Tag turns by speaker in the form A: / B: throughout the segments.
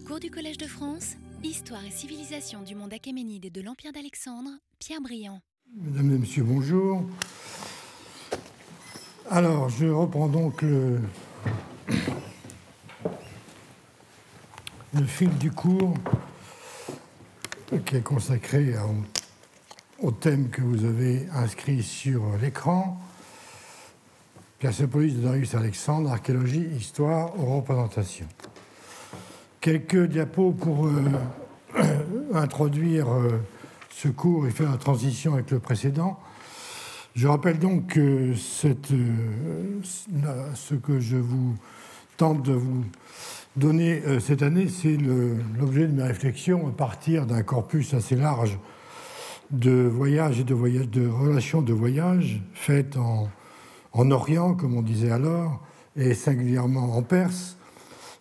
A: Cours du Collège de France, Histoire et civilisation du monde achéménide et de l'Empire d'Alexandre, Pierre Briand.
B: Mesdames et Messieurs, bonjour. Alors, je reprends donc le, fil du cours qui est consacré au thème que vous avez inscrit sur l'écran. Persépolis de Darius Alexandre, archéologie, histoire aux représentations. Quelques diapos pour euh, introduire euh, ce cours et faire la transition avec le précédent. Je rappelle donc que euh, ce que je vous tente de vous donner cette année, c'est l'objet de mes réflexions à partir d'un corpus assez large de voyages et de, voyages, de relations de voyage faites en Orient, comme on disait alors, et singulièrement en Perse,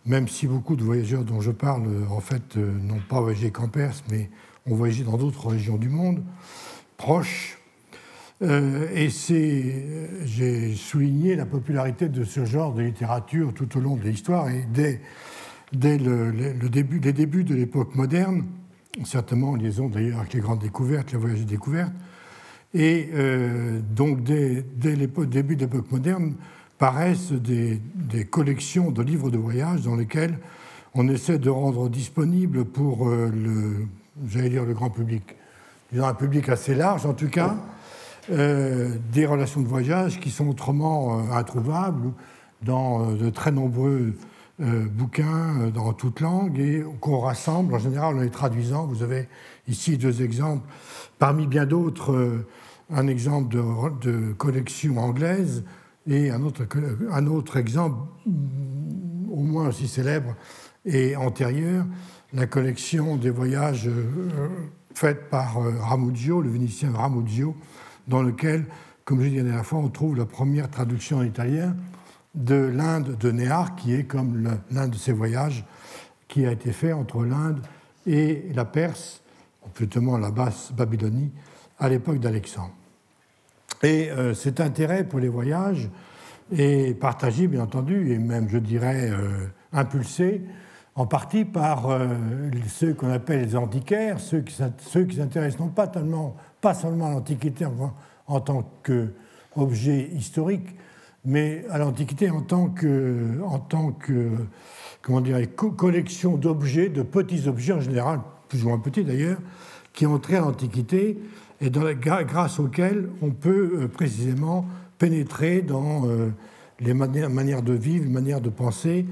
B: même si beaucoup de voyageurs dont je parle, en fait, n'ont pas voyagé qu'en Perse, mais ont voyagé dans d'autres régions du monde, proches. Euh, et j'ai souligné la popularité de ce genre de littérature tout au long de l'histoire et dès, dès le, début, les débuts de l'époque moderne, certainement en liaison d'ailleurs avec les grandes découvertes, les voyages découvertes, et euh, donc, dès, dès le début de l'époque moderne, paraissent des, collections de livres de voyage dans lesquels on essaie de rendre disponible pour euh, le, j'allais dire le grand public, disons un public assez large en tout cas, euh, des relations de voyage qui sont autrement introuvables dans de très nombreux bouquins dans toute langue et qu'on rassemble en général en les traduisant. Vous avez ici deux exemples parmi bien d'autres un exemple de, collection anglaise et un autre, un autre exemple, au moins aussi célèbre et antérieur, la collection des voyages euh, faite par euh, Ramuzio, le Vénitien Ramuzio, dans lequel, comme je l'ai dit la dernière fois, on trouve la première traduction en italien de l'Inde de Néar, qui est comme l'un de ces voyages qui a été fait entre l'Inde et la Perse, plutôt la basse Babylonie, à l'époque d'Alexandre. Et euh, cet intérêt pour les voyages est partagé, bien entendu, et même, je dirais, euh, impulsé en partie par euh, ceux qu'on appelle les antiquaires, ceux qui, s'intéressent non pas, tellement, pas seulement à l'Antiquité en, tant qu'objet historique, mais à l'Antiquité en tant que, dire, collection d'objets, de petits objets en général, plus ou moins petits d'ailleurs, qui ont trait à l'Antiquité et grâce auquel on peut euh, précisément pénétrer dans euh, les manières, de vivre, les manières de penser,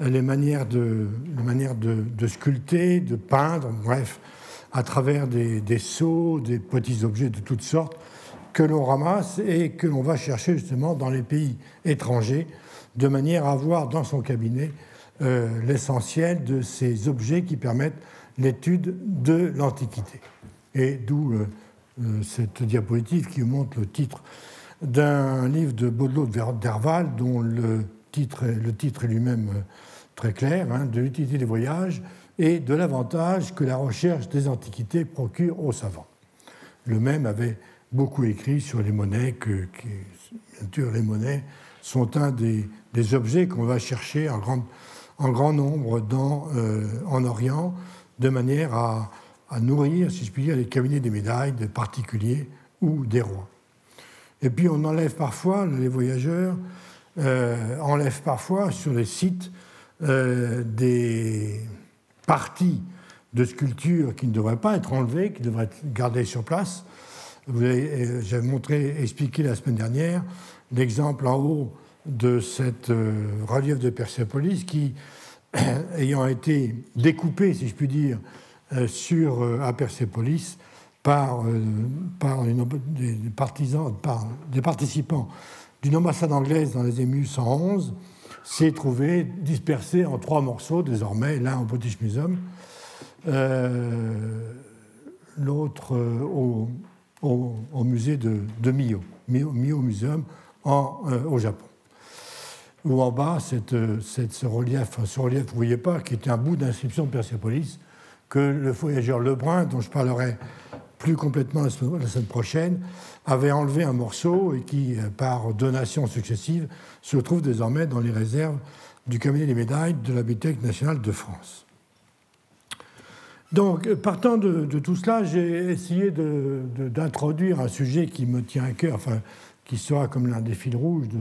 B: euh, les manières, de, de, sculpter, de peindre, bref, à travers des, des sceaux, des petits objets de toutes sortes que l'on ramasse et que l'on va chercher justement dans les pays étrangers, de manière à avoir dans son cabinet l'essentiel de ces objets qui permettent l'étude de l'Antiquité. Et d'où cette diapositive qui montre le titre d'un livre de Baudelot d'Herval, dont le titre, le titre est lui-même euh, très clair, hein, de l'utilité des voyages et de l'avantage que la recherche des antiquités procure aux savants. Le même avait beaucoup écrit sur les monnaies, que, bien sûr les monnaies sont un des, objets qu'on va chercher en grand, en grand nombre dans, euh, en Orient, de manière à à nourrir, si je puis dire, les cabinets des médailles de particuliers ou des rois. Et puis on enlève parfois, les voyageurs euh, enlèvent parfois sur les sites euh, des parties de sculptures qui ne devraient pas être enlevées, qui devraient être gardées sur place. Euh, J'avais montré, expliqué la semaine dernière l'exemple en haut de cette relief de Persépolis qui, ayant été découpé, si je puis dire, euh, sur, euh, à Persépolis par, euh, des, des participants d'une ambassade anglaise dans les émus 111 s'est trouvé dispersé en trois morceaux désormais, l'un au British Museum, l'autre au, au, musée de, de Mio, Mio, Museum au Japon. Ou en bas, ce relief, ce relief, vous voyez pas, qui était un bout d'inscription de Persépolis, que le voyageur Lebrun, dont je parlerai plus complètement la semaine prochaine, avait enlevé un morceau et qui, euh, par donation successive, se trouve désormais dans les réserves du cabinet des médailles de la Bibliothèque nationale de France. Donc, partant de, tout cela, j'ai essayé d'introduire un sujet qui me tient à cœur, enfin, qui sera comme l'un des fils rouges de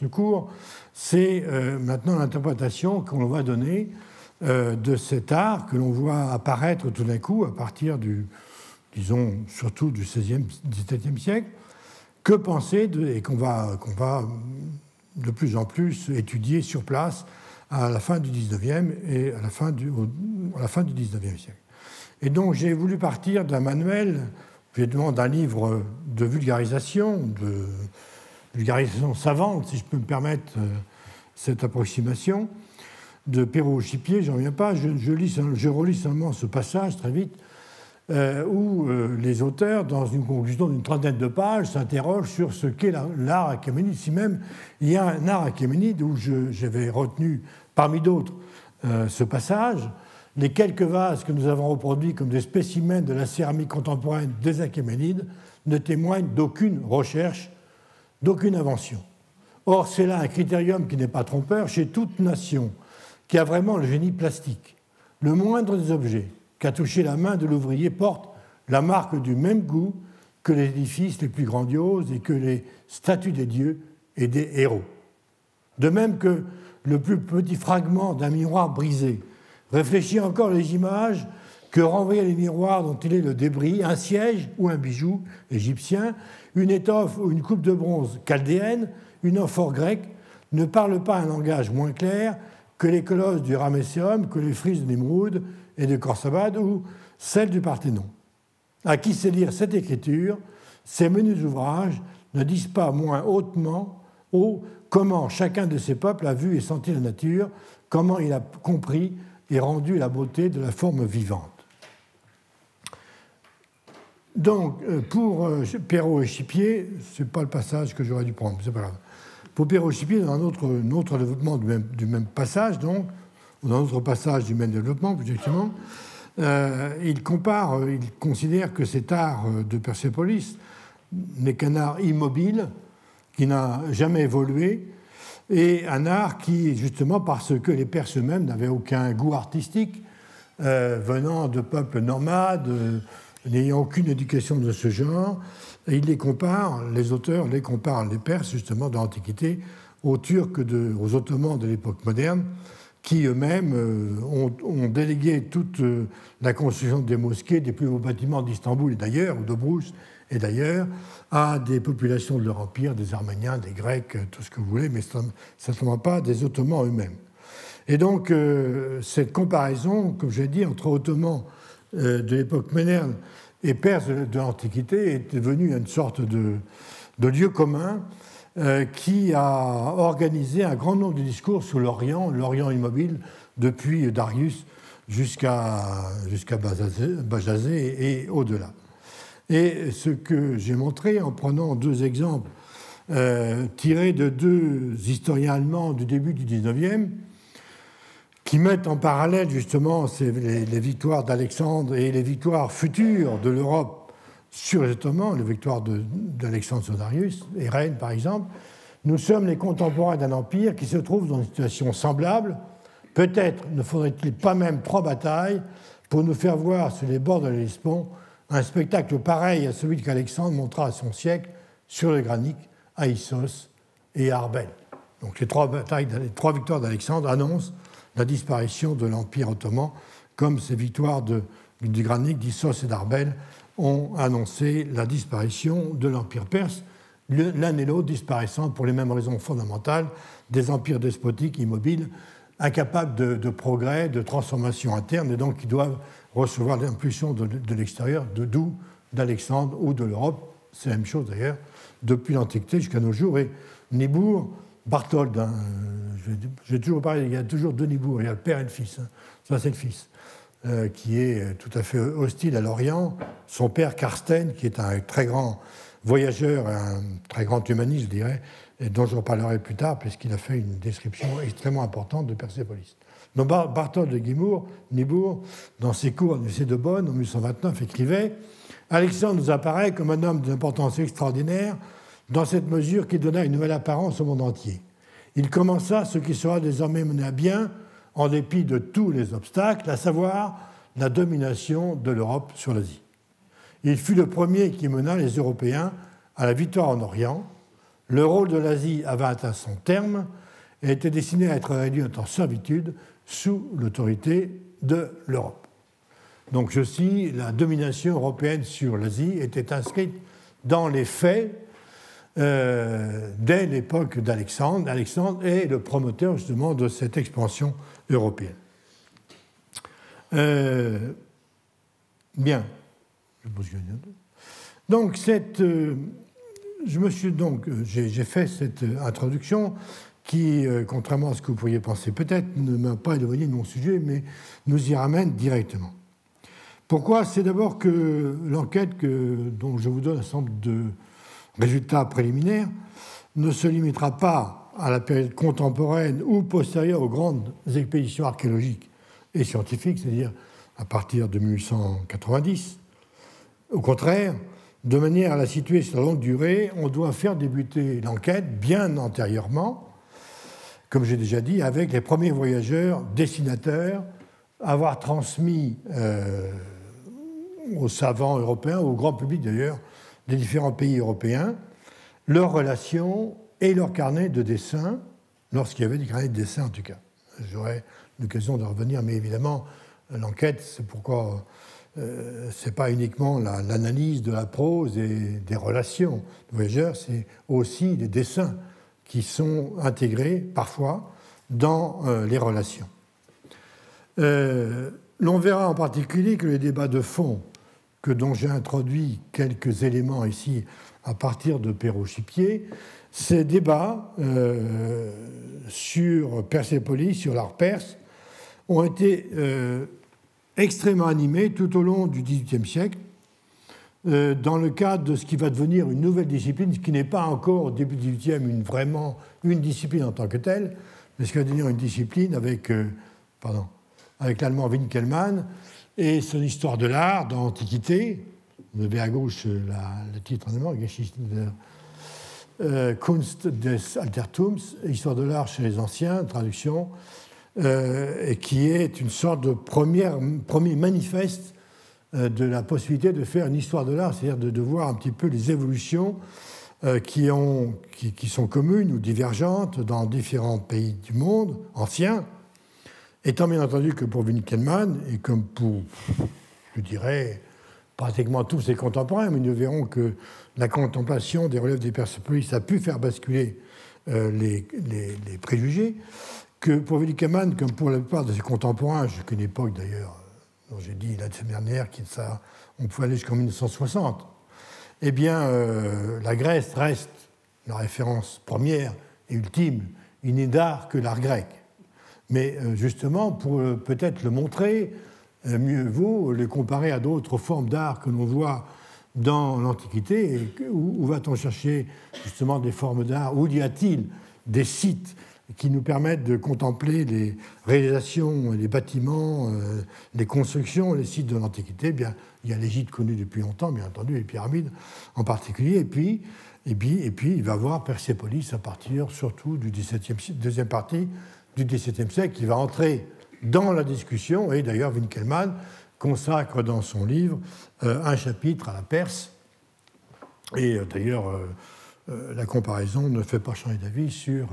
B: ce, cours. C'est euh, maintenant l'interprétation qu'on va donner euh, de cet art que l'on voit apparaître tout d'un coup à partir du, disons, surtout du XVIe, XVIIe siècle. Que penser et qu'on va, va de plus en plus étudier sur place à la fin du XIXe et à la fin du, à la fin du siècle. Et donc j'ai voulu partir d'un manuel, évidemment d'un livre de vulgarisation, de vulgarisation savante, si je peux me permettre euh, cette approximation, de Perrault Chipier, j'en viens pas, je, je, lis, je relis seulement ce passage très vite, euh, où euh, les auteurs, dans une conclusion d'une trentaine de pages, s'interrogent sur ce qu'est l'art achéménide. Ici même, il y a un art achéménide où j'avais retenu, parmi d'autres, euh, ce passage. Les quelques vases que nous avons reproduits comme des spécimens de la céramique contemporaine des Achéménides ne témoignent d'aucune recherche, d'aucune invention. Or, c'est là un critérium qui n'est pas trompeur chez toute nation qui a vraiment le génie plastique. Le moindre des objets, qu'a touché la main de l'ouvrier porte la marque du même goût que les édifices les plus grandioses et que les statues des dieux et des héros. De même que le plus petit fragment d'un miroir brisé réfléchit encore les images que renvoyaient les miroirs dont il est le débris, un siège ou un bijou égyptien, une étoffe ou une coupe de bronze chaldéenne, une amphore grecque, ne parle pas un langage moins clair que les colosses du Ramesséum, que les frises de Nimrud, et de Corsabad ou celle du Parthénon. À qui sait lire cette écriture, ces menus ouvrages ne disent pas moins hautement haut comment chacun de ces peuples a vu et senti la nature, comment il a compris et rendu la beauté de la forme vivante. Donc, euh, pour euh, Perrault et Chipier, ce n'est pas le passage que j'aurais dû prendre, c'est pas grave. Chipier, dans un autre, autre développement du même, passage, donc, dans notre passage du même développement, plus euh, il compare, euh, il considère que cet art euh, de Persépolis n'est qu'un art immobile qui n'a jamais évolué et un art qui, justement, parce que les Perses eux-mêmes n'avaient aucun goût artistique, venant de peuples nomades, n'ayant aucune éducation de ce genre, et il les compare, les auteurs les comparent, les Perses, justement, de l'Antiquité, aux Turcs, aux Ottomans de l'époque moderne, qui eux-mêmes euh, ont, délégué toute euh, la construction des mosquées, des plus beaux bâtiments d'Istanbul et d'ailleurs, ou de Brousse et d'ailleurs, à des populations de leur empire, des Arméniens, des Grecs, tout ce que vous voulez, mais certainement pas des Ottomans eux-mêmes. Et donc, euh, cette comparaison, comme je l'ai dit, entre Ottomans de l'époque moderne et Perses de l'Antiquité est devenue une sorte de, lieu commun euh, qui a organisé un grand nombre de discours sur l'Orient, l'Orient immobile, depuis Darius jusqu'à jusqu'à Bajazet et au-delà. Et ce que j'ai montré en prenant deux exemples euh, tirés de deux historiens allemands du début du 19e, qui mettent en parallèle justement les victoires d'Alexandre et les victoires futures de l'Europe sur les Ottomans, les victoires d'Alexandre Sodarius et Rennes par exemple, nous sommes les contemporains d'un empire qui se trouve dans une situation semblable. Peut-être ne faudrait-il pas même trois batailles pour nous faire voir sur les bords de l'Hellespont un spectacle pareil à celui qu'Alexandre montra à son siècle sur le granique à Issos et à Arbel. Donc les trois, batailles, les trois victoires d'Alexandre annoncent la disparition de l'Empire ottoman, comme ces victoires de, du granique d'Issos et d'Arbel ont annoncé la disparition de l'Empire perse, l'un et l'autre disparaissant pour les mêmes raisons fondamentales des empires despotiques immobiles, incapables de, progrès, de transformation interne, et donc qui doivent recevoir l'impulsion de, l'extérieur, de d'où d'Alexandre ou de l'Europe, c'est la même chose d'ailleurs, depuis l'Antiquité jusqu'à nos jours. Et Nibourg, Barthold, hein, j'ai toujours parlé, il y a toujours deux Nibourg, il y a le père et le fils, hein. c'est le fils. Euh, qui est tout à fait hostile à l'Orient. Son père, Karsten, qui est un très grand voyageur, un très grand humaniste, je dirais, et dont je reparlerai plus tard, puisqu'il a fait une description extrêmement importante de Persépolis. Donc Barthold de Guimour, Nibourg, dans ses cours à l'Université de Bonn en 1829, écrivait Alexandre nous apparaît comme un homme d'importance extraordinaire dans cette mesure qui donna une nouvelle apparence au monde entier. Il commença ce qui sera désormais mené à bien en dépit de tous les obstacles, à savoir la domination de l'Europe sur l'Asie. Il fut le premier qui mena les Européens à la victoire en Orient. Le rôle de l'Asie avait atteint son terme et était destiné à être réduit en servitude sous l'autorité de l'Europe. Donc, ceci, la domination européenne sur l'Asie était inscrite dans les faits euh, dès l'époque d'Alexandre. Alexandre est le promoteur justement de cette expansion européenne. Euh, bien. Donc, cette, euh, je me suis donc, j'ai fait cette introduction qui, contrairement à ce que vous pourriez penser peut-être, ne m'a pas éloigné de mon sujet, mais nous y ramène directement. Pourquoi? C'est d'abord que l'enquête dont je vous donne un certain nombre de résultats préliminaires ne se limitera pas à la période contemporaine ou postérieure aux grandes expéditions archéologiques et scientifiques, c'est-à-dire à partir de 1890. Au contraire, de manière à la situer sur la longue durée, on doit faire débuter l'enquête bien antérieurement, comme j'ai déjà dit, avec les premiers voyageurs dessinateurs, avoir transmis euh, aux savants européens, au grand public d'ailleurs, des différents pays européens, leurs relations et leurs carnets de dessin, lorsqu'il y avait des carnets de dessin en tout cas. J'aurai l'occasion de revenir, mais évidemment, l'enquête, c'est pourquoi euh, ce n'est pas uniquement l'analyse de la prose et des relations de voyageurs, c'est aussi les dessins qui sont intégrés parfois dans euh, les relations. Euh, l'on verra en particulier que les débats de fond que dont j'ai introduit quelques éléments ici à partir de Perrochipier, ces débats euh, sur Persépolis, sur l'art perse, ont été euh, extrêmement animés tout au long du XVIIIe siècle, euh, dans le cadre de ce qui va devenir une nouvelle discipline, ce qui n'est pas encore au début du XVIIIe une, vraiment une discipline en tant que telle, mais ce qui va devenir une discipline avec, pardon, avec l'allemand Winkelmann, et son histoire de l'art dans l'Antiquité. Vous avez à gauche le titre en allemand, euh, Kunst des Altertums, Histoire de l'art chez les anciens, traduction, euh, et qui est une sorte de première, premier manifeste euh, de la possibilité de faire une histoire de l'art, c'est-à-dire de, voir un petit peu les évolutions qui, ont, qui, sont communes ou divergentes dans différents pays du monde anciens, Étant bien entendu que pour Winkelmann, et comme pour, je dirais, pratiquement tous ses contemporains, mais nous verrons que la contemplation des relèves des Persépolis a pu faire basculer euh, les, préjugés, que pour Winkelmann, comme pour la plupart de ses contemporains, jusqu'à une époque d'ailleurs, dont j'ai dit la semaine dernière qu'on pouvait aller jusqu'en 1960, eh bien, euh, la Grèce reste la référence première et ultime, n'est d'art que l'art grec. Mais euh, justement, pour euh, peut-être le montrer, euh, mieux vaut le comparer à d'autres formes d'art que l'on voit dans l'Antiquité. Où, va-t-on chercher justement des formes d'art? Où y a-t-il des sites qui nous permettent de contempler les réalisations, les bâtiments, les constructions, les sites de l'Antiquité? Bien, il y a l'Égypte connue depuis longtemps, bien entendu, les pyramides en particulier. Et puis, et puis, et puis il va voir Persépolis à partir surtout du XVIIe, deuxième partie du XVIIe siècle qui va entrer dans la discussion, et d'ailleurs Winkelmann consacre dans son livre euh, un chapitre à la Perse, et euh, d'ailleurs euh, la comparaison ne fait pas changer d'avis sur,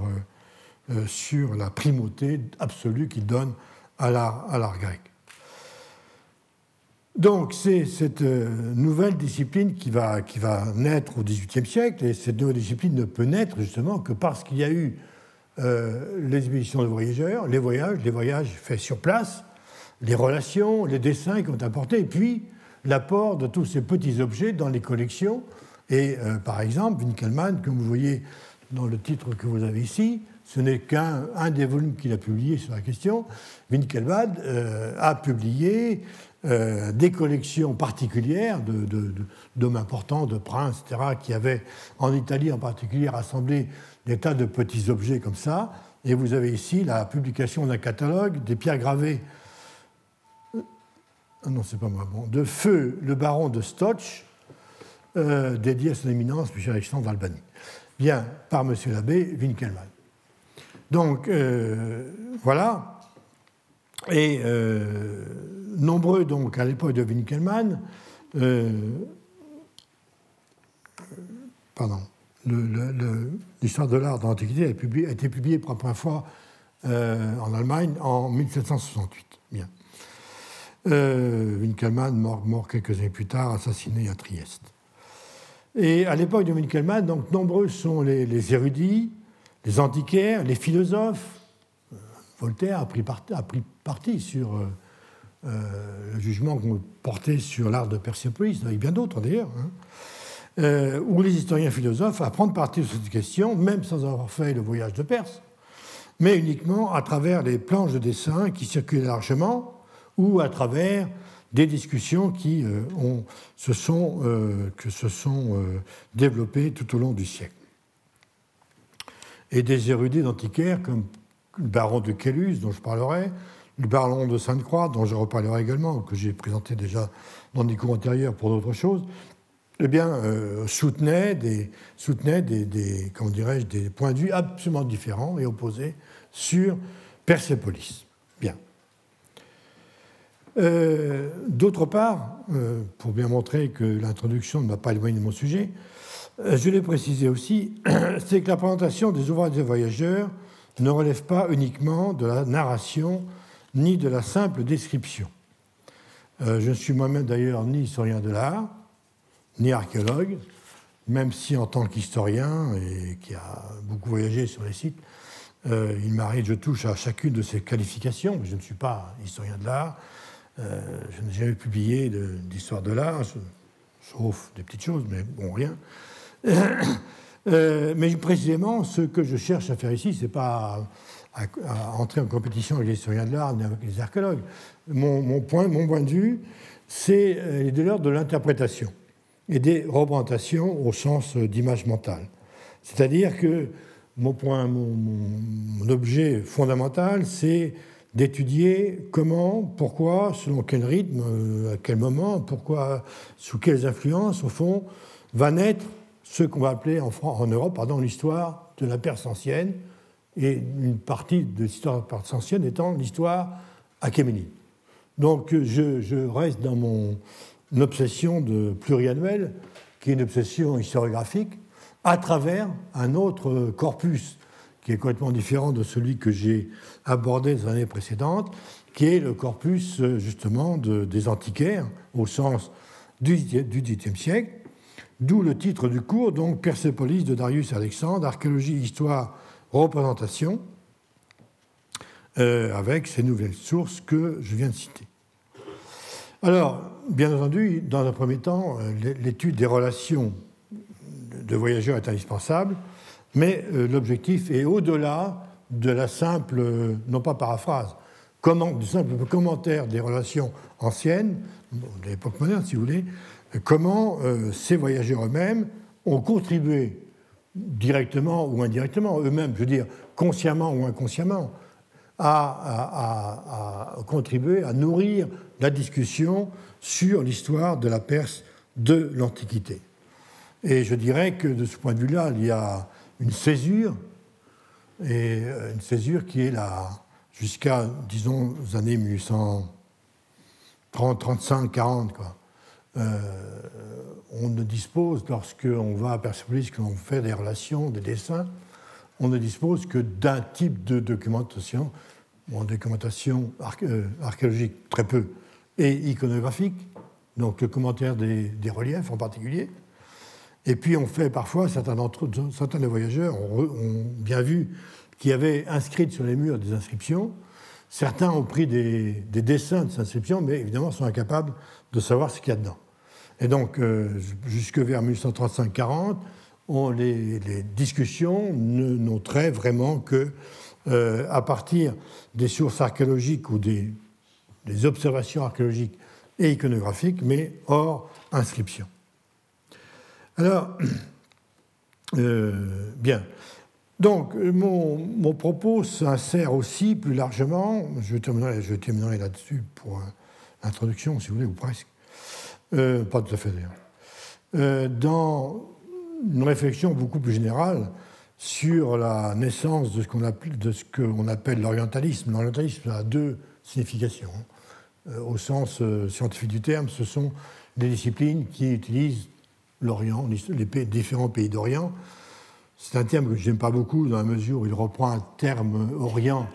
B: sur la primauté absolue qu'il donne à l'art grec. Donc c'est cette nouvelle discipline qui va, qui va naître au XVIIIe siècle, et cette nouvelle discipline ne peut naître justement que parce qu'il y a eu euh, les expéditions de voyageurs, les voyages, les voyages faits sur place, les relations, les dessins qui ont apporté, et puis l'apport de tous ces petits objets dans les collections. Et euh, par exemple, Winkelmann, comme vous voyez dans le titre que vous avez ici, ce n'est qu'un des volumes qu'il a publié sur la question. Winkelmann euh, a publié des collections particulières d'hommes importants, de princes, etc., qui avaient en Italie en particulier rassemblé des tas de petits objets comme ça. Et vous avez ici la publication d'un catalogue des pierres gravées. Ah non, c'est pas moi. Bon, de Feu, le baron de Stotch, euh, dédié à son éminence, M. Alexandre d'Albanie. Bien, par M. l'abbé Winkelmann. Donc, euh, voilà. Et euh, nombreux, donc, à l'époque de Winkelmann, pardon, l'histoire de l'art dans l'Antiquité a, été publiée pour la première fois en Allemagne en 1768. Bien. Winkelmann, mort, quelques années plus tard, assassiné à Trieste. Et à l'époque de Winkelmann, donc, nombreux sont les, érudits, les antiquaires, les philosophes. Euh, Voltaire a pris, parti sur euh, euh, le jugement qu'on portait sur l'art de Persépolis, avec bien d'autres d'ailleurs, hein. Ou les historiens philosophes à prendre parti sur cette question, même sans avoir fait le voyage de Perse, mais uniquement à travers les planches de dessin qui circulaient largement, ou à travers des discussions qui euh, ont, se sont, euh, que se sont euh, développées tout au long du siècle. Et des érudits d'antiquaires comme le baron de Kellus, dont je parlerai, le baron de Sainte-Croix, dont je reparlerai également, que j'ai présenté déjà dans des cours antérieurs pour d'autres choses, eh bien, soutenaient, des, soutenaient des, des, comment dirais-je, des points de vue absolument différents et opposés sur Persépolis. Bien. Euh, d'autre part, euh, pour bien montrer que l'introduction ne m'a pas éloigné de mon sujet, euh, je l'ai précisé aussi, c'est que la présentation des ouvrages des voyageurs ne relève pas uniquement de la narration ni de la simple description. je ne suis moi-même d'ailleurs ni historien de l'art, ni archéologue, même si en tant qu'historien et qui a beaucoup voyagé sur les sites, il m'arrive, je touche à chacune de ces qualifications, je ne suis pas historien de l'art, euh, je n'ai jamais publié d'histoire de, l'art, sauf des petites choses, mais bon, rien. Euh, mais précisément, ce que je cherche à faire ici, ce n'est pas à, entrer en compétition avec les historiens de l'art ni avec les archéologues. Mon, point, mon point de vue, c'est euh, de l'ordre de l'interprétation et des représentations au sens d'image mentale. C'est-à-dire que mon, point, mon objet fondamental, c'est d'étudier comment, pourquoi, selon quel rythme, euh, à quel moment, pourquoi, sous quelles influences, au fond, va naître ce qu'on va appeler en, Europe pardon, l'histoire de la Perse ancienne, et une partie de l'histoire de la Perse ancienne étant l'histoire achéménide. Donc je, je, reste dans mon obsession de pluriannuel, qui est une obsession historiographique, à travers un autre corpus qui est complètement différent de celui que j'ai abordé dans l'année précédente, qui est le corpus euh, justement des antiquaires au sens du XVIIIe siècle, d'où le titre du cours, donc Persépolis de Darius Alexandre, archéologie, histoire, représentation, euh, avec ces nouvelles sources que je viens de citer. Alors, bien entendu, dans un premier temps, euh, l'étude des relations de voyageurs est indispensable, mais l'objectif est au-delà de la simple, non pas paraphrase, comment, du simple commentaire des relations anciennes, de l'époque moderne si vous voulez, comment euh, ces voyageurs eux-mêmes ont contribué directement ou indirectement, eux-mêmes, je veux dire consciemment ou inconsciemment, à, à, contribuer à nourrir la discussion sur l'histoire de la Perse de l'Antiquité. Et je dirais que de ce point de vue-là, il y a une césure et euh, une césure qui est là jusqu'à, disons, les années 1830, 35, 40. Quoi. Euh, on ne dispose, lorsqu'on va à Persepolis, qu'on fait des relations, des dessins, on ne dispose que d'un type de documentation, bon, documentation euh, archéologique très peu, et iconographique, donc le commentaire des reliefs en particulier, et puis on fait parfois, certains, certains des voyageurs ont, bien vu qu'il y avait inscrites sur les murs des inscriptions. Certains ont pris des, dessins de ces inscriptions, mais évidemment sont incapables de savoir ce qu'il y a dedans. Et donc, euh, jusque vers 1835-40, les, discussions n'ont trait vraiment que euh, à partir des sources archéologiques ou des, observations archéologiques et iconographiques, mais hors inscription. Alors, euh, bien. Donc, mon, propos s'insère aussi plus largement, je terminerai, je là-dessus pour l'introduction, si vous voulez, ou presque, euh, pas tout à fait d'ailleurs, dans une réflexion beaucoup plus générale sur la naissance de ce qu'on appelle, l'orientalisme. L'orientalisme a deux significations. au sens scientifique du terme, ce sont des disciplines qui utilisent l'Orient, les différents pays d'Orient. C'est un terme que je n'aime pas beaucoup dans la mesure où il reprend un terme Orient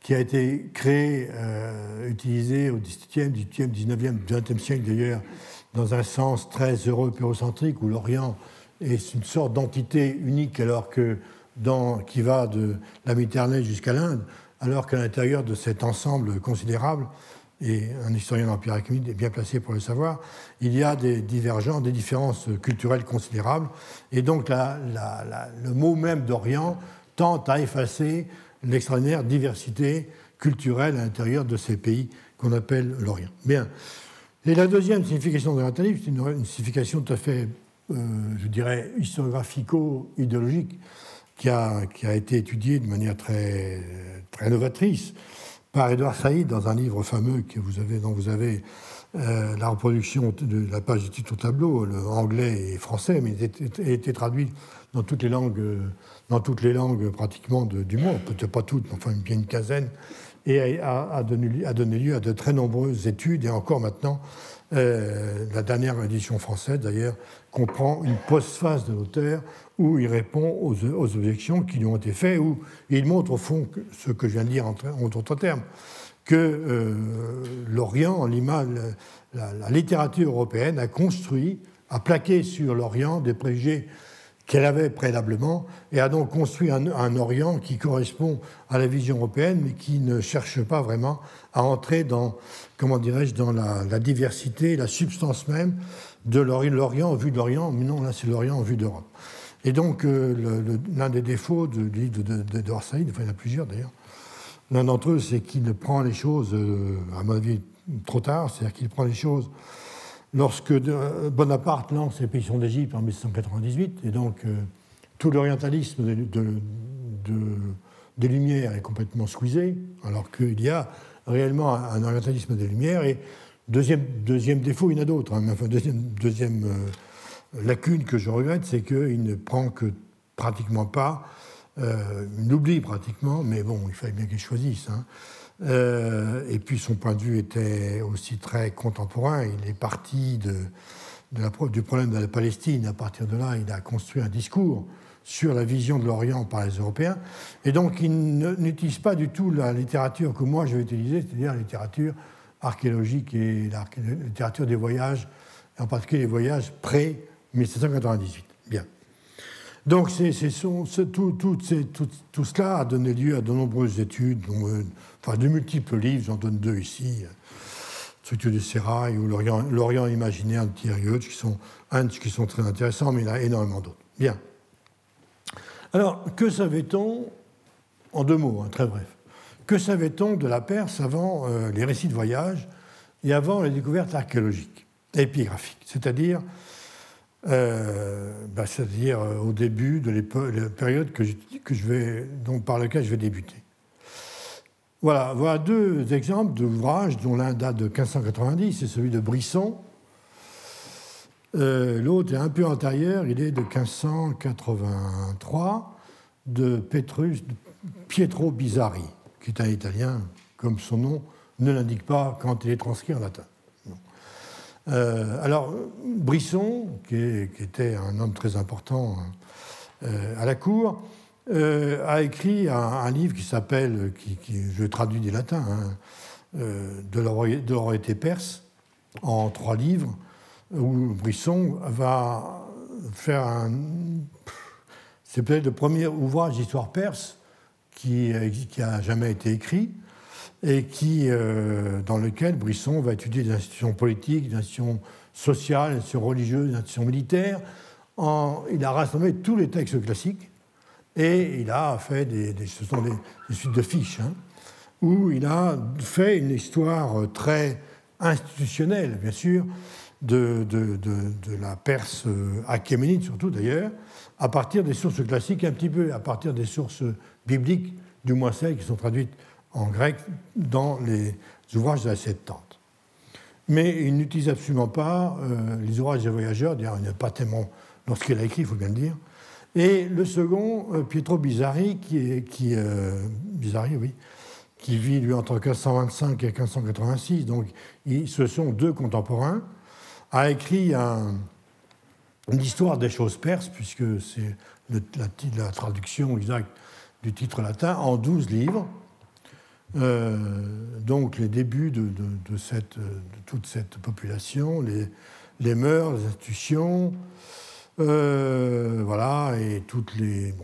B: qui a été créé, euh, utilisé au XVIIe, XVIIIe, XIXe, XXe siècle d'ailleurs, dans un sens très européocentrique, où l'Orient est une sorte d'entité unique, alors que dans, qui va de la Méditerranée jusqu'à l'Inde, alors qu'à l'intérieur de cet ensemble considérable, et un historien de l'Empire achéménide est bien placé pour le savoir, il y a des divergences, des différences culturelles considérables, et donc le mot même d'Orient tente à effacer l'extraordinaire diversité culturelle à l'intérieur de ces pays qu'on appelle l'Orient. Bien. Et la deuxième signification de l'orientalisme, c'est une, signification tout à fait, je dirais, historiographico-idéologique qui a, qui a, été étudiée de manière très, très novatrice par Edouard Saïd dans un livre fameux que vous avez, dont vous avez euh, la reproduction de la page du titre au tableau, le anglais et français, mais il a été traduit dans toutes les langues, dans toutes les langues pratiquement du monde, peut-être pas toutes, mais enfin bien une quinzaine, et a, donné, a, donné, lieu à de très nombreuses études, et encore maintenant, euh, la dernière édition française d'ailleurs comprend une postface de l'auteur où il répond aux, objections qui lui ont été faites, où il montre au fond ce que je viens de dire en, d'autres termes, que euh, l'Orient, la, la, littérature européenne a construit, a plaqué sur l'Orient des préjugés qu'elle avait préalablement et a donc construit un, Orient qui correspond à la vision européenne, mais qui ne cherche pas vraiment à entrer dans, comment dirais-je, dans la, diversité, la substance même de l'Orient en vue de l'Orient. Mais non, là, c'est l'Orient en vue d'Europe. Et donc, euh, l'un des défauts de l'île de, de, enfin, il y en a plusieurs d'ailleurs, l'un d'entre eux, c'est qu'il prend les choses, euh, à mon avis, trop tard, c'est-à-dire qu'il prend les choses lorsque Bonaparte lance l'expédition d'Égypte en 1798, et donc euh, tout l'orientalisme des Lumières est complètement squeezé, alors qu'il y a réellement un orientalisme des Lumières. Et deuxième, défaut, il y en a d'autres. Hein, enfin, deuxième, euh, lacune que je regrette, c'est qu'il ne prend que pratiquement pas, euh, il oublie pratiquement, mais bon, il fallait bien qu'il choisisse. Hein, euh, et puis son point de vue était aussi très contemporain. Il est parti du problème de la Palestine. À partir de là, il a construit un discours sur la vision de l'Orient par les Européens. Et donc, il n'utilise pas du tout la littérature que moi je vais utiliser, c'est-à-dire la littérature archéologique et la littérature des voyages, en particulier les voyages pré-1798. Bien. Donc, c'est, tout, cela a donné lieu à de nombreuses études, dont, enfin de multiples livres, j'en donne deux ici, Structure du Sérail ou L'Orient imaginaire de Thierry Hutch, qui sont, qui sont très intéressants, mais il y en a énormément d'autres. Bien. Alors, que savait-on, en deux mots, hein, très bref, que savait-on de la Perse avant euh, les récits de voyage et avant les découvertes archéologiques et épigraphiques, c'est-à-dire euh, bah, c'est-à-dire euh, au début de la période que je, vais, par laquelle je vais débuter. Voilà, voilà deux exemples d'ouvrages dont l'un date de 1590, c'est celui de Brisson. L'autre est un peu antérieur, il est de 1583, de Petrus, Pietro Bizarri, qui est un Italien, comme son nom ne l'indique pas quand il est transcrit en latin. Euh, alors, Brisson, qui, était un homme très important euh, à la cour, euh, a écrit un, livre qui s'appelle, qui, je traduis du latin, hein, de l'autorité perse, en trois livres, où Brisson va faire un. C'est peut-être le premier ouvrage d'histoire perse qui, qui a jamais été écrit et qui, euh, dans lequel Brisson va étudier des institutions politiques, des institutions sociales, des institutions religieuses, des institutions militaires. Il a rassemblé tous les textes classiques et il a fait des, ce sont des, suites de fiches, hein, où il a fait une histoire très institutionnelle, bien sûr, de, de, de, la Perse achéménide, surtout d'ailleurs, à partir des sources classiques, un petit peu à partir des sources bibliques, du moins celles qui sont traduites en grec dans les ouvrages de la Septante. Mais il n'utilise absolument pas euh, les ouvrages des voyageurs, d'ailleurs il a pas tellement lorsqu'il a écrit, il faut bien le dire, et le second, euh, Pietro Bizarri, qui, euh, oui, qui vit lui entre 1525 et 1586, donc ce sont deux contemporains, a écrit une histoire des choses perses, puisque c'est la, traduction exacte du titre latin, en douze livres. Euh, donc les débuts de, cette, toute cette population, les, mœurs, les institutions, euh, voilà, et toutes les.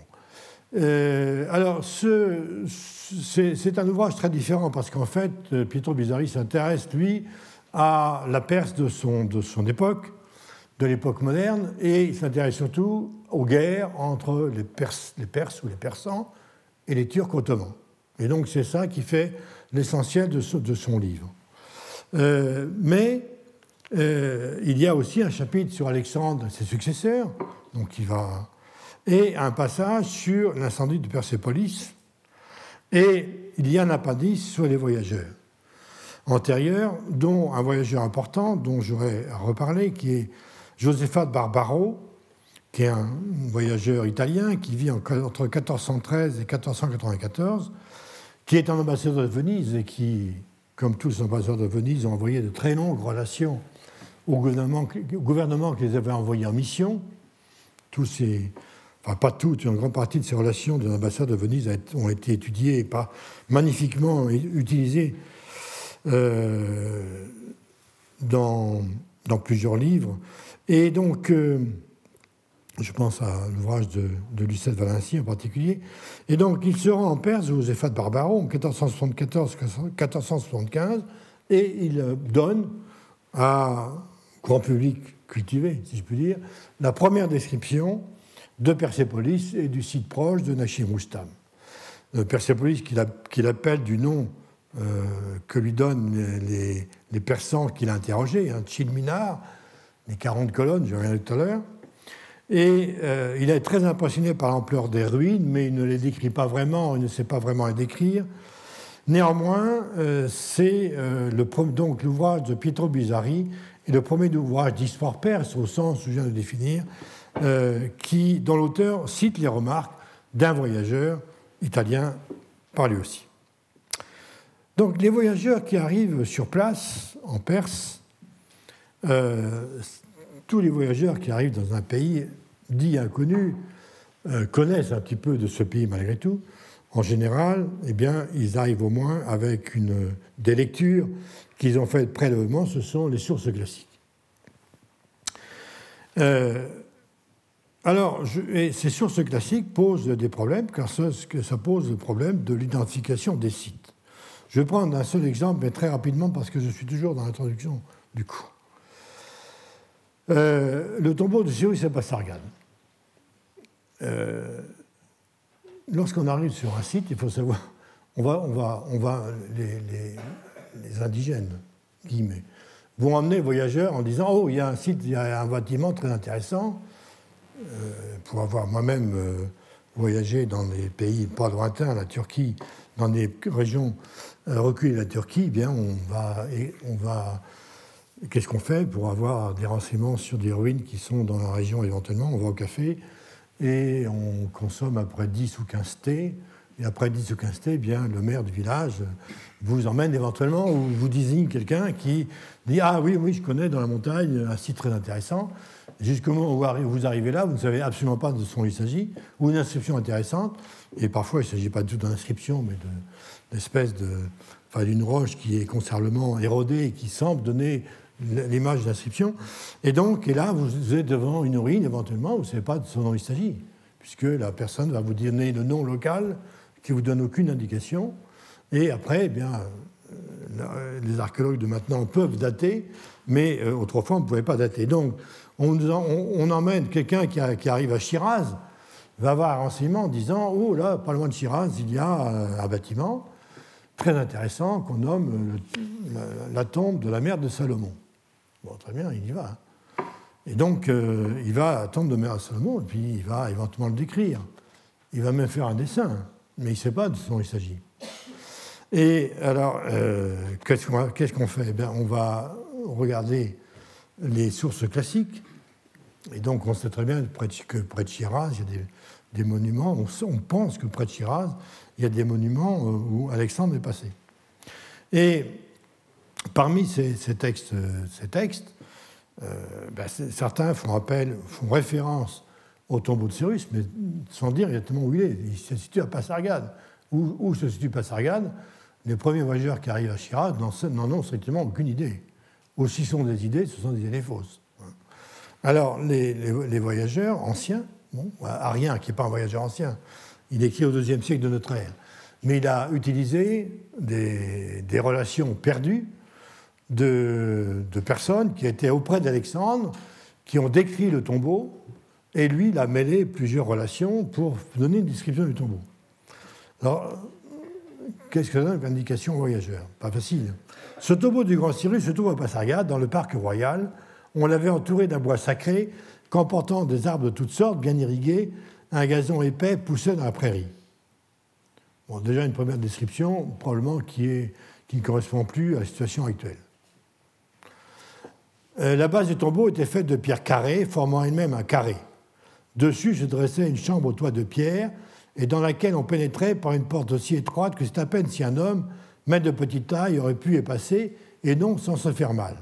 B: Euh, alors, c'est un ouvrage très différent parce qu'en fait, Pietro Bizarri s'intéresse, lui, à la Perse de son, de époque, de l'époque moderne, et il s'intéresse surtout aux guerres entre les Perses ou les Persans et les Turcs ottomans. Et donc, c'est ça qui fait l'essentiel de, son livre. Euh, mais euh, il y a aussi un chapitre sur Alexandre et ses successeurs, et un passage sur l'incendie de Persépolis, et il y a un appendice sur les voyageurs antérieurs, dont un voyageur important, dont j'aurais à reparler, qui est Josefa Barbaro, qui est un voyageur italien qui vit entre 1413 et 1494, qui est un ambassadeur de Venise et qui, comme tous les ambassadeurs de Venise, a envoyé de très longues relations au gouvernement, qui les avait envoyés en mission. Tous ces, enfin pas toutes, une grande partie de ces relations de l'ambassade de Venise ont été étudiées et magnifiquement utilisées euh, dans, dans, plusieurs livres. Et donc, euh, je pense à l'ouvrage de, de Lucette Valency en particulier. Et donc, il se rend en Perse, aux Ephats de Barbaro, en 1474-1475, et il donne à grand public cultivé, si je puis dire, la première description de Persépolis et du site proche de Nachim Roustam. Euh, Persépolis qu'il appelle du nom euh, que lui donnent les, les Persans qu'il a interrogés, hein, Chilminar, les 40 colonnes, je reviens tout à l'heure. Et euh, il est très impressionné par l'ampleur des ruines, mais il ne les décrit pas vraiment, il ne sait pas vraiment les décrire. Néanmoins, c'est donc l'ouvrage de Pietro Bizarri et le premier ouvrage d'histoire perse, au sens où je viens de définir, euh, qui, dont l'auteur cite les remarques d'un voyageur italien par lui aussi. Donc les voyageurs qui arrivent sur place en Perse, euh, tous les voyageurs qui arrivent dans un pays dit inconnu euh, connaissent un petit peu de ce pays malgré tout. En général, eh bien, ils arrivent au moins avec des lectures qu'ils ont fait prélèvement, ce sont les sources classiques. Euh, alors, ces sources classiques posent des problèmes, car ça, ça pose le problème de l'identification des sites. Je vais prendre un seul exemple, mais très rapidement, parce que je suis toujours dans l'introduction du coup. Euh, le tombeau de Cyrus et. Euh, lorsqu'on arrive sur un site, il faut savoir, on va, on va, on va les, les indigènes, guillemets, vont emmener les voyageurs en disant Oh, il y a un site, il y a un bâtiment très intéressant. Euh, pour avoir moi-même euh, voyagé dans des pays pas lointains, la Turquie, dans des régions euh, reculées de la Turquie, eh bien on va, on va Qu'est-ce qu'on fait pour avoir des renseignements sur des ruines qui sont dans la région éventuellement? On va au café et on consomme après 10 ou 15 thés. Et après 10 ou 15 thés, eh bien, le maire du village vous emmène éventuellement ou vous désigne quelqu'un qui dit Ah oui, oui, je connais dans la montagne un site très intéressant. Jusqu'au moment où vous arrivez là, vous ne savez absolument pas de ce dont il s'agit, ou une inscription intéressante, et parfois il ne s'agit pas du tout d'une inscription, mais d'espèce de, d'une roche qui est considérablement érodée et qui semble donner l'image d'inscription. Et donc, et là, vous êtes devant une ruine, éventuellement, vous ne savez pas de ce dont il s'agit, puisque la personne va vous donner le nom local qui vous donne aucune indication. Et après, eh bien, euh, les archéologues de maintenant peuvent dater, mais euh, autrefois on ne pouvait pas dater. Donc on, emmène quelqu'un qui, arrive à Shiraz, va avoir un renseignement en disant Oh là, pas loin de Shiraz, il y a euh, un bâtiment très intéressant qu'on nomme la, tombe de la mère de Salomon. Très bien, il y va. Et donc, il va à tombe de de Salomon, et puis il va éventuellement le décrire. Il va même faire un dessin, mais il ne sait pas de ce dont il s'agit. Et alors, euh, qu'est-ce qu'on fait? Eh On va regarder les sources classiques. Et donc, on sait très bien que près de Shiraz, il y a des, monuments. On, pense que près de Shiraz, il y a des monuments où Alexandre est passé. Et parmi ces, textes, ces textes ben, certains font, appel, font référence au tombeau de Cyrus, mais sans dire exactement où il est. Il se situe à Passargade. Où, se situe Passargade? Les premiers voyageurs qui arrivent à Shiraz n'en ont strictement aucune idée. Ou si sont des idées, ce sont des idées fausses. Alors, les, voyageurs anciens, bon, Arien, qui n'est pas un voyageur ancien, il écrit au deuxième siècle de notre ère, mais il a utilisé des, relations perdues de, personnes qui étaient auprès d'Alexandre, qui ont décrit le tombeau, et lui, il a mêlé plusieurs relations pour donner une description du tombeau. Alors, qu'est-ce que ça donne comme indication aux voyageurs? Pas facile. Ce tombeau du grand Cyrus se trouve à Passargade, dans le parc royal. On l'avait entouré d'un bois sacré, comportant des arbres de toutes sortes, bien irrigués. Un gazon épais poussait dans la prairie. Bon, déjà une première description, probablement qui ne correspond plus à la situation actuelle. Euh, la base du tombeau était faite de pierres carrées, formant elle-même un carré. Dessus se dressait une chambre au toit de pierre, et dans laquelle on pénétrait par une porte aussi étroite que c'est à peine si un homme, même de petite taille, aurait pu y passer, et non sans se faire mal.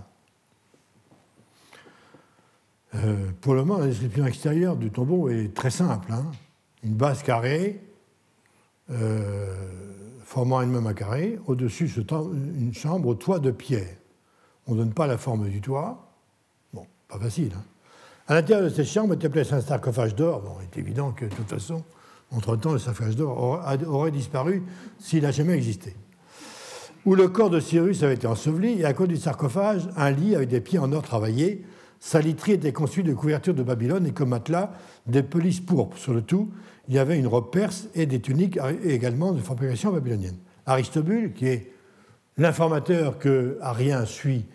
B: Euh, pour le moment, la description extérieure du tombeau est très simple. Hein. Une base carrée, euh, formant elle-même un carré, au-dessus une chambre au toit de pierre. On ne donne pas la forme du toit. Pas facile. Hein. À l'intérieur de cette chambre était placé un sarcophage d'or. Bon, il est évident que, de toute façon, entre-temps, le sarcophage d'or aurait disparu s'il n'a jamais existé. Où le corps de Cyrus avait été enseveli, et à côté du sarcophage, un lit avec des pieds en or travaillés. Sa literie était conçue de couvertures de Babylone et comme matelas, des pelisses pourpres. Sur le tout, il y avait une robe perse et des tuniques également de fabrication babylonienne. Aristobule, qui est l'informateur que Arien suit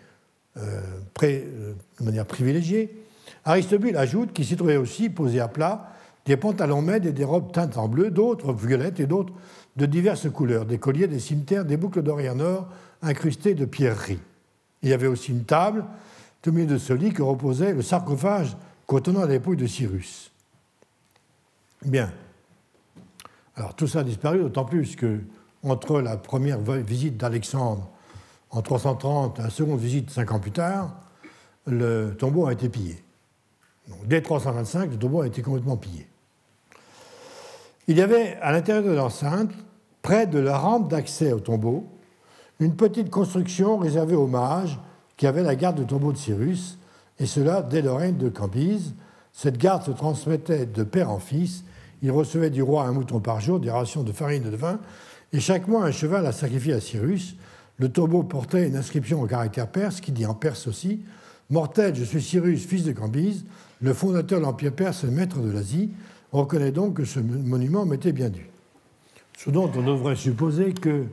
B: euh, euh, de manière privilégiée, Aristobule ajoute qu'il s'y trouvait aussi, posés à plat, des pantalons maides et des robes teintes en bleu, d'autres violettes et d'autres de diverses couleurs, des colliers, des cimetières, des boucles d'oreilles en or incrustées de pierreries. Il y avait aussi une table, au milieu de ce lit, que reposait le sarcophage contenant l'épaule de Cyrus. Bien. Alors tout ça a disparu, d'autant plus que entre la première visite d'Alexandre en 330 et la seconde visite cinq ans plus tard, le tombeau a été pillé dès 325, le tombeau a été complètement pillé. Il y avait à l'intérieur de l'enceinte, près de la rampe d'accès au tombeau, une petite construction réservée aux mages qui avaient la garde du tombeau de Cyrus, et cela dès le règne de Cambyse. Cette garde se transmettait de père en fils. Il recevait du roi un mouton par jour, des rations de farine et de vin, et chaque mois un cheval à sacrifier à Cyrus. Le tombeau portait une inscription au caractère perse qui dit en perse aussi Mortel, je suis Cyrus, fils de Cambyse, le fondateur de l'Empire perse et maître de l'Asie. reconnaît donc que ce monument m'était bien dû. Ce dont on devrait supposer que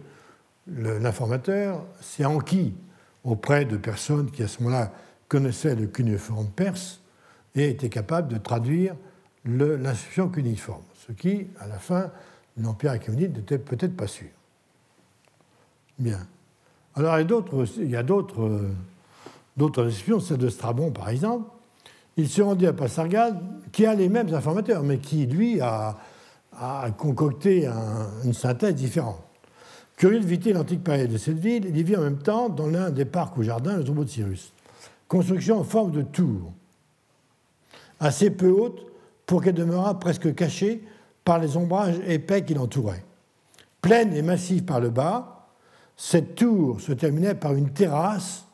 B: l'informateur s'est enquis auprès de personnes qui à ce moment-là connaissaient le cuneiforme perse et étaient capables de traduire l'inscription cuneiforme, ce qui, à la fin, l'Empire achéménide n'était peut-être pas sûr. Bien. Alors, il y a d'autres euh, descriptions, celle de Strabon par exemple, il se rendit à Passargade, qui a les mêmes informateurs, mais qui, lui, a, concocté une synthèse différente. Curieux de visiter l'antique période de cette ville, il vit en même temps, dans l'un des parcs ou jardins, le tombeau de Cyrus. Construction en forme de tour, assez peu haute pour qu'elle demeurât presque cachée par les ombrages épais qui l'entouraient. Pleine et massive par le bas, cette tour se terminait par une terrasse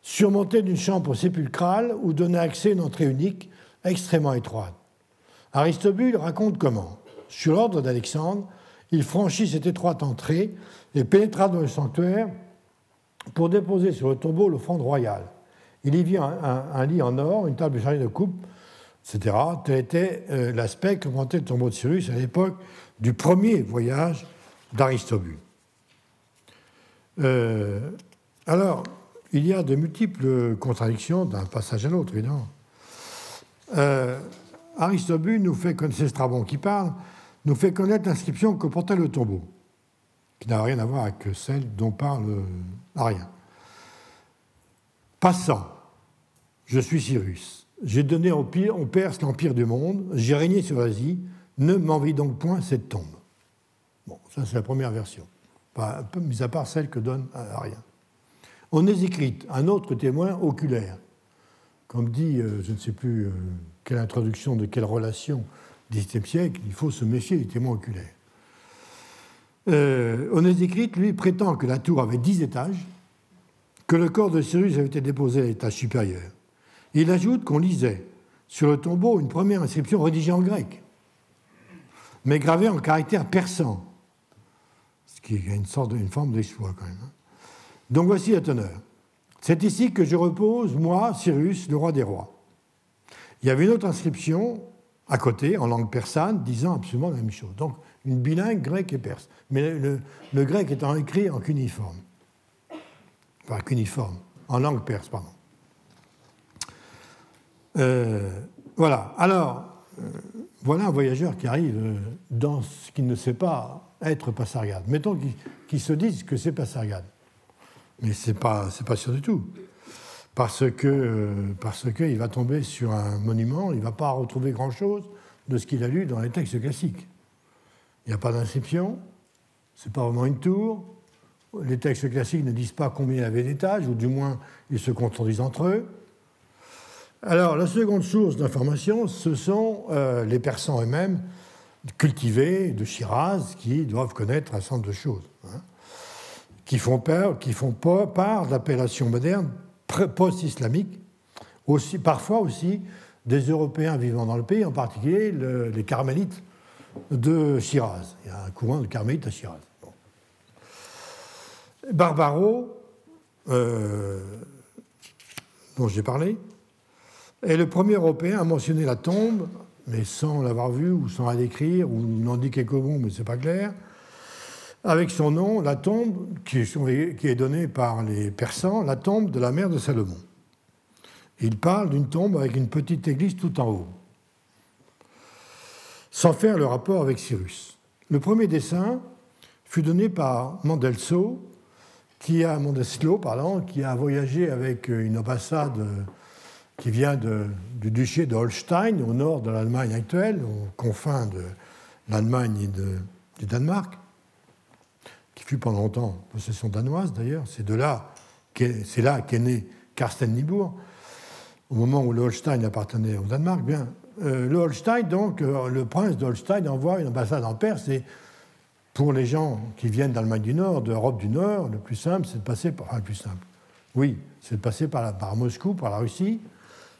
B: surmonté d'une chambre sépulcrale où donnait accès une entrée unique extrêmement étroite. Aristobule raconte comment, sur l'ordre d'Alexandre, il franchit cette étroite entrée et pénétra dans le sanctuaire pour déposer sur le tombeau l'offrande royale. Il y vit un, lit en or, une table chargée de coupe, etc. Tel était euh, l'aspect que montait le tombeau de Cyrus à l'époque du premier voyage d'Aristobule. Euh, alors, il y a de multiples contradictions d'un passage à l'autre, évidemment. Euh, Aristobule nous fait connaître, Strabon qui parle, nous fait connaître l'inscription que portait le tombeau, qui n'a rien à voir avec celle dont parle Arien. Passant, je suis Cyrus. J'ai donné au, pire, Perse l'empire du monde, j'ai régné sur l'Asie, ne m'envie donc point cette tombe. Bon, ça c'est la première version, mis à part celle que donne est écrit un autre témoin oculaire. Comme dit, euh, je ne sais plus euh, quelle introduction de quelle relation XVIIe siècle, il faut se méfier des témoins oculaires. Euh, lui, prétend que la tour avait dix étages, que le corps de Cyrus avait été déposé à l'étage supérieur. Il ajoute qu'on lisait sur le tombeau une première inscription rédigée en grec, mais gravée en caractère persan, ce qui est une forme d'exploit quand même. Hein. Donc voici la teneur. C'est ici que je repose, moi, Cyrus, le roi des rois. Il y avait une autre inscription à côté, en langue persane, disant absolument la même chose. Donc une bilingue grec et perse. Mais le, le grec étant écrit en cuniforme. Enfin, cuniforme, en langue perse, pardon. Euh, voilà. Alors, euh, voilà un voyageur qui arrive euh, dans ce qu'il ne sait pas être Passargade. Mettons qu'il se dise que c'est Passargade. Mais ce n'est pas, pas sûr du tout. Parce que parce qu'il va tomber sur un monument, il ne va pas retrouver grand-chose de ce qu'il a lu dans les textes classiques. Il n'y a pas d'inscription, ce n'est pas vraiment une tour. Les textes classiques ne disent pas combien il y avait d'étages, ou du moins ils se contredisent entre eux. Alors, la seconde source d'information, ce sont euh, les Persans eux-mêmes, cultivés de Shiraz, qui doivent connaître un certain de choses, hein, qui font, part, qui font part d'appellations modernes post-islamiques, parfois aussi des Européens vivant dans le pays, en particulier les Carmélites de Shiraz. Il y a un courant de Carmélites à Shiraz. Barbaro, euh, dont j'ai parlé, et le premier Européen à mentionner la tombe, mais sans l'avoir vue ou sans la décrire, ou n'en dit quelques mots, mais ce n'est pas clair, avec son nom, la tombe qui est donnée par les Persans, la tombe de la mère de Salomon. Il parle d'une tombe avec une petite église tout en haut, sans faire le rapport avec Cyrus. Le premier dessin fut donné par Mandelso, qui a, Mondeslo, pardon, qui a voyagé avec une ambassade qui vient du duché de Holstein, au nord de l'Allemagne actuelle, aux confins de l'Allemagne et du Danemark, qui fut pendant longtemps possession danoise d'ailleurs. C'est de là c'est là qu'est né Karsten Niebuhr, au moment où le Holstein appartenait au Danemark. Bien, euh, le Holstein, donc, euh, le prince de Holstein envoie une ambassade en Perse et pour les gens qui viennent d'Allemagne du Nord, d'Europe du Nord, le plus simple, c'est de passer par. Le plus simple. Oui, c'est de passer par, par Moscou, par la Russie,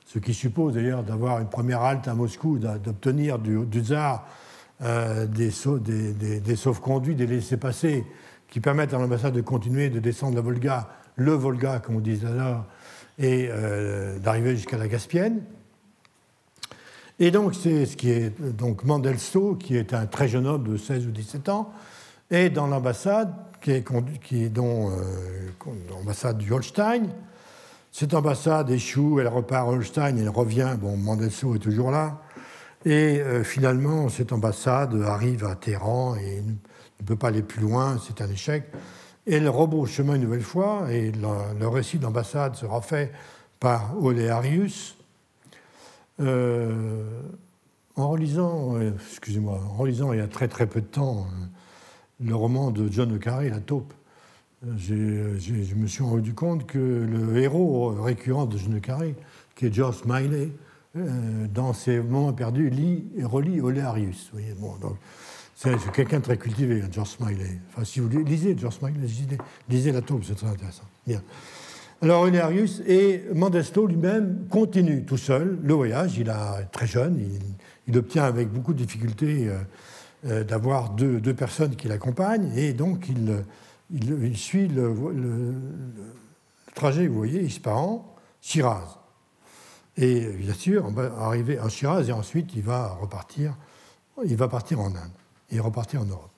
B: ce qui suppose d'ailleurs d'avoir une première halte à Moscou, d'obtenir du, tsar euh, des, des, des, sauf-conduits, des laissés-passer qui permettent à l'ambassade de continuer de descendre la Volga, le Volga, comme on disait alors, et euh, d'arriver jusqu'à la Caspienne. Et donc, c'est ce qui est donc Mandelso, qui est un très jeune homme de 16 ou 17 ans, et dans l'ambassade, qui est, qui est dont, euh, l'ambassade du Holstein, cette ambassade échoue, elle repart à Holstein, elle revient, bon, Mandelso est toujours là, et euh, finalement, cette ambassade arrive à Téhéran et ne peut pas aller plus loin, c'est un échec. Et elle rebrousse chemin une nouvelle fois, et le, récit d'ambassade sera fait par Oléarius. Euh, en relisant, euh, excusez-moi, en relisant il y a très très peu de temps le roman de John le La taupe, je me suis rendu compte que le héros récurrent de Jeune Carré, qui est George Smiley, euh, dans ses moments perdus, lit et relit Olearius. C'est quelqu'un de très cultivé, hein, George Smiley. Enfin, si vous lisez George Smiley, lisez, La Taupe, c'est très intéressant. Bien. Alors Olearius et Mandesto lui-même continue tout seul le voyage. Il est très jeune, il, obtient avec beaucoup de difficulté euh, euh, d'avoir deux, deux, personnes qui l'accompagnent et donc il il, suit le, trajet, vous voyez, Ispahan, Shiraz. Et bien sûr, on va arriver à Shiraz et ensuite il va repartir, il va partir en Inde et repartir en Europe.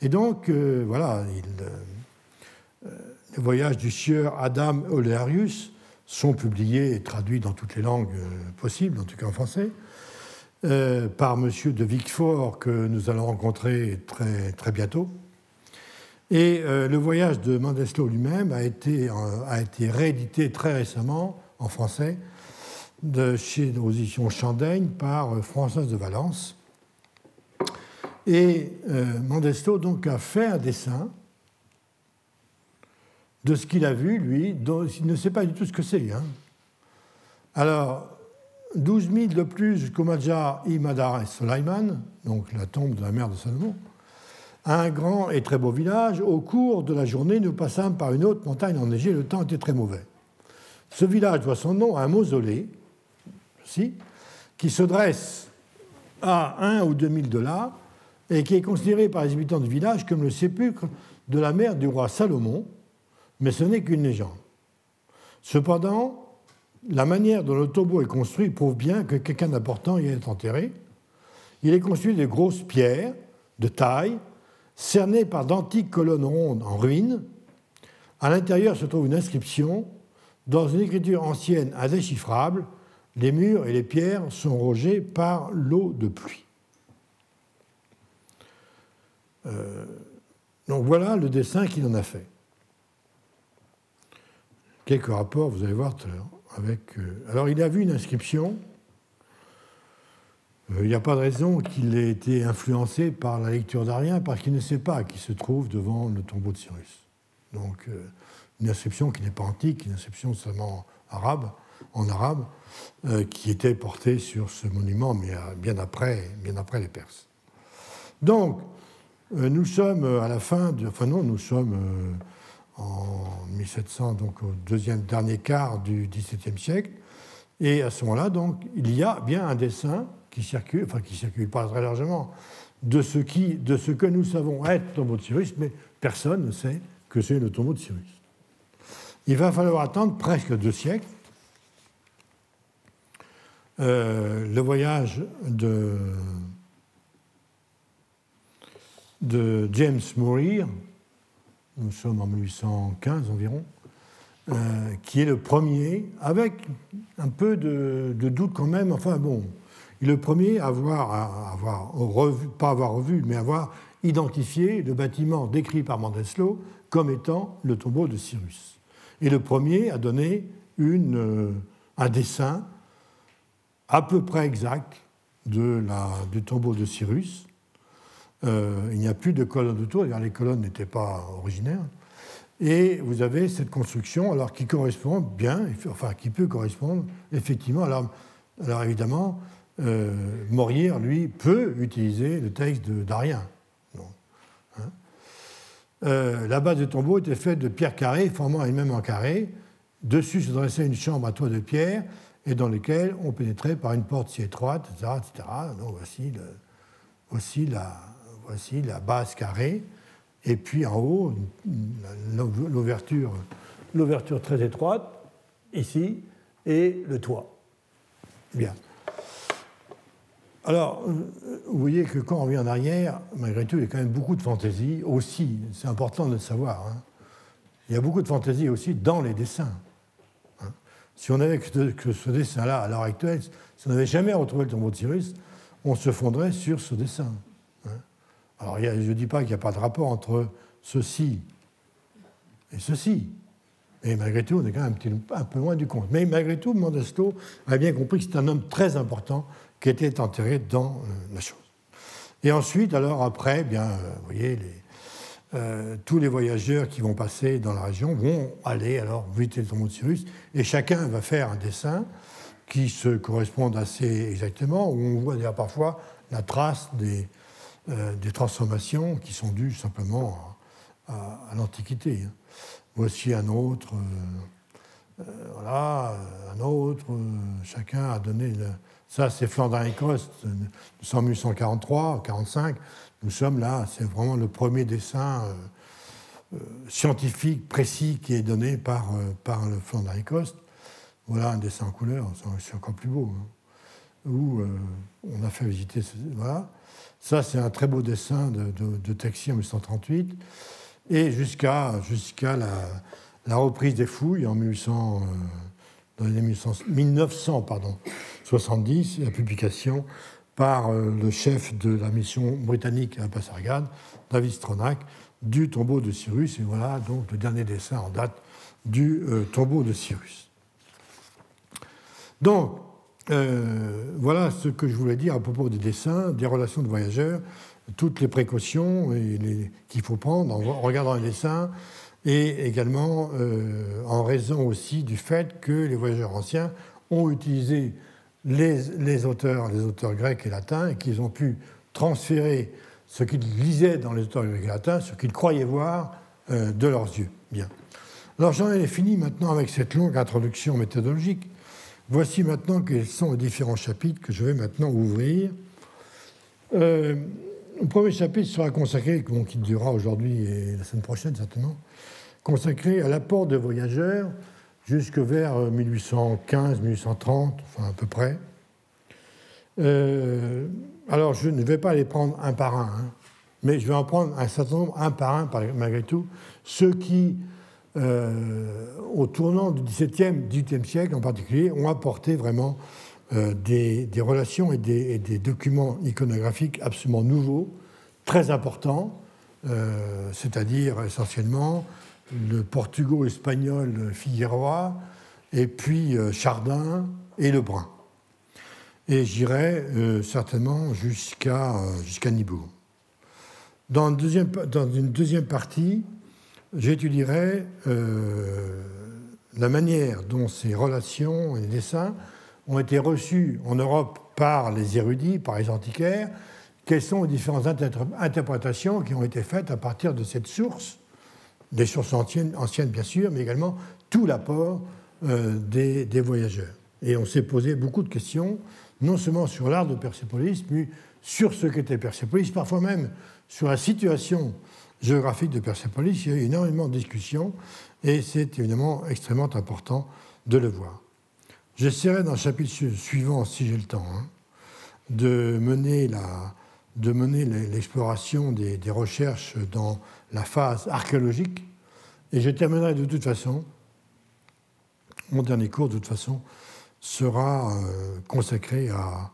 B: Et donc, euh, voilà, il, euh, les voyages du sieur Adam Olearius sont publiés et traduits dans toutes les langues euh, possibles, en tout cas en français, par M. de Vicfort que nous allons rencontrer très bientôt. Et euh, le voyage de Mandeslo lui-même a été, euh, a été réédité très récemment en français chez aux éditions Chandaigne par euh, Françoise de Valence. Et Mandesto donc a fait un dessin de ce qu'il a vu, lui, dont il ne sait pas du tout ce que c'est. Hein. Alors, 12 000 de plus jusqu'au Maja i Madar et Solaiman, donc la tombe de la mère de Salomon, un grand et très beau village. Au cours de la journée, nous passâmes par une haute montagne enneigée, le temps était très mauvais. Ce village doit son nom à un mausolée, qui se dresse à un ou deux milles de là, et qui est considéré par les habitants du village comme le sépulcre de la mère du roi Salomon, mais ce n'est qu'une légende. Cependant, la manière dont le tombeau est construit prouve bien que quelqu'un d'important y est enterré. Il est construit de grosses pierres de taille, cernées par d'antiques colonnes rondes en ruine. À l'intérieur se trouve une inscription dans une écriture ancienne indéchiffrable. Les murs et les pierres sont rogés par l'eau de pluie. Euh, donc voilà le dessin qu'il en a fait. Quelques rapports, vous allez voir. Avec, euh, alors il a vu une inscription. Euh, il n'y a pas de raison qu'il ait été influencé par la lecture d'Arien parce qu'il ne sait pas qui se trouve devant le tombeau de Cyrus. Donc une inscription qui n'est pas antique, une inscription seulement arabe, en arabe, qui était portée sur ce monument, mais bien après, bien après les Perses. Donc, euh, nous sommes euh, à la fin, enfin non, nous sommes euh, en 1700, donc au deuxième dernier quart du XVIIe siècle, et à ce moment-là, donc, il y a bien un dessin qui circule, enfin qui circule pas très largement, de ce, qui, de ce que nous savons être tombeau de Cyrus, mais personne ne sait que c'est le tombeau de Cyrus. Il va falloir attendre presque deux siècles. le voyage de de James Morir, nous sommes en 1815 environ, euh, qui est le premier, avec un peu de, doute quand même, enfin bon, le premier à avoir, avoir revu, pas avoir revu, mais avoir identifié le bâtiment décrit par Mandeslo comme étant le tombeau de Cyrus. Et le premier a donné une, euh, un dessin à peu près exact de la, du tombeau de Cyrus, euh, il n'y a plus de colonnes autour, les colonnes n'étaient pas originaires. Et vous avez cette construction, alors qui correspond bien, enfin qui peut correspondre effectivement. Alors, alors évidemment, euh, lui, peut utiliser le texte d'Arien. Hein. Euh, la base du tombeau était faite de pierres carrées, formant elle-même en carré. Dessus se dressait une chambre à toit de pierre, et dans laquelle on pénétrait par une porte si étroite, etc. voici, la, base carrée, et puis en haut, l'ouverture très étroite, ici, et le toit. Bien. Alors, vous voyez que quand on revient en arrière, malgré tout, il y a quand même beaucoup de fantaisie aussi, c'est important de le savoir. Hein. Il y a beaucoup de fantaisie aussi dans les dessins. Hein. Si on avait que ce dessin-là à l'heure actuelle, si on n'avait jamais retrouvé le tombeau de Cyrus, on se fondrait sur ce dessin. Alors, je ne dis pas qu'il n'y a pas de rapport entre ceci et ceci. Mais malgré tout, on est quand même un, peu loin du compte. Mais malgré tout, Modesto a bien compris que c'est un homme très important qui était enterré dans euh, la chose. Et ensuite, alors après, bien, euh, vous voyez, euh, tous les voyageurs qui vont passer dans la région vont aller alors visiter le tombeau de Cyrus, et chacun va faire un dessin qui se corresponde assez exactement, où on voit d'ailleurs parfois la trace des, des transformations qui sont dues simplement à, l'Antiquité. Hein. Voici un autre, voilà, un autre, chacun a donné. Ça, c'est Flandrin et Coste, nous sommes en 1843, 45. Nous sommes là, c'est vraiment le premier dessin scientifique précis qui est donné par, par le Flandrin et Coste. Voilà un dessin en couleur, c'est encore plus beau. Hein, où on a fait visiter. Voilà. Ça, c'est un très beau dessin de, de, Texier en 1838, et jusqu'à jusqu'à la, reprise des fouilles en 1800, euh, dans les 1900, pardon, 70, la publication par euh, le chef de la mission britannique à Passargade, David Stronach, du tombeau de Cyrus. Et voilà donc le dernier dessin en date du euh, tombeau de Cyrus. Donc, euh, voilà ce que je voulais dire à propos des dessins, des relations de voyageurs toutes les précautions qu'il faut prendre en regardant les dessins et également en raison aussi du fait que les voyageurs anciens ont utilisé les, auteurs, les auteurs grecs et latins et qu'ils ont pu transférer ce qu'ils lisaient dans les auteurs grecs et latins, ce qu'ils croyaient voir euh, de leurs yeux. Bien. Alors j'en ai fini maintenant avec cette longue introduction méthodologique. Voici maintenant quels sont les différents chapitres que je vais maintenant ouvrir. Euh, le premier chapitre sera consacré, qui durera aujourd'hui et la semaine prochaine certainement, consacré à l'apport de voyageurs jusque vers 1815, euh, 1830, enfin à peu près. Euh, alors je ne vais pas les prendre un par un, hein, mais je vais en prendre un certain nombre, un par un malgré tout, ceux qui, euh, au tournant du XVIIe, XVIIIe siècle en particulier, ont apporté vraiment des, relations et des, documents iconographiques absolument nouveaux, très importants, c'est-à-dire essentiellement le portugo-espagnol Figueroa, et puis euh, Chardin et Lebrun. Et j'irai euh, certainement jusqu'à euh, jusqu'à Nibourg. Dans, une deuxième partie, j'étudierai la manière dont ces relations et dessins ont été reçus en Europe par les érudits, par les antiquaires, quelles sont les différentes interprétations qui ont été faites à partir de cette source des sources anciennes, bien sûr, mais également tout l'apport euh, des, voyageurs. Et on s'est posé beaucoup de questions, non seulement sur l'art de Persépolis, mais sur ce qu'était Persépolis, parfois même sur la situation géographique de Persépolis. Il y a eu énormément de discussions et c'est évidemment extrêmement important de le voir. J'essaierai dans le chapitre suivant, si j'ai le temps, hein, de mener la, de mener l'exploration des, recherches dans la phase archéologique. Et je terminerai de toute façon, mon dernier cours de toute façon sera euh, consacré à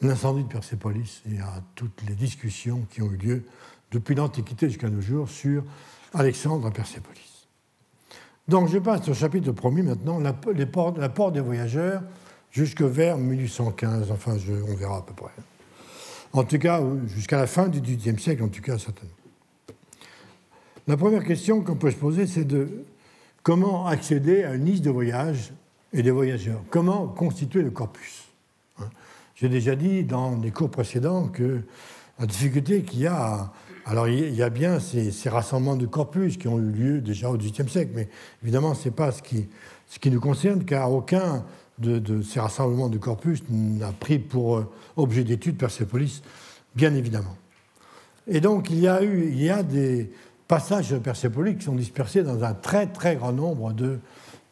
B: l'incendie de Persépolis et à toutes les discussions qui ont eu lieu depuis l'Antiquité jusqu'à nos jours sur Alexandre à Persépolis. Donc je passe au chapitre premier maintenant, l'apport des voyageurs jusque vers 1815, enfin on verra à peu près. En tout cas, jusqu'à la fin du XVIIIe siècle, en tout cas, certainement. La première question qu'on peut se poser, c'est de comment accéder à une liste de voyages et des voyageurs Comment constituer le corpus hein? J'ai déjà dit dans les cours précédents que la difficulté qu'il y a. Alors, il y a bien ces, rassemblements de corpus qui ont eu lieu déjà au XVIIIe siècle, mais évidemment, ce n'est pas ce qui, nous concerne, car aucun de, ces rassemblements de corpus n'a pris pour euh, objet d'étude Persépolis, bien évidemment. Et donc il y a, eu, il y a des passages de Persépolis qui sont dispersés dans un très très grand nombre de,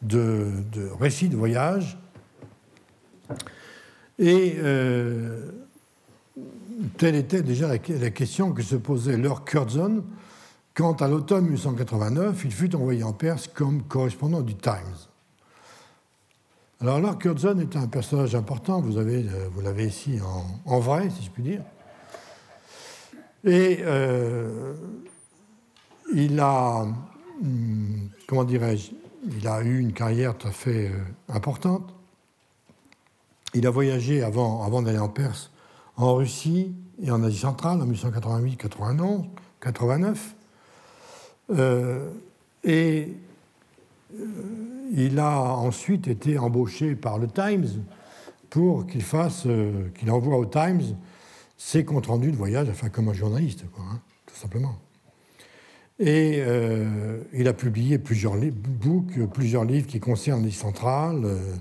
B: de, récits de voyage. Et euh, telle était déjà la, question que se posait Lord Curzon quand, à l'automne 1889, il fut envoyé en Perse comme correspondant du Times. Alors Lord Curzon est un personnage important, vous, euh, vous l'avez ici en, vrai, si je puis dire. Et euh, il a, hum, comment dirais-je, il a eu une carrière tout à fait euh, importante. Il a voyagé avant, d'aller en Perse, en Russie et en Asie centrale en 1888, 91, 89. et il a ensuite été embauché par le Times pour qu'il fasse, euh, qu'il envoie au Times ses comptes rendus de voyage, enfin comme un journaliste, hein, tout simplement. Et euh, il a publié plusieurs books, plusieurs livres qui concernent l'Asie centrale, euh,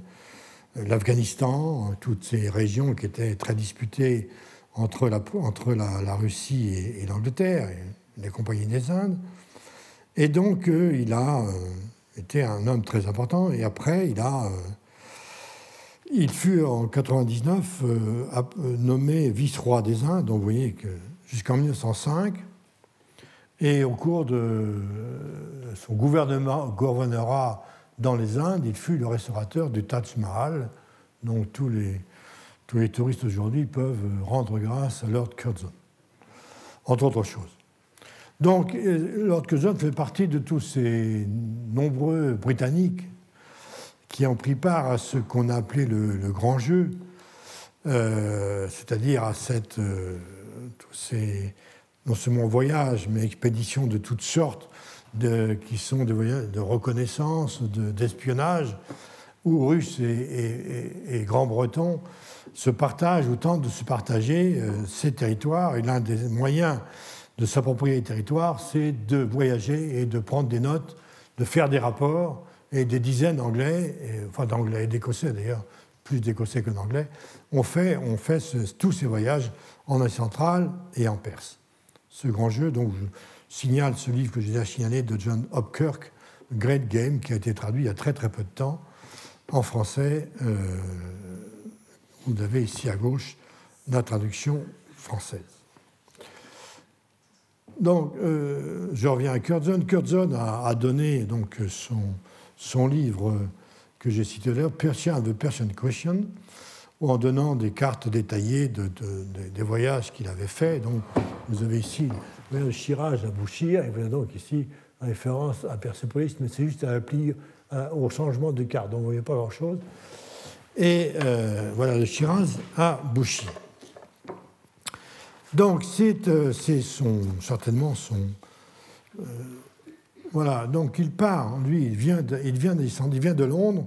B: l'Afghanistan, toutes ces régions qui étaient très disputées entre la, la, Russie et, et l'Angleterre, et les compagnies des Indes. Et donc, il a était un homme très important. Et après, il a. Euh, il fut en 99 euh, euh, nommé vice-roi des Indes, donc vous voyez que jusqu'en 1905. Et au cours de son gouvernement, gouverneura dans les Indes, il fut le restaurateur du Taj Mahal, dont tous les, tous les touristes aujourd'hui peuvent rendre grâce à Lord Curzon, entre autres choses. Donc, euh, Lord Curzon fait partie de tous ces nombreux Britanniques qui ont pris part à ce qu'on a appelé le, grand jeu, euh, c'est-à-dire à cette euh, tous ces, non seulement voyages, mais expéditions de toutes sortes, qui sont des voyages de reconnaissance, d'espionnage, où Russes et, Grands-Bretons se partagent ou tentent de se partager euh, ces territoires. Et l'un des moyens de s'approprier les territoires, c'est de voyager et de prendre des notes, de faire des rapports. Et des dizaines d'Anglais, enfin d'Anglais et d'Écossais d'ailleurs, plus d'Écossais que d'Anglais, ont fait tous ces voyages en Asie centrale et en Perse. Ce grand jeu, donc je signale ce livre que j'ai déjà signalé de John Hopkirk, Great Game, qui a été traduit il y a très très peu de temps en français. Euh, vous avez ici à gauche la traduction française. Donc, euh, je reviens à Kurtzon. Kurtzon a, donné donc, son, son livre que j'ai cité là, Persian, The Persian Question, en donnant des cartes détaillées de, des voyages qu'il avait faits. Donc, vous avez ici le Chirage à Bouchir, et vous avez donc ici référence à Persepolis, mais c'est juste à appliquer au changement de carte, donc vous ne voyez pas grand-chose. Et euh, voilà le Shiraz à Bouchir. Donc, c'est euh, son, certainement son. Euh, voilà, donc il part, lui, il vient, de, il, vient il vient de Londres,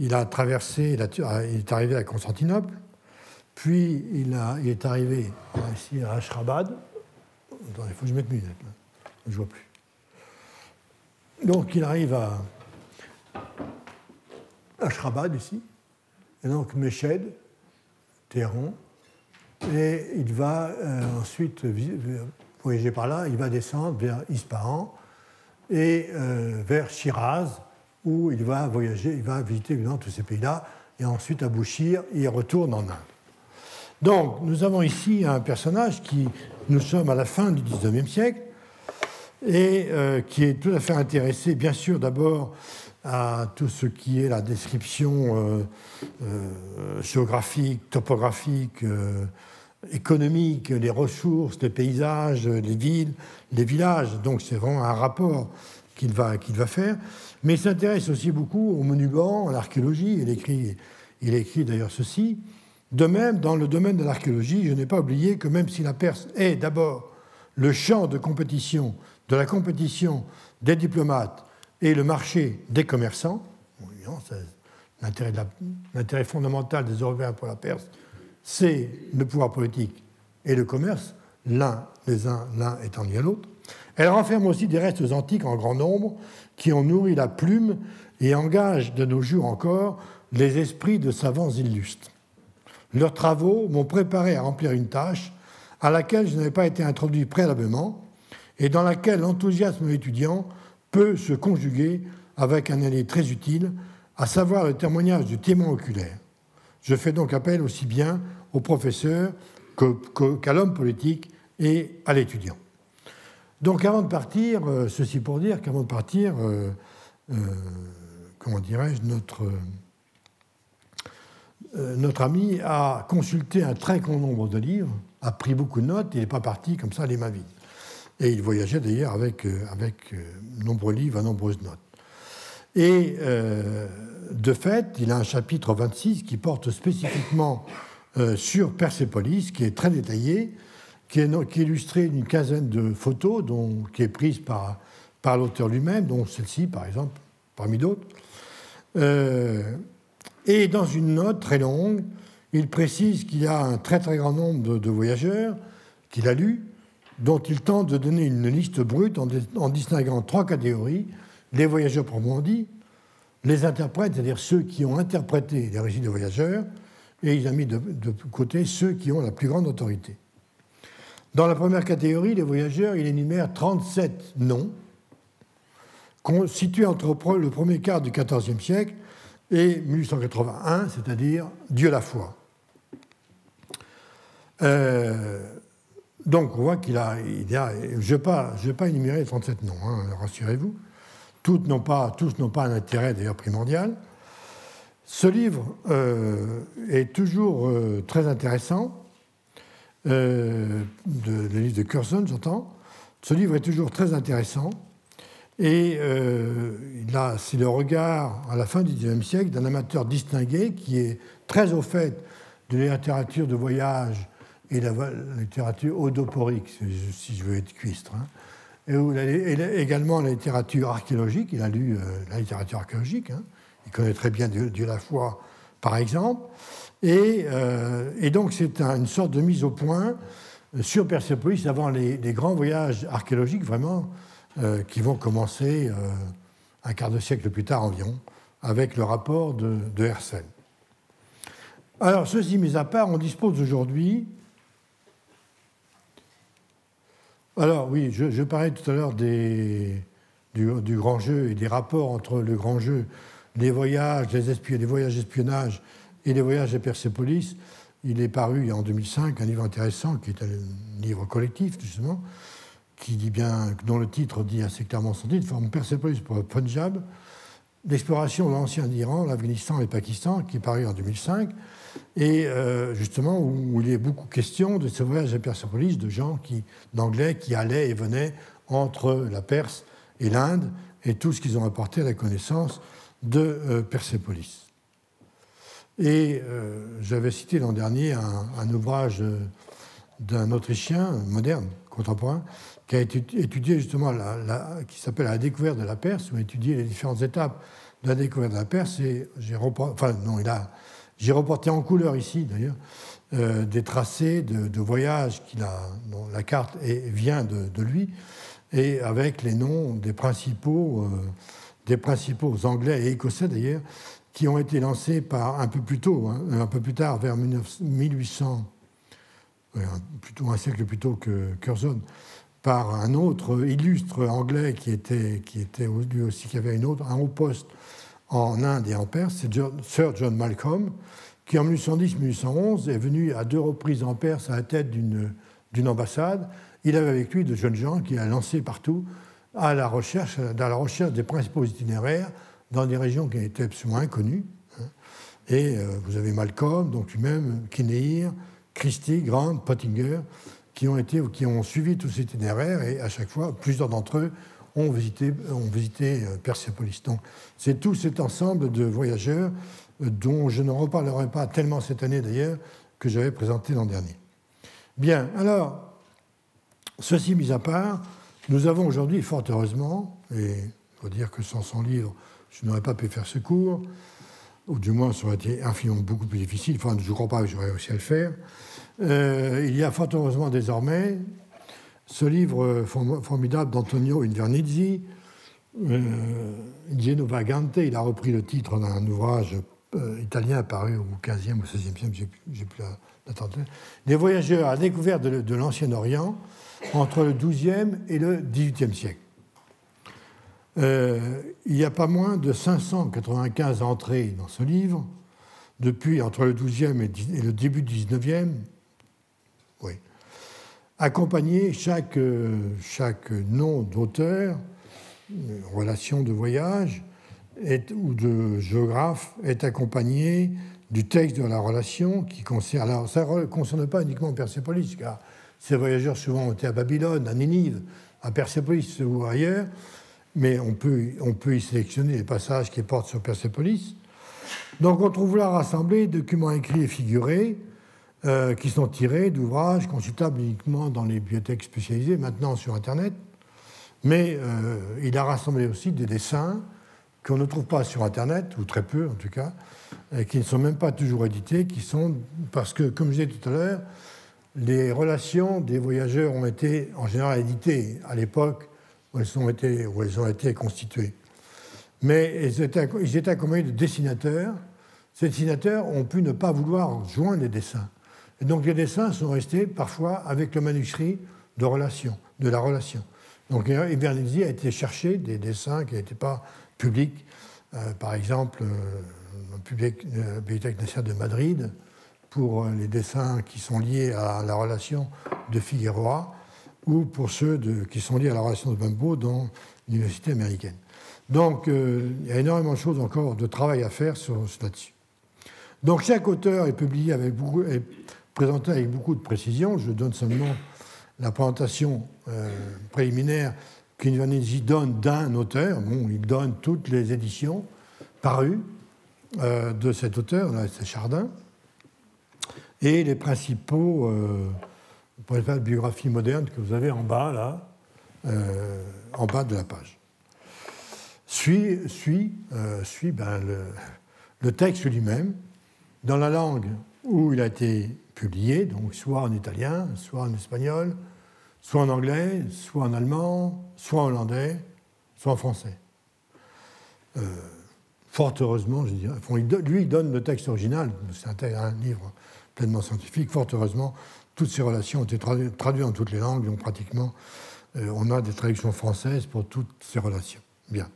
B: il a traversé, il, est arrivé à Constantinople, puis il, est arrivé ici à Ashrabad. Attendez, il faut que je mette mes lunettes, je ne vois plus. Donc il arrive à Ashrabad ici, et donc Meshed, Téhéran, et il va euh, ensuite voyager par là, il va descendre vers Ispahan et euh, vers Shiraz, où il va voyager, il va visiter tous ces pays-là, et ensuite à Bouchir, il retourne en Inde. Donc, nous avons ici un personnage qui, nous sommes à la fin du XIXe siècle, et euh, qui est tout à fait intéressé, bien sûr, d'abord à tout ce qui est la description géographique, topographique, économique, les ressources, les paysages, les villes, les villages. Donc c'est vraiment un rapport qu'il va, qu'il va faire. Mais il s'intéresse aussi beaucoup aux monuments, à l'archéologie. Il écrit, il écrit d'ailleurs ceci. De même, dans le domaine de l'archéologie, je n'ai pas oublié que même si la Perse est d'abord le champ de compétition, de la compétition des diplomates et le marché des commerçants, l'intérêt fondamental des Européens pour la Perse, c'est le pouvoir politique et le commerce, l'un les l'un étant lié à l'autre. Elle renferme aussi des restes antiques en grand nombre qui ont nourri la plume et engagent de nos jours encore les esprits de savants illustres. Leurs travaux m'ont préparé à remplir une tâche à laquelle je n'avais pas été introduit préalablement et dans laquelle l'enthousiasme de l'étudiant peut se conjuguer avec un allié très utile, à savoir le témoignage du témoin oculaire. Je fais donc appel aussi bien au professeur qu'à l'homme politique et à l'étudiant. Donc avant de partir, euh, ceci pour dire qu'avant de partir, euh, euh, comment dirais-je, notre, notre ami a consulté un très grand nombre de livres, a pris beaucoup de notes, il n'est pas parti comme ça les mains vides. Et il voyageait d'ailleurs avec, avec nombreux livres, à nombreuses notes. Et de fait, il a un chapitre 26 qui porte spécifiquement sur Persépolis, qui est très détaillé, qui est, illustré d'une quinzaine de photos, dont, qui est prise par, l'auteur lui-même, dont celle-ci, par exemple, parmi d'autres. Euh, et dans une note très longue, il précise qu'il y a un très très grand nombre de, voyageurs qu'il a lus, dont il tente de donner une liste brute en, distinguant trois catégories les voyageurs proprement les interprètes, c'est-à-dire ceux qui ont interprété les récits de voyageurs, et il a mis de, côté ceux qui ont la plus grande autorité. Dans la première catégorie, les voyageurs, il énumère 37 noms, situés entre le premier quart du XIVe siècle et 1881, c'est-à-dire Dieu la foi. Euh, donc on voit qu'il a, il a, je ne vais, pas énumérer les 37 noms, hein, rassurez-vous. Toutes n'ont pas, tous n'ont pas un intérêt d'ailleurs primordial. Ce livre euh, est toujours euh, très intéressant, euh, le livre de Curson, j'entends. Ce livre est toujours très intéressant et c'est le regard à la fin du XIXe siècle d'un amateur distingué qui est très au fait de la littérature de voyage et la, littérature odoporique, si je veux être cuistre. Hein. Et, également la littérature archéologique, il a lu euh, la littérature archéologique, hein. il connaît très bien Dieu, la foi, par exemple. Et, euh, donc c'est une sorte de mise au point sur Persépolis avant les, grands voyages archéologiques vraiment euh, qui vont commencer un quart de siècle plus tard environ avec le rapport de, de. Alors, ceci mis à part, on dispose aujourd'hui. Alors, oui, je, parlais tout à l'heure du, grand jeu et des rapports entre le grand jeu, les voyages, les, voyages d'espionnage et les voyages de Persépolis. Il est paru en 2005 un livre intéressant qui est un livre collectif, justement, qui dit bien, dont le titre dit assez clairement son titre, forme Persépolis pour le Punjab, l'exploration de l'ancien Iran, l'Afghanistan et le Pakistan, qui est paru en 2005 et euh, justement où, il est beaucoup question de ce voyage à Persépolis, de gens d'anglais qui allaient et venaient entre la Perse et l'Inde, et tout ce qu'ils ont apporté à la connaissance de euh, Persépolis. Et euh, j'avais cité l'an dernier un, ouvrage d'un Autrichien moderne, contemporain, qui a étudié justement, la, qui s'appelle La découverte de la Perse, où a étudié les différentes étapes de la découverte de la Perse. Et j'ai reporté en couleur ici, d'ailleurs, euh, des tracés de, voyages qu'il a, dont la carte vient de, lui, et avec les noms des principaux, euh, des principaux anglais et écossais, d'ailleurs, qui ont été lancés par un peu plus tôt, hein, un peu plus tard, vers 1800, plutôt un siècle plus tôt que Curzon, par un autre illustre anglais qui était, qui était lui aussi, qui avait une autre, un haut poste en Inde et en Perse, c'est Sir John Malcolm, qui en 1810-1811 est venu à deux reprises en Perse à la tête d'une ambassade. Il avait avec lui de jeunes gens qui a lancé partout à la recherche, dans la recherche des principaux itinéraires dans des régions qui étaient absolument inconnues. Hein. Et euh, vous avez Malcolm, donc lui-même, Kinnear, Christie, Grant, Pottinger, qui ont, été, qui ont suivi tous ces itinéraires et à chaque fois, plusieurs d'entre eux ont visité, ont visité euh, Persépolis. Donc, c'est tout cet ensemble de voyageurs euh, dont je ne reparlerai pas tellement cette année d'ailleurs que j'avais présenté l'an dernier. Bien, alors, ceci mis à part, nous avons aujourd'hui, fort heureusement, et il faut dire que sans son livre, je n'aurais pas pu faire ce cours, ou du moins ça aurait été infiniment beaucoup plus difficile, enfin je ne crois pas que j'aurais réussi à le faire, euh, il y a fort heureusement désormais ce livre formidable d'Antonio Invernizzi, euh, Genova Gante, il a repris le titre d'un ouvrage euh, italien apparu au XVe ou XVIe siècle, j'ai plus la, tenter. Les voyageurs à découvert de, l'Ancien Orient entre le XIIe et le XVIIIe siècle. Euh, il n'y a pas moins de 595 entrées dans ce livre, depuis entre le XIIe et le début du XIXe, oui, accompagné chaque, chaque nom d'auteur, relation de voyage ou de géographe est accompagné du texte de la relation qui concerne. Alors, ça ne concerne pas uniquement Persépolis, car ces voyageurs souvent ont été à Babylone, à Ninive, à Persépolis ou ailleurs, mais on peut, on peut y sélectionner les passages qui portent sur Persépolis. Donc, on trouve là rassemblés documents écrits et figurés euh, qui sont tirés d'ouvrages consultables uniquement dans les bibliothèques spécialisées, maintenant sur Internet. Mais euh, il a rassemblé aussi des dessins qu'on ne trouve pas sur Internet, ou très peu en tout cas, qui ne sont même pas toujours édités, qui sont parce que, comme je disais tout à l'heure, les relations des voyageurs ont été en général éditées à l'époque où elles ont été, où elles ont été constituées. Mais ils étaient, accompagnés de dessinateurs. Ces dessinateurs ont pu ne pas vouloir joindre les dessins. Et donc les dessins sont restés parfois avec le manuscrit de, relation, de la relation. Donc Ibernizzi a été chercher des dessins qui n'étaient pas publics. Euh, par exemple, euh, la Bibliothèque nationale de Madrid, pour euh, les dessins qui sont liés à la relation de Figueroa, ou pour ceux qui sont liés à la relation de Bumbo dans l'université américaine. Donc, il y a énormément de choses encore de travail à faire sur, là-dessus. Donc, chaque auteur est publié avec beaucoup, présenté avec beaucoup de précision. Je donne seulement la présentation préliminaire qu'Invanesi donne d'un auteur. Bon, il donne toutes les éditions parues euh, de cet auteur, c'est Chardin. Et les principaux, euh, biographies modernes que vous avez en bas, là, euh, en bas de la page. Suit, suit, euh, suit ben, le, texte lui-même dans la langue où il a été publié, donc soit en italien, soit en espagnol, soit en anglais, soit en allemand, soit en hollandais, soit en français. Euh, fort heureusement, je dirais. lui, il donne le texte original, c'est un, livre pleinement scientifique. Fort heureusement, toutes ces relations ont été traduites, dans toutes les langues, donc pratiquement, euh, on a des traductions françaises pour toutes ces relations. Bien.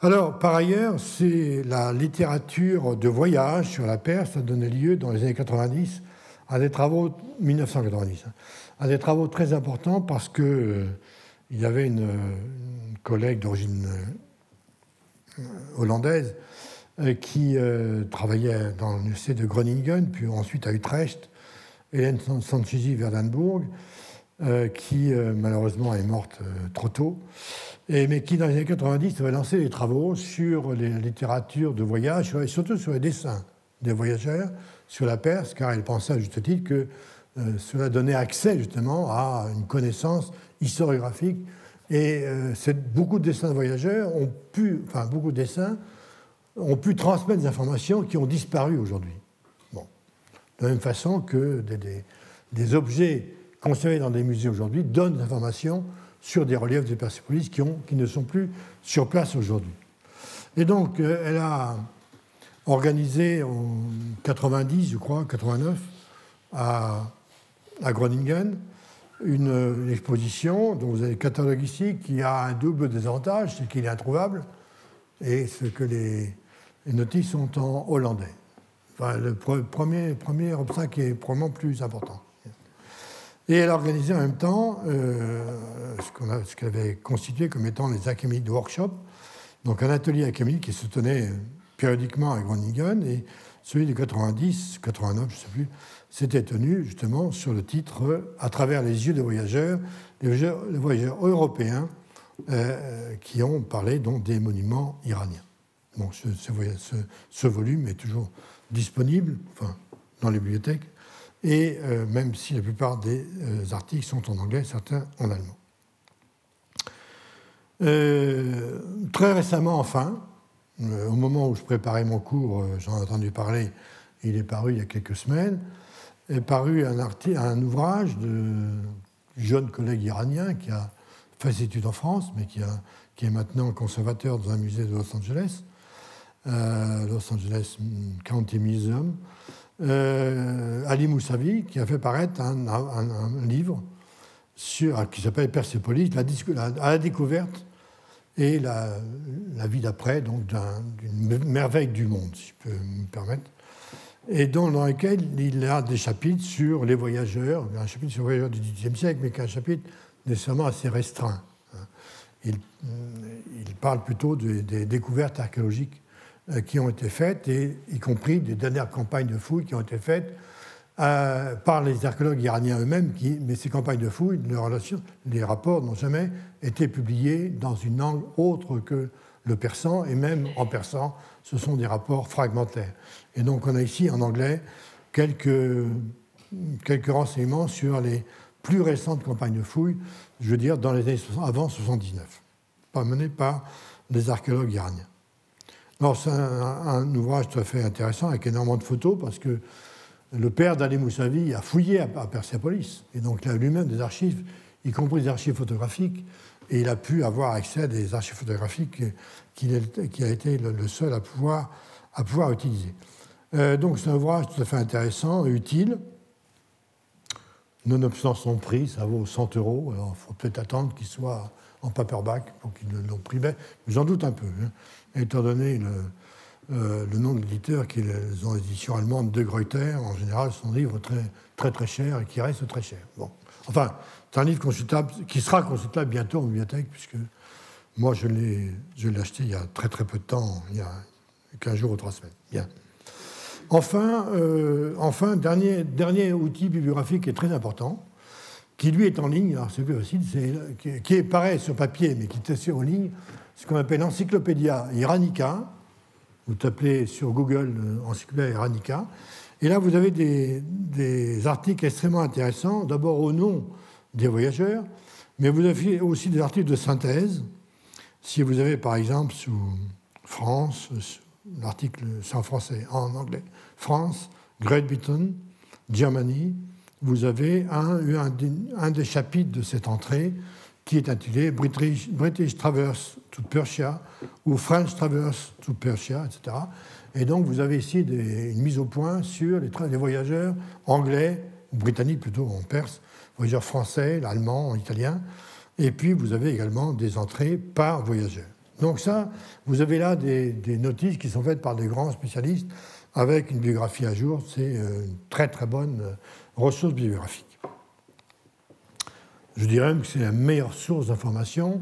B: Alors, par ailleurs, c'est la littérature de voyage sur la Perse a donné lieu dans les années 90 à des travaux, 1990, hein, à des travaux très importants parce que euh, il y avait une, collègue d'origine euh, hollandaise qui travaillait dans l'université de Groningen, puis ensuite à Utrecht, Hélène Sanchizi Verdenbourg, qui malheureusement est morte trop tôt mais qui, dans les années 90, avait lancé des travaux sur les littératures de voyage, et surtout sur les dessins des voyageurs sur la Perse, car elle pensait à juste titre que euh, cela donnait accès justement à une connaissance historiographique. Et euh, beaucoup de dessins de voyageurs ont pu, enfin beaucoup de dessins ont pu transmettre des informations qui ont disparu aujourd'hui. Bon. De la même façon que des, objets conservés dans des musées aujourd'hui donnent des informations sur des reliefs de Persépolis qui, ont, qui ne sont plus sur place aujourd'hui. Et donc, euh, elle a organisé en 90, je crois, 89, à, à Groningen, une, exposition dont vous avez le catalogue ici, qui a un double désavantage, c'est qu'il est introuvable, et ce que les, notices sont en hollandais. Enfin, le premier, obstacle est probablement plus important. Et elle a organisé en même temps euh, ce qu'elle avait constitué comme étant les académies de workshop, donc un atelier académique qui se tenait périodiquement à Groningen, et celui de 90, 89, je ne sais plus, s'était tenu justement sur le titre À travers les yeux des voyageurs, les voyageurs, européens euh, qui ont parlé donc des monuments iraniens. Bon, ce, volume est toujours disponible, enfin, dans les bibliothèques, et euh, même si la plupart des euh, articles sont en anglais, certains en allemand. Euh, très récemment, enfin, au moment où je préparais mon cours, j'en ai entendu parler, il est paru il y a quelques semaines, est paru un, ouvrage de jeune collègue iranien qui a fait ses études en France, mais qui est maintenant conservateur dans un musée de Los Angeles, Los Angeles County Museum, euh, Ali Moussavi, qui a fait paraître un, livre sur, qui s'appelle Persepolis, la, à la découverte et la, vie d'après, donc d'une merveille du monde, si je peux me permettre, et dans, lequel il a des chapitres sur les voyageurs, un chapitre sur les voyageurs du XVIIIe siècle, mais qui est un chapitre nécessairement assez restreint. Il, il parle plutôt des découvertes archéologiques euh, qui ont été faites, et, y compris des dernières campagnes de fouilles qui ont été faites euh, par les archéologues iraniens eux-mêmes, mais ces campagnes de fouilles, les rapports n'ont jamais été publiés dans une langue autre que le persan, et même en persan, ce sont des rapports fragmentaires. Et donc on a ici en anglais quelques, quelques renseignements sur les plus récentes campagnes de fouilles, je veux dire dans les années avant 79, pas menées par les archéologues iraniens c'est un, ouvrage tout à fait intéressant avec énormément de photos parce que le père d'Ali Moussavi a fouillé à, Persepolis et donc il a lui-même des archives, y compris des archives photographiques, et il a pu avoir accès à des archives photographiques qu'il a été le, seul à pouvoir, à pouvoir utiliser. Euh, donc c'est un ouvrage tout à fait intéressant, utile. Nonobstant son prix, ça vaut 100 euros. Il faut peut-être attendre qu'il soit en paperback pour qu'ils l'ont pris. Mais j'en doute un peu. Hein étant donné le, euh, le nom de l'éditeur, qui est en édition allemande de Gruyter, en général, sont des livres très, très très chers et qui restent très chers. Bon. Enfin, c'est un livre consultable qui sera consultable bientôt en bibliothèque, puisque moi, je l'ai, je l'ai acheté il y a très très peu de temps, il y a 15 jours ou 3 semaines. Bien. Enfin, euh, enfin dernier, dernier outil bibliographique qui est très important, qui lui est en ligne, alors c'est plus facile, c'est, qui, est pareil sur papier, mais qui est aussi en ligne, ce qu'on appelle l'Encyclopédia Iranica, Vous tapez sur Google Encyclopédia Iranica. Et là, vous avez des, articles extrêmement intéressants, d'abord au nom des voyageurs, mais vous avez aussi des articles de synthèse. Si vous avez par exemple sous France, l'article c'est en français, en anglais, France, Great Britain, Germany, vous avez un, un, des chapitres de cette entrée qui est intitulé British, British Traverse to Persia ou French Traverse to Persia, etc. Et donc vous avez ici une mise au point sur les, les voyageurs anglais, britanniques plutôt en perse, voyageurs français, l'allemand, l'italien, et puis vous avez également des entrées par voyageurs. Donc ça, vous avez là des, notices qui sont faites par des grands spécialistes avec une biographie à jour. C'est euh, une très très bonne euh, ressource bibliographique. Je dirais même que c'est la meilleure source d'information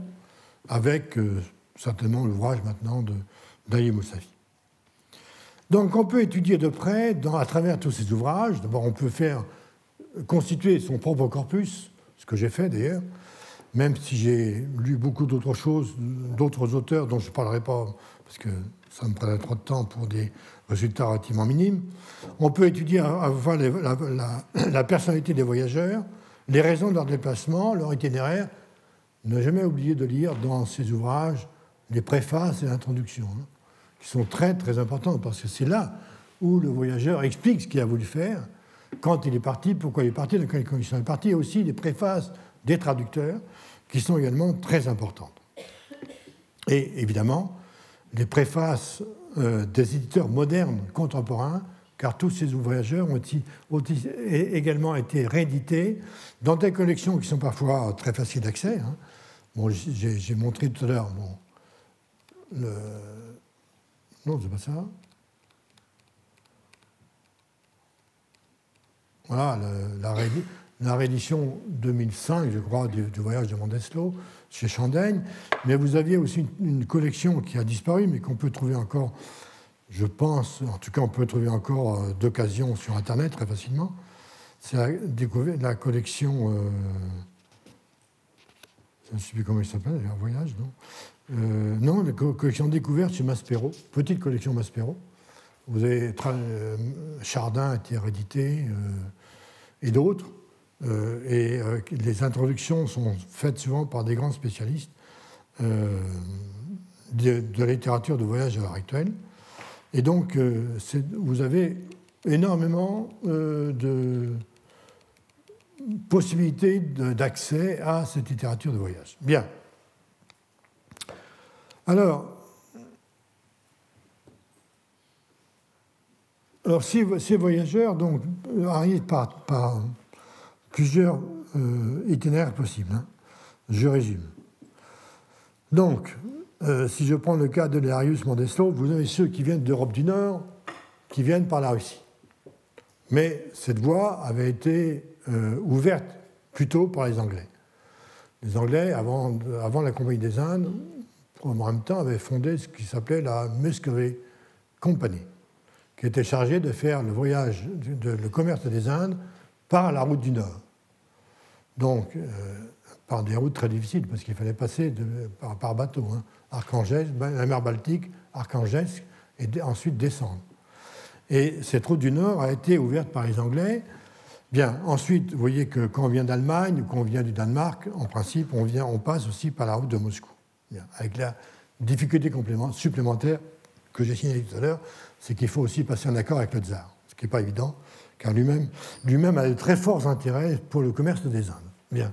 B: avec euh, certainement l'ouvrage maintenant d'Ali Moussavi. Donc on peut étudier de près, à travers tous ces ouvrages, d'abord on peut faire constituer son propre corpus, ce que j'ai fait d'ailleurs, même si j'ai lu beaucoup d'autres choses, d'autres auteurs dont je ne parlerai pas, parce que ça me prendrait trop de temps pour des résultats relativement minimes. On peut étudier à, la, la, personnalité des voyageurs, les raisons de leur déplacement, leur itinéraire. Ne jamais oublier de lire dans ces ouvrages les préfaces et l'introduction, hein, qui sont très très importantes, parce que c'est là où le voyageur explique ce qu'il a voulu faire, quand il est parti, pourquoi il est parti, dans quelles conditions il est parti, et aussi les préfaces des traducteurs qui sont également très importantes. Et évidemment, les préfaces euh, des éditeurs modernes contemporains, car tous ces voyageurs ont, également été réédités dans des collections qui sont parfois très faciles d'accès. Hein. Bon, j'ai montré tout à l'heure bon. Non, c'est pas ça. Voilà, la, la réédition 2005, je crois, du, voyage de Mondeslo chez Chandaigne. Mais vous aviez aussi une, collection qui a disparu, mais qu'on peut trouver encore, je pense, en tout cas, on peut trouver encore euh, d'occasion sur Internet très facilement. C'est la, la, collection. Euh, je ne sais plus comment il s'appelle, un voyage, non euh, Non, la collection découverte chez Maspero, petite collection Maspero. Vous avez Chardin a été réédité et d'autres. Euh, et euh, les introductions sont faites souvent par des grands spécialistes euh, de, la littérature de voyage à l'heure actuelle. Et donc, vous avez énormément de possibilités d'accès à cette littérature de voyage. Bien. Alors, alors ces, ces voyageurs donc, arrivent par, par plusieurs euh, itinéraires possibles. Hein. Je résume. Donc, euh, si je prends le cas de Larius Mondeslo, vous avez ceux qui viennent d'Europe du Nord, qui viennent par la Russie. Mais cette voie avait été euh, ouverte plutôt par les Anglais. Les Anglais, avant, la Compagnie des Indes, en même temps, avaient fondé ce qui s'appelait la Muscovy Company, qui était chargée de faire le voyage, de, le commerce des Indes par la route du Nord donc euh, par des routes très difficiles, parce qu'il fallait passer par, bateau, hein. ben, la mer Baltique, Archangel, et ensuite descendre. Et cette route du Nord a été ouverte par les Anglais. Bien, ensuite, vous voyez que quand on vient d'Allemagne ou quand on vient du Danemark, en principe, on, passe aussi par la route de Moscou. avec la difficulté supplémentaire que j'ai signalée tout à l'heure, c'est qu'il faut aussi passer un accord avec le tsar, ce qui n'est pas évident, car lui-même lui -même a de très forts intérêts pour le commerce des Indes. Bien.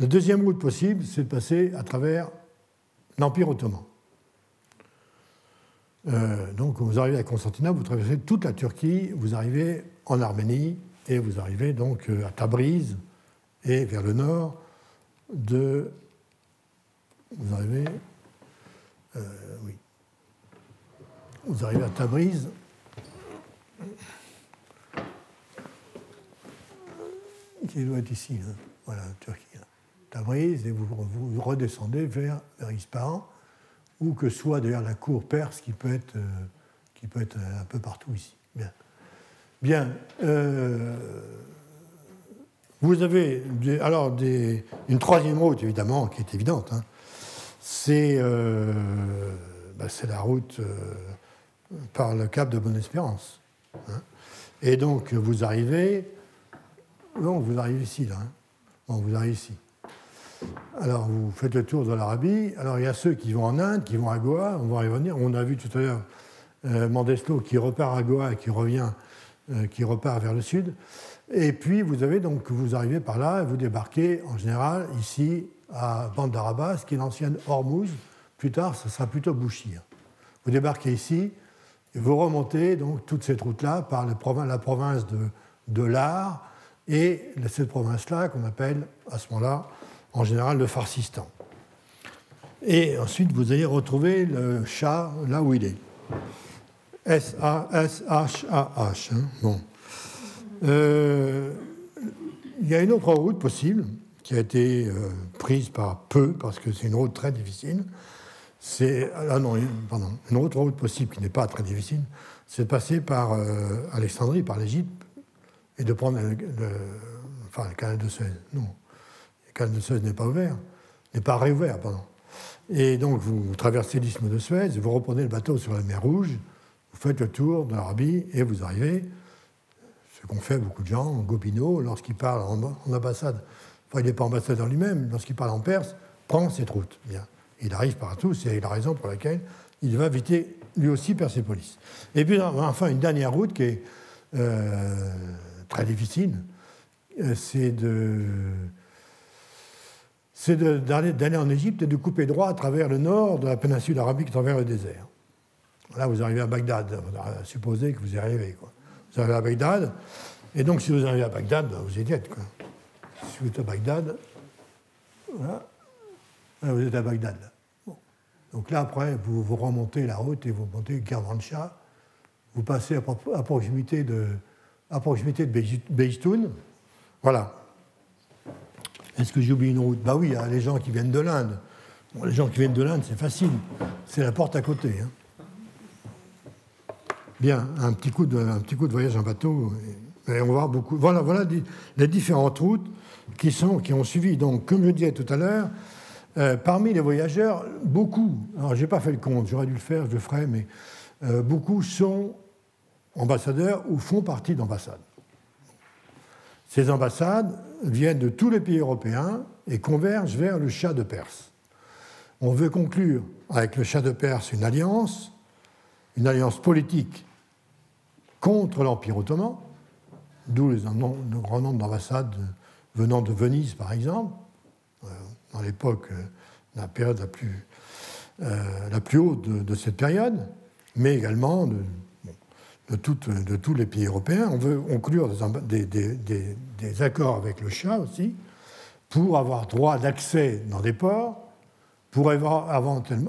B: La deuxième route possible, c'est de passer à travers l'Empire ottoman. Euh, donc, vous arrivez à Constantinople, vous traversez toute la Turquie, vous arrivez en Arménie et vous arrivez donc euh, à Tabriz et vers le nord de. Vous arrivez. Euh, oui. Vous arrivez à Tabriz qui doit être ici, hein. voilà, Turquie. Tabriz, et vous, redescendez vers, vers Ispahan, ou que soit d'ailleurs la cour perse qui peut être, euh, qui peut être un peu partout ici. Bien. Bien. Euh, vous avez alors une troisième route, évidemment, qui est évidente. Hein. C'est euh, bah, la route par le cap de Bonne-Espérance. Hein. Et donc, vous arrivez. Non, vous arrivez ici, là. Hein. Bon, vous arrivez ici. Alors, vous faites le tour de l'Arabie. Alors, il y a ceux qui vont en Inde, qui vont à Goa. On va y revenir. On a vu tout à l'heure euh, qui repart à Goa et qui revient, euh, qui repart vers le sud. Et puis, vous avez donc, vous arrivez par là vous débarquez, en général, ici, à Bande d'Arabas, qui est l'ancienne Hormuz. Plus tard, ce sera plutôt Bouchir. Vous débarquez ici, et vous remontez donc toute cette route-là par la province de, de l'Ar et cette province-là qu'on appelle à ce moment-là en général le Farsistan. Et ensuite vous allez retrouver le chat là où il est. S-A-S-H-A-H. Hein. Euh, il y a une autre route possible qui a été euh, prise par peu parce que c'est une route très difficile c'est ah non, pardon, une autre route possible qui n'est pas très difficile, c'est de passer par euh, Alexandrie, par l'Égypte, et de prendre le, le canal de Suez. Non, le canal de Suez n'est pas ouvert, n'est pas réouvert, pardon. Et donc vous traversez l'isthme de Suez, vous reprenez le bateau sur la mer Rouge, vous faites le tour de l'Arabie et vous arrivez, ce qu'ont fait beaucoup de gens, Gobineau, lorsqu'il parle en, ambassade, enfin il n'est pas ambassadeur lui-même, lorsqu'il parle en Perse, prend cette route. Il arrive partout, c'est la raison pour laquelle il va éviter lui aussi Persépolis. Et puis enfin une dernière route qui est euh, très difficile, euh, c'est de c'est d'aller en Égypte et de couper droit à travers le nord de la péninsule arabique, à travers le désert. Là, vous arrivez à Bagdad, on supposer que vous y arrivez. Vous arrivez à Bagdad, et donc si vous arrivez à Bagdad, ben, vous y êtes. Si vous êtes à Bagdad, voilà, vous êtes à Bagdad. Donc là, après, vous, remontez la route et vous montez Kermanshah. Vous passez à, proximité de, à proximité de Beistoun. Voilà. Est-ce que j'ai oublié une route? Bah oui, a les gens qui viennent de l'Inde. les gens qui viennent de l'Inde, c'est facile. C'est la porte à côté. Hein. Bien, un petit, coup de, voyage en bateau. On beaucoup. Voilà, voilà les différentes routes qui, sont, qui ont suivi. Donc, comme je disais tout à l'heure, euh, parmi les voyageurs, beaucoup, alors je n'ai pas fait le compte, j'aurais dû le faire, je le ferai, mais euh, beaucoup sont ambassadeurs ou font partie d'ambassades. Ces ambassades viennent de tous les pays européens et convergent vers le Shah de Perse. On veut conclure avec le Shah de Perse une alliance, une alliance politique contre l'Empire ottoman, d'où le grand nombre d'ambassades venant de Venise, par exemple, dans l'époque, euh, la période la plus, euh, haute de, cette période, mais également de, tous les pays européens. On veut conclure des, accords avec le chat aussi, pour avoir droit d'accès dans des ports, pour avoir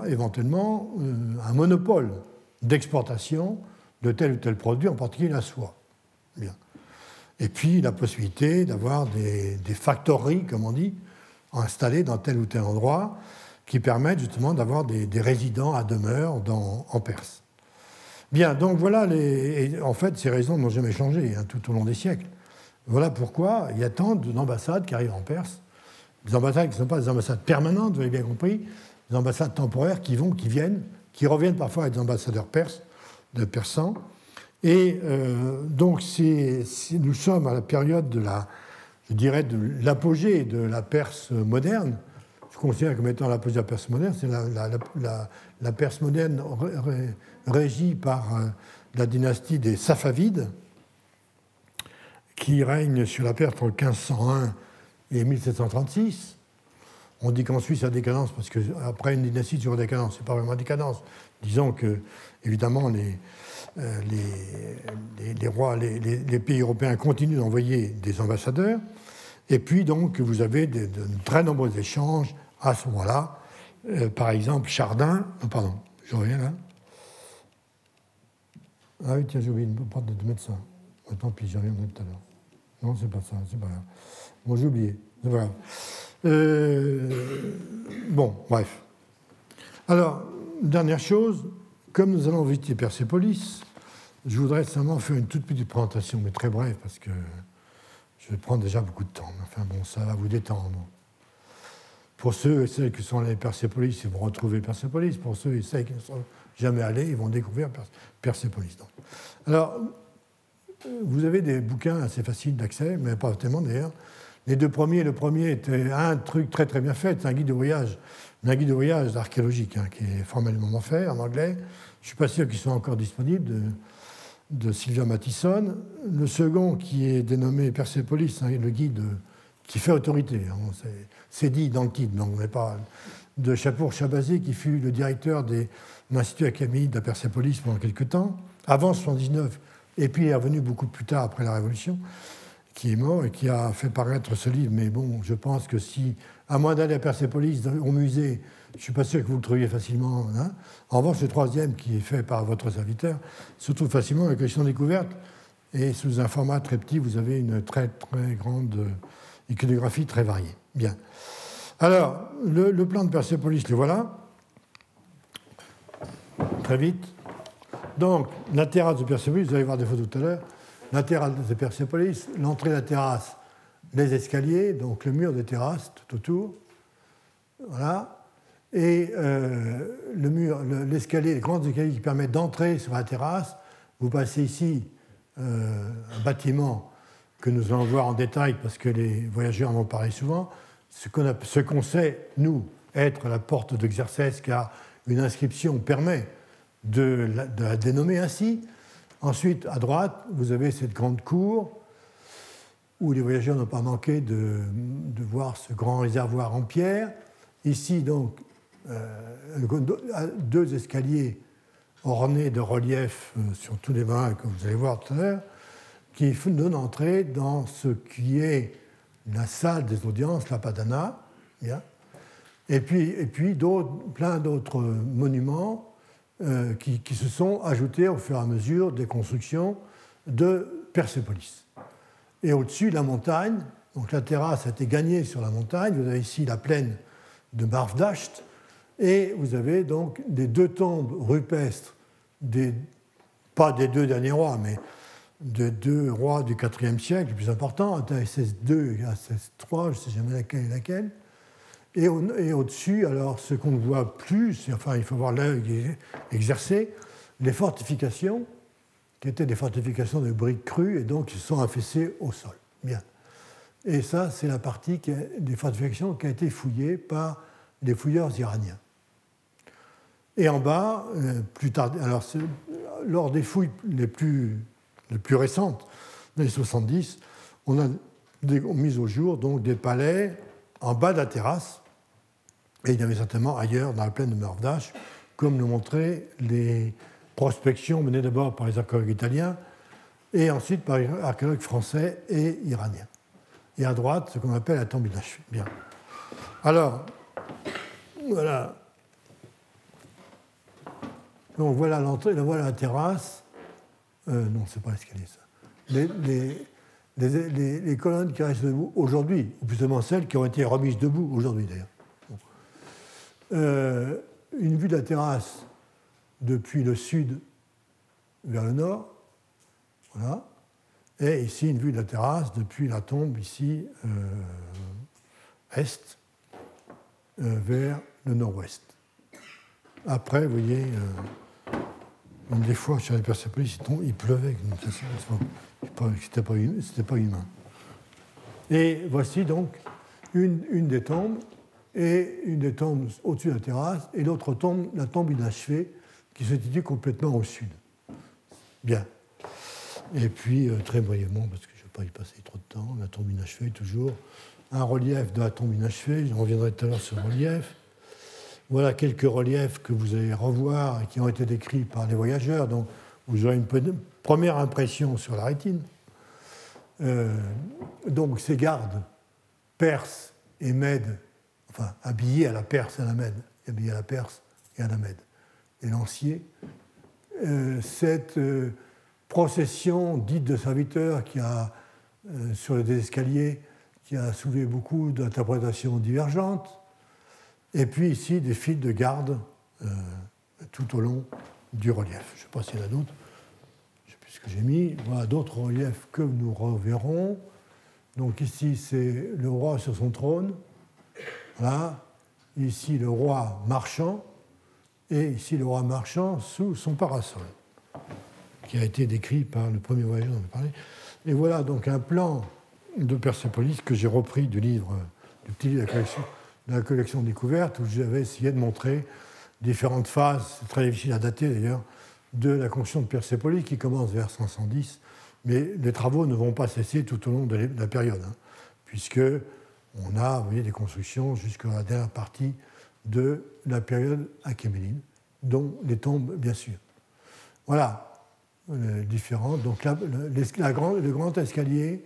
B: éventuellement euh, un monopole d'exportation de tel ou tel produit, en particulier la soie. Bien. Et puis la possibilité d'avoir des, factories, comme on dit, installés dans tel ou tel endroit qui permettent justement d'avoir des, résidents à demeure en Perse. Bien, donc voilà, les, en fait, ces raisons n'ont jamais changé hein, tout au long des siècles. Voilà pourquoi il y a tant d'ambassades qui arrivent en Perse, des ambassades qui ne sont pas des ambassades permanentes, vous avez bien compris, des ambassades temporaires qui vont, qui viennent, qui reviennent parfois à des ambassadeurs perses, de persans. Et euh, donc, nous sommes à la période de la, je dirais, de l'apogée de la Perse moderne, je considère comme étant l'apogée de la Perse moderne, c'est la, Perse moderne régie par euh, la dynastie des Safavides, qui règne sur la Perse entre 1501 et 1736. On dit qu'en Suisse, il y a décadence, parce qu'après une dynastie sur décadence, ce n'est pas vraiment décadence. Disons que, évidemment, les, euh, les, rois, les, pays européens continuent d'envoyer des ambassadeurs. Et puis, donc, vous avez de, très nombreux échanges à ce moment-là. Euh, par exemple, Chardin. Oh, pardon, je reviens là. Ah oui, tiens, j'ai oublié de mettre ça. Oh, tant pis, j'y reviendrai tout à l'heure. Non, c'est pas ça, c'est pas grave. Bon, j'ai oublié. Pas euh, bon, bref. Alors, dernière chose, comme nous allons visiter Persépolis, je voudrais seulement faire une toute petite présentation, mais très brève, parce que je vais prendre déjà beaucoup de temps. Enfin bon, ça va vous détendre. Pour ceux et celles qui sont allés à Persépolis, ils vont retrouver Persépolis. Pour ceux et celles qui ne sont jamais allés, ils vont découvrir Persépolis. Alors, vous avez des bouquins assez faciles d'accès, mais pas tellement d'ailleurs. Les deux premiers, le premier était un truc très très bien fait, c'est un guide de voyage, un guide de voyage archéologique hein, qui est formellement fait en anglais. Je ne suis pas sûr qu'ils soient encore disponibles, de, de Sylvia Mattison. Le second, qui est dénommé Persepolis, hein, le guide qui fait autorité, hein, c'est dit dans le titre, donc on n'est pas de Chapour Chabazi, qui fut le directeur de l'Institut académique de Persépolis pendant quelques temps, avant 1979, et puis est revenu beaucoup plus tard après la Révolution, qui est mort et qui a fait paraître ce livre. Mais bon, je pense que si, à moins d'aller à Persépolis au musée, je ne suis pas sûr que vous le trouviez facilement. Hein. En revanche, le troisième, qui est fait par votre serviteur, se trouve facilement avec question découverte. Et sous un format très petit, vous avez une très très grande iconographie très variée. Bien. Alors, le, plan de Persépolis, le voilà. Très vite. Donc, la terrasse de Persépolis, vous allez voir des photos tout à l'heure. La terrasse de Persépolis, l'entrée de la terrasse, les escaliers, donc le mur de terrasse tout autour. Voilà et euh, le mur, l'escalier, les grands escaliers qui permettent d'entrer sur la terrasse. Vous passez ici euh, un bâtiment que nous allons voir en détail parce que les voyageurs en ont parlé souvent. Ce qu'on, sait, nous, être la porte d'Exercès, car une inscription permet de la, dénommer ainsi. Ensuite, à droite, vous avez cette grande cour où les voyageurs n'ont pas manqué de, voir ce grand réservoir en pierre. Ici, donc, euh, deux escaliers ornés de reliefs euh, sur tous les mains que vous allez voir tout à l'heure, qui donnent entrée dans ce qui est la salle des audiences, la Padana, et puis, et puis plein d'autres monuments euh, qui, qui, se sont ajoutés au fur et à mesure des constructions de Persépolis. Et au-dessus, la montagne, donc la terrasse a été gagnée sur la montagne, vous avez ici la plaine de Marvdasht, et vous avez donc des deux tombes rupestres, des, pas des deux derniers rois, mais de deux rois du IVe siècle, les plus importants, Athaïs II et Athaïs III, je ne sais jamais laquelle est laquelle. Et, au-dessus, alors ce qu'on ne voit plus, enfin il faut voir l'œil exercé, les fortifications, qui étaient des fortifications de briques crues et donc qui sont affaissées au sol. Bien. Et ça, c'est la partie des fortifications qui a été fouillée par les fouilleurs iraniens. Et en bas, euh, plus tard, alors lors des fouilles les plus, les plus récentes, les 70, on a mis au jour donc des palais en bas de la terrasse, et il y avait certainement ailleurs dans la plaine de Mardach, comme le montraient les prospections menées d'abord par les archéologues italiens et ensuite par les archéologues français et iraniens. Et à droite, ce qu'on appelle la tombe inachevée. Bien. Alors, voilà donc voilà l'entrée, voilà la terrasse. Euh, non, c'est pas l'escalier, ça. Les, colonnes qui restent debout aujourd'hui, ou plus seulement celles qui ont été remises debout aujourd'hui d'ailleurs. Euh, une vue de la terrasse depuis le sud vers le nord, voilà. Et ici, une vue de la terrasse depuis la tombe, ici, euh, est, vers le nord-ouest. Après, vous voyez, une des fois, sur les Persépolis, il pleuvait. C'était pas, pas humain. Et voici donc une, une, des tombes, et une des tombes au-dessus de la terrasse, et l'autre tombe, la tombe inachevée, qui se situe complètement au sud. Bien. Et puis, euh, très brièvement, parce que je ne vais pas y passer trop de temps, la tombe inachevée, toujours. Un relief de la tombe inachevée, je reviendrai tout à l'heure sur le relief. Voilà quelques reliefs que vous allez revoir et qui ont été décrits par les voyageurs. Donc, vous aurez une première impression sur la rétine. Euh, donc, ces gardes perses et mèdes, enfin, habillés à la Perse et à la Mède, habillés à la Perse et à la Mède, et lanciers, euh, cette euh, procession dite de serviteurs qui a, sur les escaliers, qui a soulevé beaucoup d'interprétations divergentes, et puis ici, des fils de garde euh, tout au long du relief. Je ne sais pas s'il y en a d'autres. Je ne sais plus ce que j'ai mis. Voilà d'autres reliefs que nous reverrons. Donc ici, c'est le roi sur son trône. Là, ici, le roi marchant. Et ici le roi marchand sous son parasol, qui a été décrit par le premier voyageur dont je parlais. Et voilà donc un plan de Persépolis que j'ai repris du livre, du petit livre de la collection, découverte, où j'avais essayé de montrer différentes phases, très difficile à dater d'ailleurs, de la construction de Persépolis qui commence vers 510, mais les travaux ne vont pas cesser tout au long de la période, hein, puisque on a des constructions jusqu'à la dernière partie de la période achéménide, dont les tombes, bien sûr. Voilà, euh, différentes. Donc la, la, le grand escalier,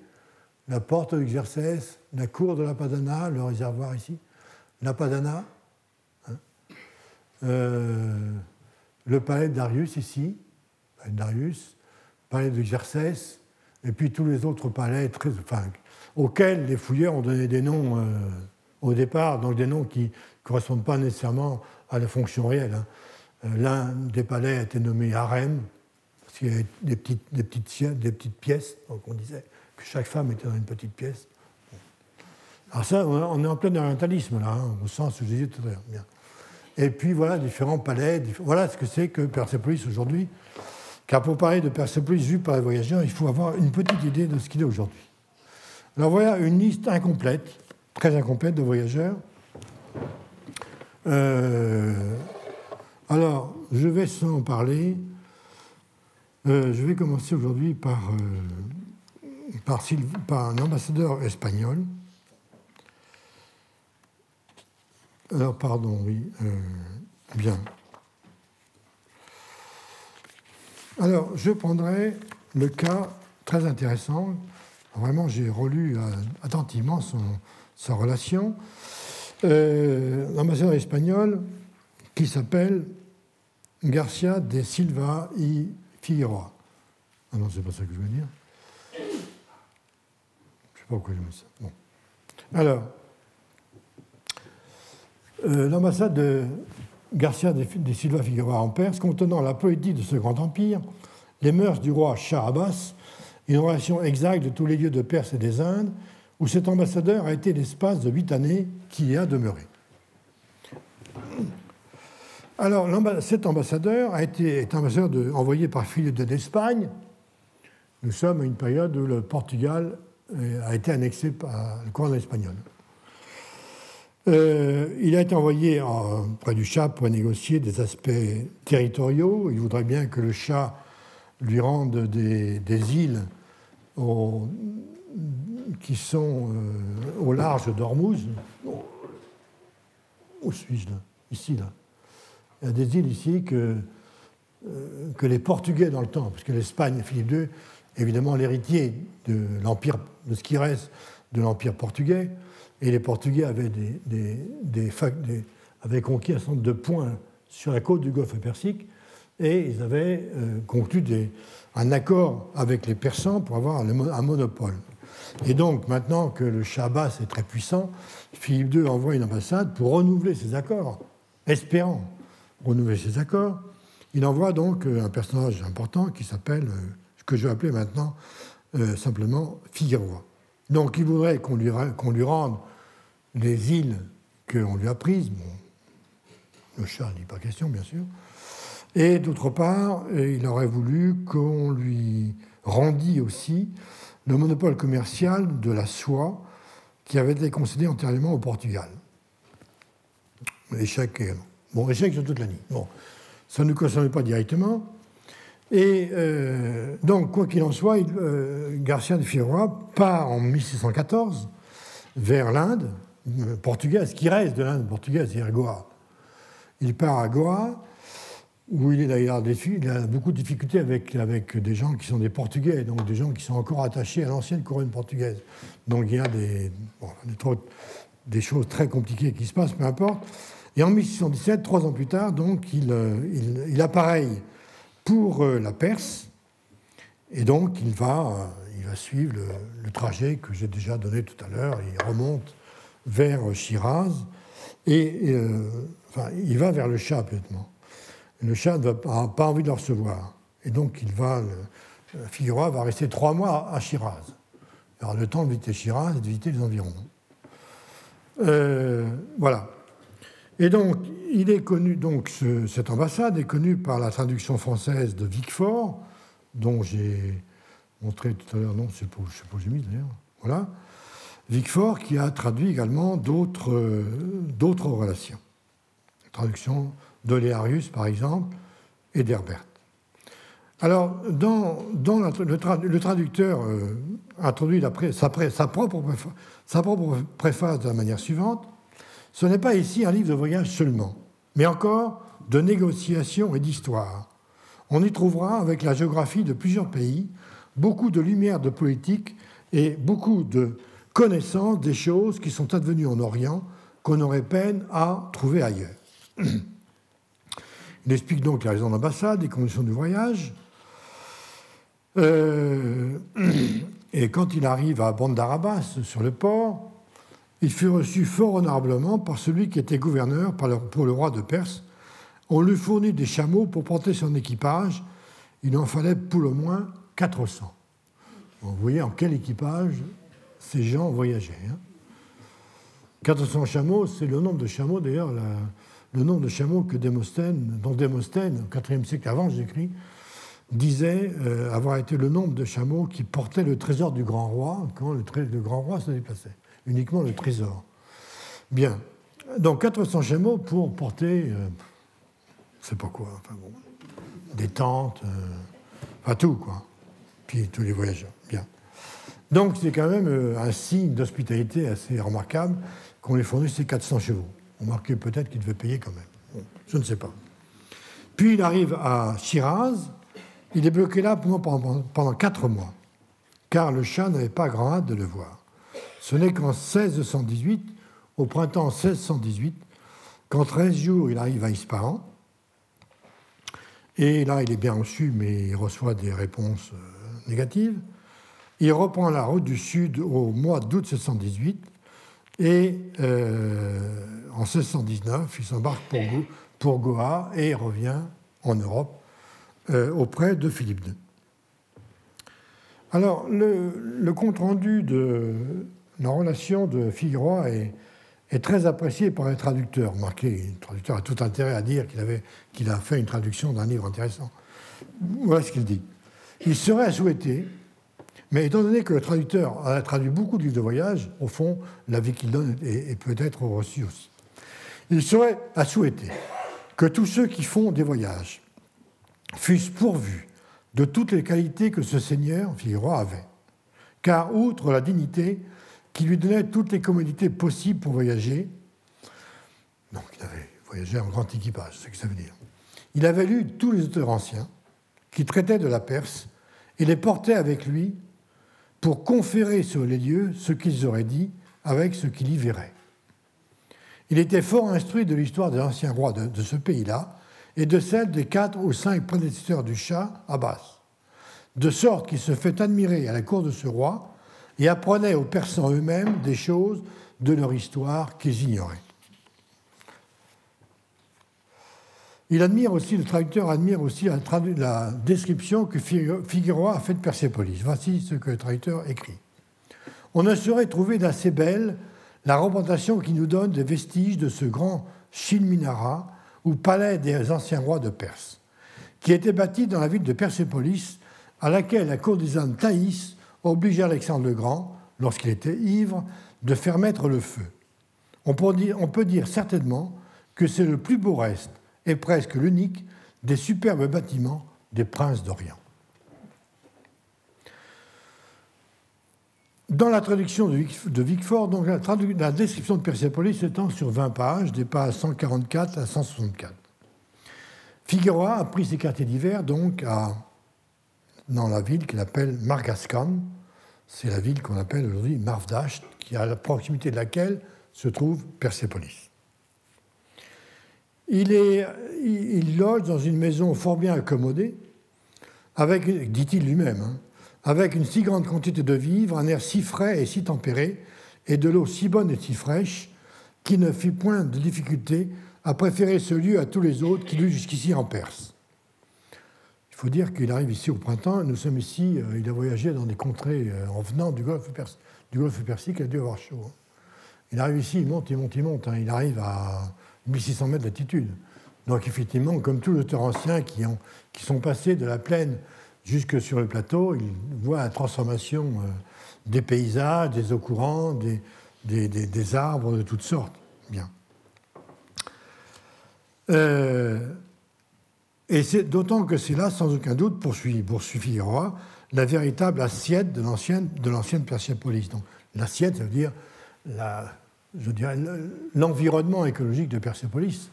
B: la porte de Xerxès, la cour de la Padana, le réservoir ici, la Padana, hein, euh, le palais de Darius ici, palais de Darius, palais et puis tous les autres palais auxquels les fouilleurs ont donné des noms euh, au départ, donc des noms qui correspondent pas nécessairement à la fonction réelle. Hein. Euh, l'un des palais a été nommé harem, parce qu'il y avait des petites, des, petites, pièces, donc on disait que chaque femme était dans une petite pièce. Alors ça, on est en plein orientalisme là, hein, au sens où j'ai dit tout à l'heure. Et puis voilà, différents palais, voilà ce que c'est que Persepolis aujourd'hui. Car pour parler de Persepolis vu par les voyageurs, il faut avoir une petite idée de ce qu'il est aujourd'hui. Alors voilà une liste incomplète, très incomplète de voyageurs. Euh, alors, je vais sans parler. Euh, je vais commencer aujourd'hui par, euh, par, un ambassadeur espagnol. Alors, pardon, oui. bien. Alors, je prendrai le cas très intéressant Vraiment, j'ai relu attentivement sa relation. Euh, L'ambassadeur espagnol qui s'appelle Garcia de Silva y Figueroa. Ah non, c'est pas ça que je veux dire. Je sais pas pourquoi je mets ça. Bon. Alors, euh, l'ambassade de Garcia de, Silva Figueroa en Perse, contenant la poétique de ce grand empire, les mœurs du roi Shah Abbas, une relation exacte de tous les lieux de Perse et des Indes, où cet ambassadeur a été l'espace de huit années qui y a demeuré. Alors, cet ambassadeur est ambassadeur de, envoyé par Philippe d'Espagne. Nous sommes à une période où le Portugal euh, a été annexé par le couronne espagnol. Euh, il a été envoyé en, près du Shah pour négocier des aspects territoriaux. Il voudrait bien que le Shah lui rende des, îles qui sont euh, au large d'Ormuz. Où suis-je là? Ici, là. Il y a des îles ici que, euh, que les Portugais dans le temps, parce que l'Espagne, Philippe II, évidemment l'héritier de l'empire, de ce qui reste de l'empire portugais, et les Portugais avaient, des, des, des, avaient conquis un certain nombre de points sur la côte du Golfe Persique, et ils avaient euh, conclu un accord avec les Persans pour avoir un, monopole. Et donc, maintenant que le Shabbas est très puissant, Philippe II envoie une ambassade pour renouveler ses accords, espérant renouveler ses accords. Il envoie donc euh, un personnage important qui s'appelle, euh, ce que je vais appeler maintenant simplement Figueroa. Donc, il voudrait qu'on lui, rende les îles qu'on lui a prises. le chat n'est pas question, bien sûr. Et d'autre part, euh, il aurait voulu qu'on lui rendît aussi le monopole commercial de la soie qui avait été concédé antérieurement au Portugal. Échec, bon, échec sur toute la nuit. Bon, ça ne nous concerne pas directement. Et euh, donc, quoi qu'il en soit, euh, Garcia de Figueroa part en 1614 vers l'Inde portugaise, qui reste de l'Inde portugaise, c'est-à-dire Goa. Il part à Goa où il est d'ailleurs il a beaucoup de difficultés avec, avec des gens qui sont des Portugais, donc des gens qui sont encore attachés à l'ancienne couronne portugaise. Donc il y a des, des, choses très compliquées qui se passent, peu importe. Et en 1617, trois ans plus tard, donc, il, euh, il, il appareille pour euh, la Perse, et donc il va, euh, il va suivre le, trajet que j'ai déjà donné tout à l'heure, il remonte vers Shiraz, et enfin, il va vers le Shah, peut-être le chat n'a pas envie de le recevoir. Et donc, il va, Figueroa va rester trois mois à Shiraz. Il aura le temps de visiter Shiraz et de visiter les environs. Euh, voilà. Et donc, il est connu, donc, cette ambassade est connue par la traduction française de Vicfort, dont j'ai montré tout à l'heure, non, c'est pas, je sais pas j'ai mis d'ailleurs, voilà. Vicfort qui a traduit également d'autres relations. traduction d'Oléarius, par exemple, et d'Herbert. Alors, dans, le, traducteur euh, introduit sa, sa, propre, sa propre préface de la manière suivante ce n'est pas ici un livre de voyage seulement, mais encore de négociations et d'histoire. On y trouvera, avec la géographie de plusieurs pays, beaucoup de lumière de politique et beaucoup de connaissances des choses qui sont advenues en Orient qu'on aurait peine à trouver ailleurs. Il explique donc les raisons d'ambassade, les conditions du voyage. Euh, et quand il arrive à Bandarabas, sur le port, il fut reçu fort honorablement par celui qui était gouverneur pour le roi de Perse. On lui fournit des chameaux pour porter son équipage. Il en fallait pour le moins 400. Vous voyez en quel équipage ces gens voyageaient. 400 hein. chameaux, c'est le nombre de chameaux, d'ailleurs, le nombre de chameaux que Démosthène, dont Démosthène, au IVe siècle avant j'écris, disait euh, avoir été le nombre de chameaux qui portaient le trésor du grand roi quand le, grand roi se déplaçait uniquement le trésor. Bien. Donc 400 chameaux pour porter, euh, sais pas quoi, enfin des tentes, euh, enfin tout quoi. Puis tous les voyageurs. Bien. Donc c'est quand même euh, un signe d'hospitalité assez remarquable qu'on les fournisse ces 400 chevaux. On marquait peut-être qu'il devait payer quand même. je ne sais pas. Puis il arrive à Shiraz. Il est bloqué là pendant, 4 mois, car le chat n'avait pas grand hâte de le voir. Ce n'est qu'en 1618, au printemps 1618, qu'en 13 jours, il arrive à Ispahan. Et là, il est bien reçu, mais il reçoit des réponses euh, négatives. Il reprend la route du sud au mois d'août 1618 et euh, en 1619, il s'embarque pour, Goa et revient en Europe euh, auprès de Philippe II. Alors, le, compte-rendu de, la relation de Figueroa est, très appréciée par les traducteurs. Remarquez, le traducteur a tout intérêt à dire qu'il a fait une traduction d'un livre intéressant. Voilà ce qu'il dit. Il serait à souhaiter, mais étant donné que le traducteur a traduit beaucoup de livres de voyage, au fond, l'avis qu'il donne est, peut-être reçu aussi. Il serait à souhaiter que tous ceux qui font des voyages fussent pourvus de toutes les qualités que ce seigneur, Figueroa, avait. Car, outre la dignité, qui lui donnait toutes les commodités possibles pour voyager. Donc il avait voyagé en grand équipage, c'est ce que ça veut dire. Il avait lu tous les auteurs anciens qui traitaient de la Perse et les portait avec lui pour conférer sur les lieux ce qu'ils auraient dit avec ce qu'il y verrait. Il était fort instruit de l'histoire des anciens rois de, ce pays-là et de celle des quatre ou cinq prédécesseurs du Shah Abbas, de sorte qu'il se fait admirer à la cour de ce roi et apprenaient aux Persans eux-mêmes des choses de leur histoire qu'ils ignoraient. Il admire aussi, le traducteur admire aussi la, description que Figueroa a faite de Persépolis. Voici ce que le traducteur écrit. On ne saurait trouver d'assez belle la représentation qui nous donne des vestiges de ce grand Chilminara, ou palais des anciens rois de Perse, qui était bâti dans la ville de Persépolis, à laquelle la courtisane Thaïs obligeait Alexandre le Grand, lorsqu'il était ivre, de faire mettre le feu. On peut dire certainement que c'est le plus beau reste, et presque l'unique, des superbes bâtiments des princes d'Orient. Dans la traduction de Vicfort, donc la, description de Persépolis s'étend sur 20 pages, des pages 144 à 164. Figueroa a pris ses quartiers d'hiver donc dans la ville qu'il appelle Margaskan. C'est la ville qu'on appelle aujourd'hui Marvdasht, qui à la proximité de laquelle se trouve Persépolis. Il, loge dans une maison fort bien accommodée, avec, dit-il lui-même, hein, avec une si grande quantité de vivres, un air si frais et si tempéré, et de l'eau si bonne et si fraîche, qu'il ne fit point de difficulté à préférer ce lieu à tous les autres qu'il eut jusqu'ici en Perse. Il faut dire qu'il arrive ici au printemps. Nous sommes ici, euh, il a voyagé dans des contrées euh, en venant du golfe, du golfe Persique, il a dû avoir chaud. Hein. Il arrive ici, il monte, il monte, il monte. Hein. Il arrive à 1600 mètres d'altitude. Donc effectivement, comme tous les anciens qui, ont, qui sont passés de la plaine jusque sur le plateau, ils voient la transformation euh, des paysages, des eaux courantes, des, des, arbres de toutes sortes. Bien. Euh, et c'est d'autant que c'est là, sans aucun doute, poursuit, poursuit Figueroa, la véritable assiette de l'ancienne, de l'ancienne. Donc, l'assiette, ça veut dire la, je dirais, l'environnement écologique de Persépolis.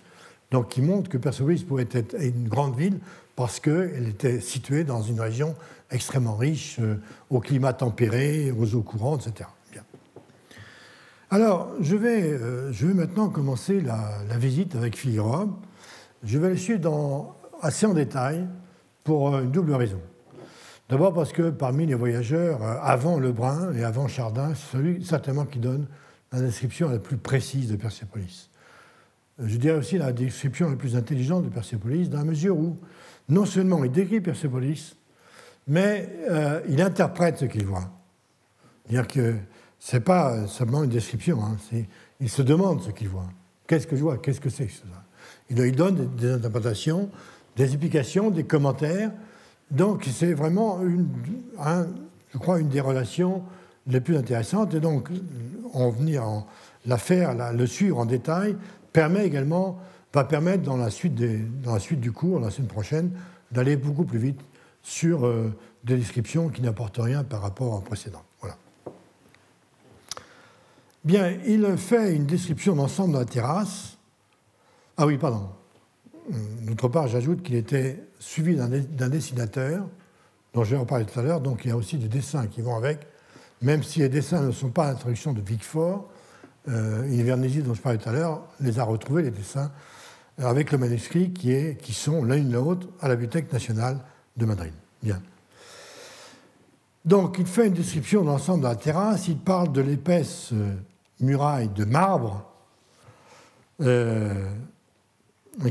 B: Donc, qui montre que Persépolis pourrait être une grande ville parce qu'elle était située dans une région extrêmement riche, euh, au climat tempéré, aux eaux courantes, etc. Bien. Alors, je vais, euh, je vais maintenant commencer la, visite avec Figueroa. Je vais le suivre assez en détail pour euh, une double raison. D'abord parce que parmi les voyageurs, avant Lebrun et avant Chardin, c'est celui certainement qui donne la description la plus précise de Persépolis. Je dirais aussi la description la plus intelligente de Persépolis, dans la mesure où non seulement il décrit Persépolis, mais euh, il interprète ce qu'il voit. C'est-à-dire que ce n'est pas seulement une description, hein, il se demande ce qu'il voit. Qu'est-ce que je vois? Qu'est-ce que c'est que ça il, il donne des, interprétations, des explications, des commentaires. Donc c'est vraiment, une, je crois, une des relations les plus intéressantes. Et donc, en venir en l'affaire, le suivre en détail, permet également, va permettre dans la suite, des, dans la suite du cours, la semaine prochaine, d'aller beaucoup plus vite sur euh, des descriptions qui n'apportent rien par rapport au précédent. Voilà. Bien, il fait une description d'ensemble de la terrasse. Ah oui, pardon. D'autre part, j'ajoute qu'il était suivi d'un dessinateur, dont je vais en parler tout à l'heure, donc il y a aussi des dessins qui vont avec, même si les dessins ne sont pas l'introduction de Vic Fort, euh, dont je parlais tout à l'heure, les a retrouvés, les dessins, avec le manuscrit qui, est, qui sont l'un et l'autre à la Bibliothèque nationale de Madrid. Bien. Donc, il fait une description de l'ensemble de la terrasse. Il parle de l'épaisse euh, muraille de marbre euh,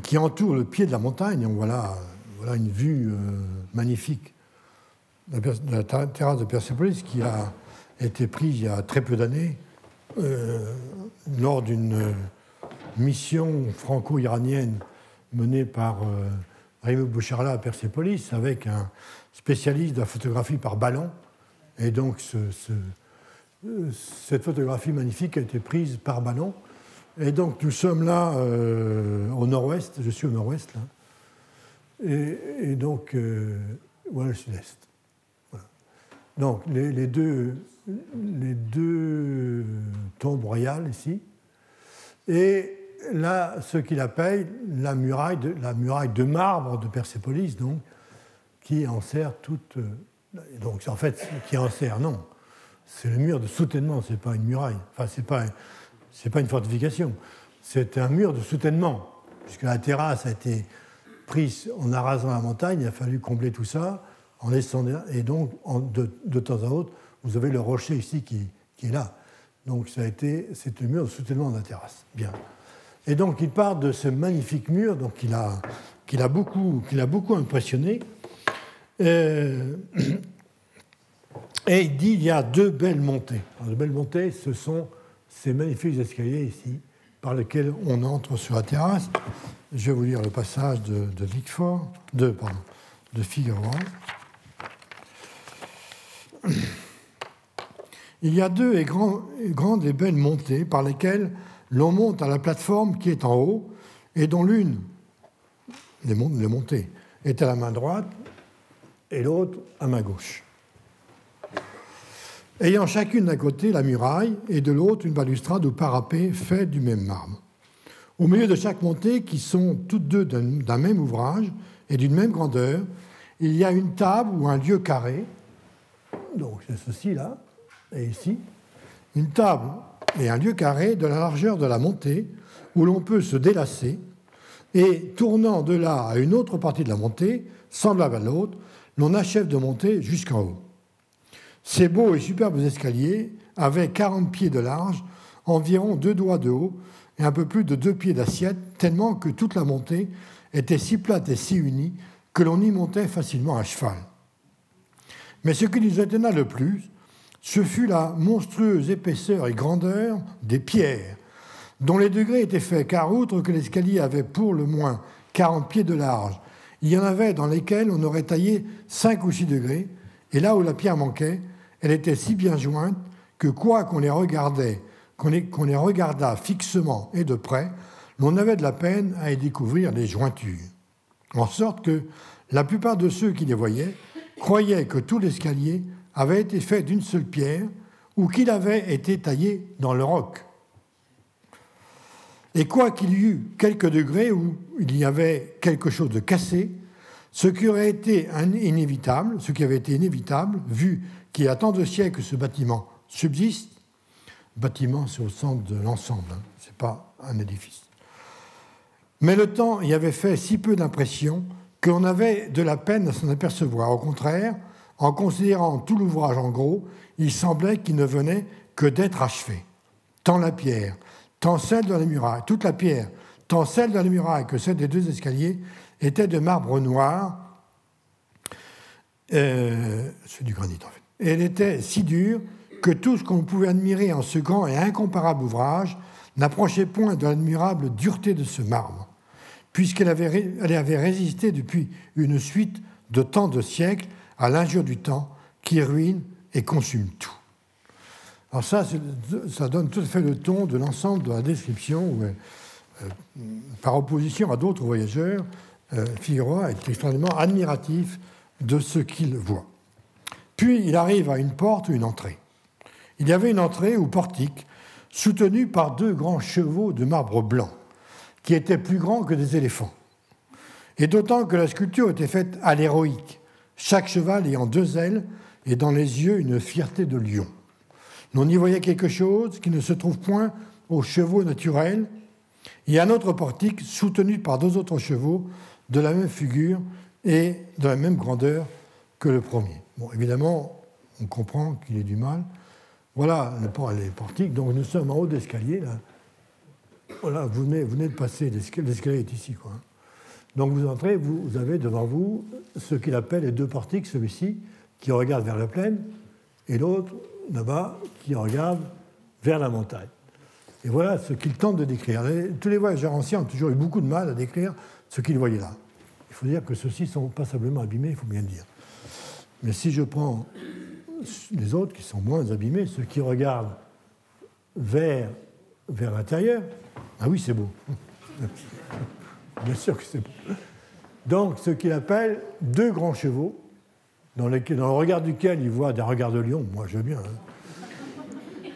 B: qui entoure le pied de la montagne. voilà, voilà une vue euh, magnifique de la terrasse de Persépolis qui a été prise il y a très peu d'années lors d'une mission franco-iranienne menée par Raymond Boucharla à Persépolis avec un spécialiste de la photographie par ballon. Et donc, cette photographie magnifique a été prise par ballon. Et donc, nous sommes là euh, au nord-ouest, je suis au nord-ouest, là. Et, donc, euh, voilà le sud-est. Donc, les, deux, les deux tombes royales ici. Et là ce qu'il appelle la muraille, de, la muraille de marbre de Persépolis, donc, qui enserre toute. Euh, donc, en fait, qui enserre, non. C'est le mur de soutènement, ce n'est pas une muraille. Enfin, ce n'est pas, pas une fortification. C'est un mur de soutènement, puisque la terrasse a été prise en arrasant la montagne, il a fallu combler tout ça, en laissant, et donc, de, de, temps à autre, vous avez le rocher ici qui, est là. Donc, ça a été, c'est le mur de soutènement de la terrasse. Bien. Et donc il part de ce magnifique mur donc, qui l'a a, beaucoup, a beaucoup impressionné. Euh, et il dit il y a deux belles montées. les belles montées, ce sont ces magnifiques escaliers ici, par lesquels on entre sur la terrasse. Je vais vous lire le passage de, de de, pardon, de Figueroa. Il y a deux grandes et belles montées par lesquelles l'on monte à la plateforme qui est en haut et dont l'une, les, montées, est à la main droite et l'autre à main gauche. Ayant chacune d'un côté la muraille et de l'autre une balustrade ou parapet fait du même marbre. Au milieu de chaque montée, qui sont toutes deux d'un même ouvrage et d'une même grandeur, il y a une table ou un lieu carré, donc c'est ceci là, et ici, une table et un lieu carré de la largeur de la montée où l'on peut se délasser et tournant de là à une autre partie de la montée, semblable à l'autre, l'on achève de monter jusqu'en haut. Ces beaux et superbes escaliers avaient 40 pieds de large, environ deux doigts de haut et un peu plus de deux pieds d'assiette, tellement que toute la montée était si plate et si unie que l'on y montait facilement à cheval. Mais ce qui nous étonna le plus, ce fut la monstrueuse épaisseur et grandeur des pierres, dont les degrés étaient faits, car outre que l'escalier avait pour le moins 40 pieds de large, il y en avait dans lesquels on aurait taillé 5 ou 6 degrés, et là où la pierre manquait, elle était si bien jointe que quoi qu'on les regardait, qu'on les, regardât fixement et de près, l'on avait de la peine à y découvrir les jointures. En sorte que la plupart de ceux qui les voyaient croyaient que tout l'escalier avait été fait d'une seule pierre ou qu'il avait été taillé dans le roc. Et quoi qu'il y eût quelques degrés où il y avait quelque chose de cassé, ce qui aurait été inévitable, ce qui avait été inévitable, vu qu'il y a tant de siècles que ce bâtiment subsiste, bâtiment c'est au centre de l'ensemble, hein, ce n'est pas un édifice. Mais le temps y avait fait si peu d'impression qu'on avait de la peine à s'en apercevoir. Au contraire, en considérant tout l'ouvrage en gros, il semblait qu'il ne venait que d'être achevé. Tant la pierre, tant celle de la muraille, toute la pierre, tant celle de la muraille que celle des deux escaliers, était de marbre noir, euh, c'est du granit en fait. Elle était si dure que tout ce qu'on pouvait admirer en ce grand et incomparable ouvrage n'approchait point de l'admirable dureté de ce marbre, puisqu'elle avait, elle avait résisté depuis une suite de tant de siècles à l'injure du temps qui ruine et consume tout. Alors ça, ça donne tout à fait le ton de l'ensemble de la description, où, euh, par opposition à d'autres voyageurs, euh, Figueroa est extrêmement admiratif de ce qu'il voit. Puis il arrive à une porte ou une entrée. Il y avait une entrée ou portique soutenue par deux grands chevaux de marbre blanc, qui étaient plus grands que des éléphants. Et d'autant que la sculpture était faite à l'héroïque, chaque cheval ayant deux ailes et dans les yeux une fierté de lion. On y voyait quelque chose qui ne se trouve point aux chevaux naturels, et un autre portique soutenu par deux autres chevaux de la même figure et de la même grandeur que le premier. Évidemment, on comprend qu'il ait du mal. Voilà les portiques, donc nous sommes en haut d'escalier. Là. Voilà, vous venez, de passer, l'escalier est ici. Quoi. Donc vous entrez, vous, avez devant vous ce qu'il appelle les deux portiques, celui-ci qui regarde vers la plaine, et l'autre là-bas qui regarde vers la montagne. Et voilà ce qu'il tente de décrire. tous les voyageurs anciens ont toujours eu beaucoup de mal à décrire ce qu'ils voyaient là. Il faut dire que ceux-ci sont passablement abîmés, il faut bien le dire. Mais si je prends les autres qui sont moins abîmés, ceux qui regardent vers, vers l'intérieur, ah oui, c'est beau. bien sûr que c'est beau. Donc, ce qu'il appelle deux grands chevaux, dans, le regard duquel il voit des regards de lion, moi veux bien. Hein.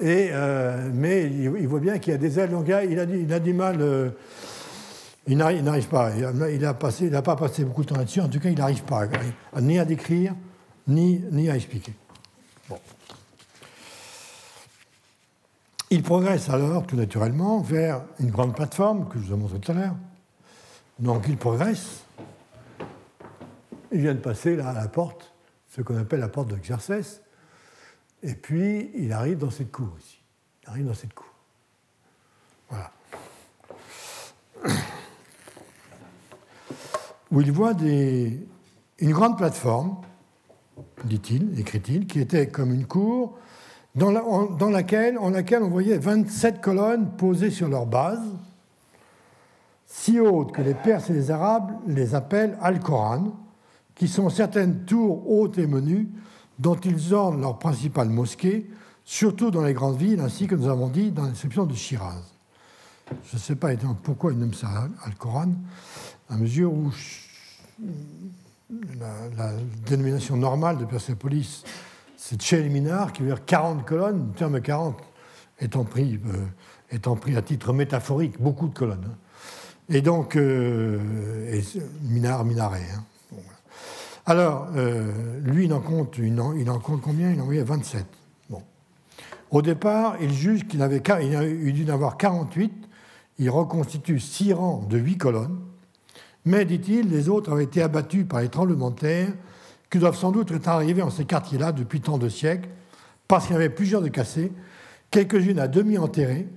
B: Et, euh, mais il, voit bien qu'il y a des ailes, donc il a, du mal, euh, il n'arrive pas, il n'a pas passé beaucoup de temps là-dessus, en tout cas il n'arrive pas ni à décrire, ni à expliquer. Bon. Il progresse alors, tout naturellement, vers une grande plateforme que je vous ai montré tout à l'heure. Donc il progresse, il vient de passer là à la porte, ce qu'on appelle la porte de Xerxès, et puis il arrive dans cette cour ici. Il arrive dans cette cour. Voilà. Où il voit une grande plateforme, dit-il, écrit-il, qui était comme une cour dans, laquelle, on voyait 27 colonnes posées sur leur base, si hautes que les Perses et les Arabes les appellent Al-Koran, qui sont certaines tours hautes et menues dont ils ornent leur principale mosquée, surtout dans les grandes villes, ainsi que nous avons dit dans l'exception de Shiraz. Je ne sais pas pourquoi ils nomment ça Al-Coran, à mesure où la, dénomination normale de Persépolis, c'est Minar, qui veut dire 40 colonnes, le terme 40 étant pris, étant pris à titre métaphorique, beaucoup de colonnes. Hein. Et donc, euh, et, Minar, minaret. Hein. Alors, euh, lui, il en, compte, il, en, compte combien? Il en envoyait 27. Bon. Au départ, il juge qu'il avait, il a dû en avoir 48. Il reconstitue six rangs de huit colonnes. Mais, dit-il, les autres avaient été abattus par les tremblements de terre qui doivent sans doute être arrivés en ces quartiers-là depuis tant de siècles, parce qu'il y avait plusieurs de cassés, quelques-unes à demi enterrées,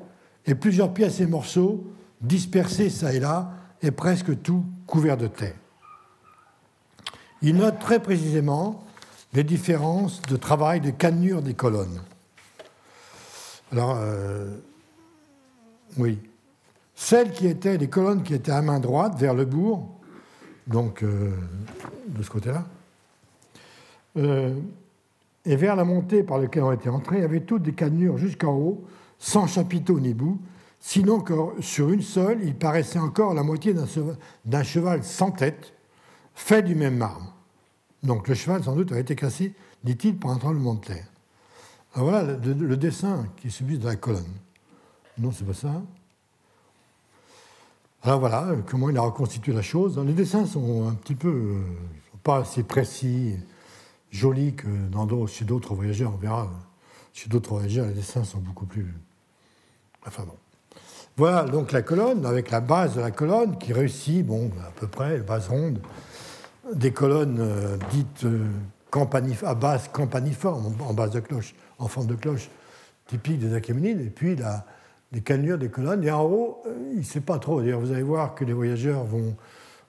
B: et plusieurs pièces et morceaux dispersés çà et là, et presque tout couverts de terre. Il note très précisément les différences de travail de cannure des colonnes. Alors, euh, Oui. Celles qui étaient, les colonnes qui étaient à main droite, vers le bourg, donc euh, de ce côté-là, et vers la montée par laquelle on était entré, il y avait toutes des cannures jusqu'en haut, sans chapiteau ni bout, sinon que sur une seule, il paraissait encore la moitié d'un cheval sans tête, fait du même marbre. Donc le cheval, sans doute, a été cassé, dit-il, par un tremblement de terre. Alors voilà le, dessin qui est subi de la colonne. Non, c'est pas ça. Alors voilà comment il a reconstitué la chose. Les dessins sont un petit peu euh, pas assez précis, jolis que dans chez d'autres voyageurs. On verra. Chez d'autres voyageurs, les dessins sont beaucoup plus. Enfin bon. Voilà donc la colonne, avec la base de la colonne qui réussit, bon, à peu près, base ronde, des colonnes euh, dites euh, à base campaniforme, en base de cloche, en forme de cloche, typique des Achéménides, et puis la, les cannures des colonnes. Et en haut, euh, il ne sait pas trop. D'ailleurs, vous allez voir que les voyageurs vont,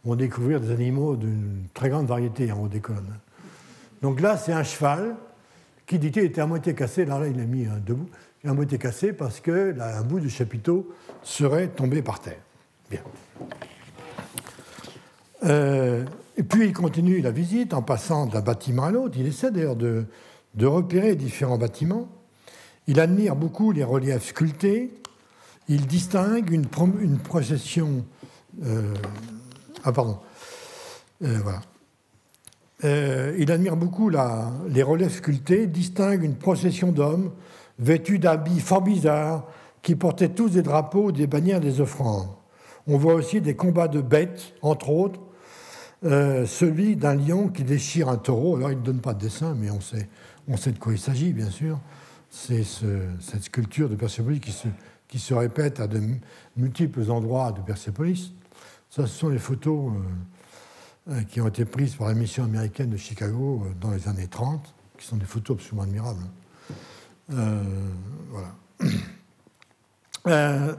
B: vont découvrir des animaux d'une très grande variété en haut des colonnes. Donc là, c'est un cheval qui, dit-il, était à moitié cassé. Là, il a mis un debout. À moitié cassé parce que un bout du chapiteau serait tombé par terre. Bien. Euh, et puis il continue la visite en passant d'un bâtiment à l'autre. Il essaie d'ailleurs de, repérer différents bâtiments. Il admire beaucoup les reliefs sculptés. Il distingue une, une procession. Euh, ah, pardon. Euh, voilà. Il admire beaucoup les reliefs sculptés, distingue une procession d'hommes vêtus d'habits fort bizarres qui portaient tous des drapeaux, des bannières, des offrandes. On voit aussi des combats de bêtes, entre autres, euh, celui d'un lion qui déchire un taureau. Alors, il ne donne pas de dessin, mais on sait, de quoi il s'agit, bien sûr. C'est cette sculpture de Persépolis qui se, répète à de multiples endroits de Persépolis. Ça, ce sont les photos euh, euh, qui ont été prises par la mission américaine de Chicago dans les années 30, qui sont des photos absolument admirables. voilà.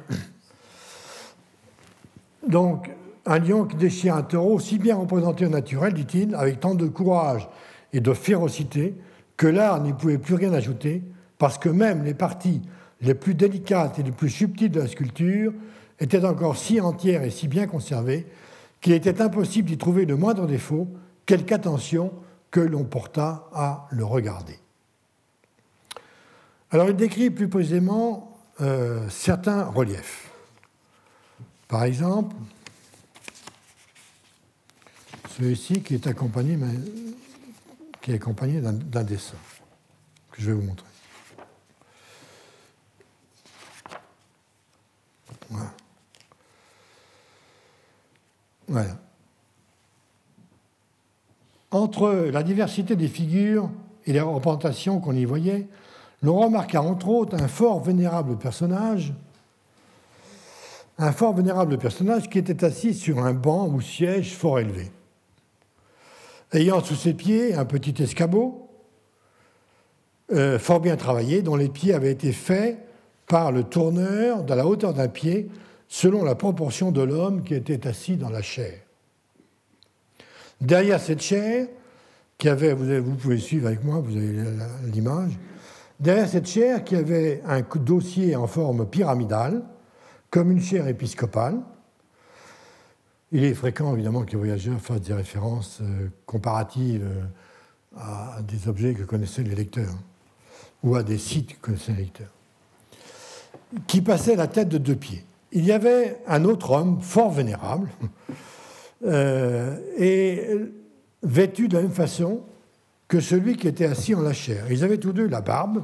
B: donc, un lion qui déchire un taureau, si bien représenté au naturel, dit-il, avec tant de courage et de férocité, que l'art n'y pouvait plus rien ajouter, parce que même les parties les plus délicates et les plus subtiles de la sculpture étaient encore si entières et si bien conservées qu'il était impossible d'y trouver le moindre défaut, quelque attention que l'on portât à le regarder. Alors il décrit plus précisément euh, certains reliefs. Par exemple, celui-ci qui est accompagné, accompagné d'un dessin que je vais vous montrer. Voilà. Entre la diversité des figures et les représentations qu'on y voyait, l'on remarqua entre autres un fort vénérable personnage, un fort vénérable personnage qui était assis sur un banc ou siège fort élevé. Ayant sous ses pieds un petit escabeau euh, fort bien travaillé, dont les pieds avaient été faits par le tourneur dans la hauteur d'un pied, selon la proportion de l'homme qui était assis dans la chair. Derrière cette chair, qui avait, vous, pouvez suivre avec moi, vous avez l'image, derrière cette chair qui avait un dossier en forme pyramidale, comme une chaire épiscopale, il est fréquent, évidemment, que les voyageurs fassent des références euh, comparatives euh, à des objets que connaissaient les lecteurs, ou à des sites que connaissaient les lecteurs, qui passaient la tête de deux pieds. Il y avait un autre homme, fort vénérable, euh, et vêtu de la même façon que celui qui était assis en la chair. Ils avaient tous deux la barbe,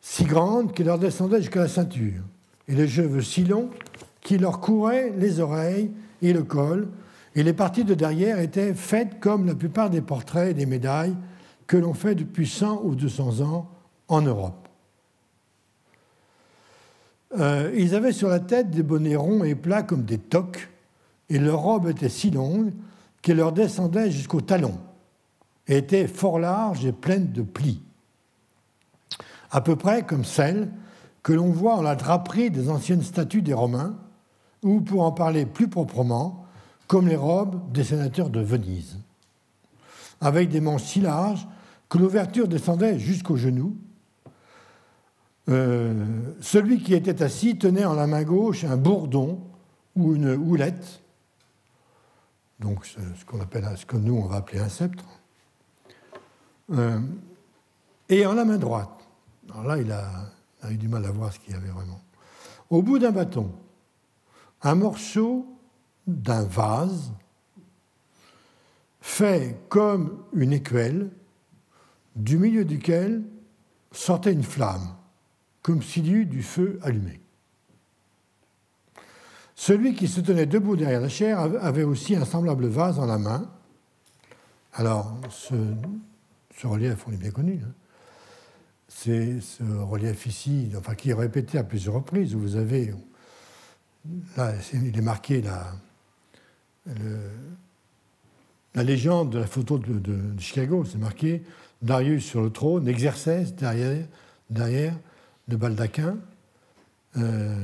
B: si grande qu'il leur descendait jusqu'à la ceinture, et les cheveux si longs qui leur couraient les oreilles et le col, et les parties de derrière étaient faites comme la plupart des portraits et des médailles que l'on fait depuis 100 ou 200 ans en Europe. Euh, ils avaient sur la tête des bonnets ronds et plats comme des toques, et leur robe était si longue qu'elle leur descendait jusqu'aux talons, et était fort large et pleine de plis, à peu près comme celle que l'on voit en la draperie des anciennes statues des Romains, ou pour en parler plus proprement, comme les robes des sénateurs de Venise, avec des manches si larges que l'ouverture descendait jusqu'aux genoux, celui qui était assis tenait en la main gauche un bourdon ou une houlette, donc ce, qu'on appelle, ce que nous on va appeler un sceptre, et en la main droite. Alors là, il a, a eu du mal à voir ce qu'il y avait vraiment. Au bout d'un bâton, un morceau d'un vase fait comme une écuelle, du milieu duquel sortait une flamme, comme s'il y eût du feu allumé. Celui qui se tenait debout derrière la chair avait aussi un semblable vase en la main. Alors, ce, relief, on est bien connu. Hein. C'est ce relief ici, enfin, qui est répété à plusieurs reprises, vous avez. Là, il est marqué la, la légende de la photo de, Chicago, c'est marqué Darius sur le trône, Exercès derrière, derrière le baldaquin, euh,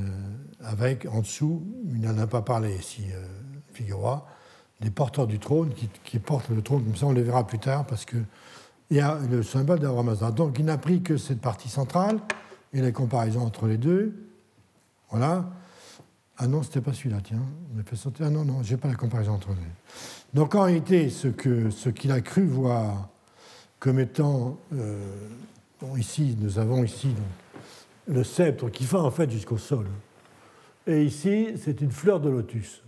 B: avec en dessous, il n'en a pas parlé ici, euh, Figueroa, des porteurs du trône qui, portent le trône, comme ça on les verra plus tard, parce qu'il y a le symbole de. Donc il n'a pris que cette partie centrale et la comparaison entre les deux. Voilà. Ah non, c'était pas celui-là, tiens. Ah non, non, j'ai pas la comparaison entre les deux. Donc en réalité, ce qu'il ce a cru voir comme étant. Euh, ici, nous avons ici le sceptre qui va en fait jusqu'au sol. Et ici, c'est une fleur de lotus.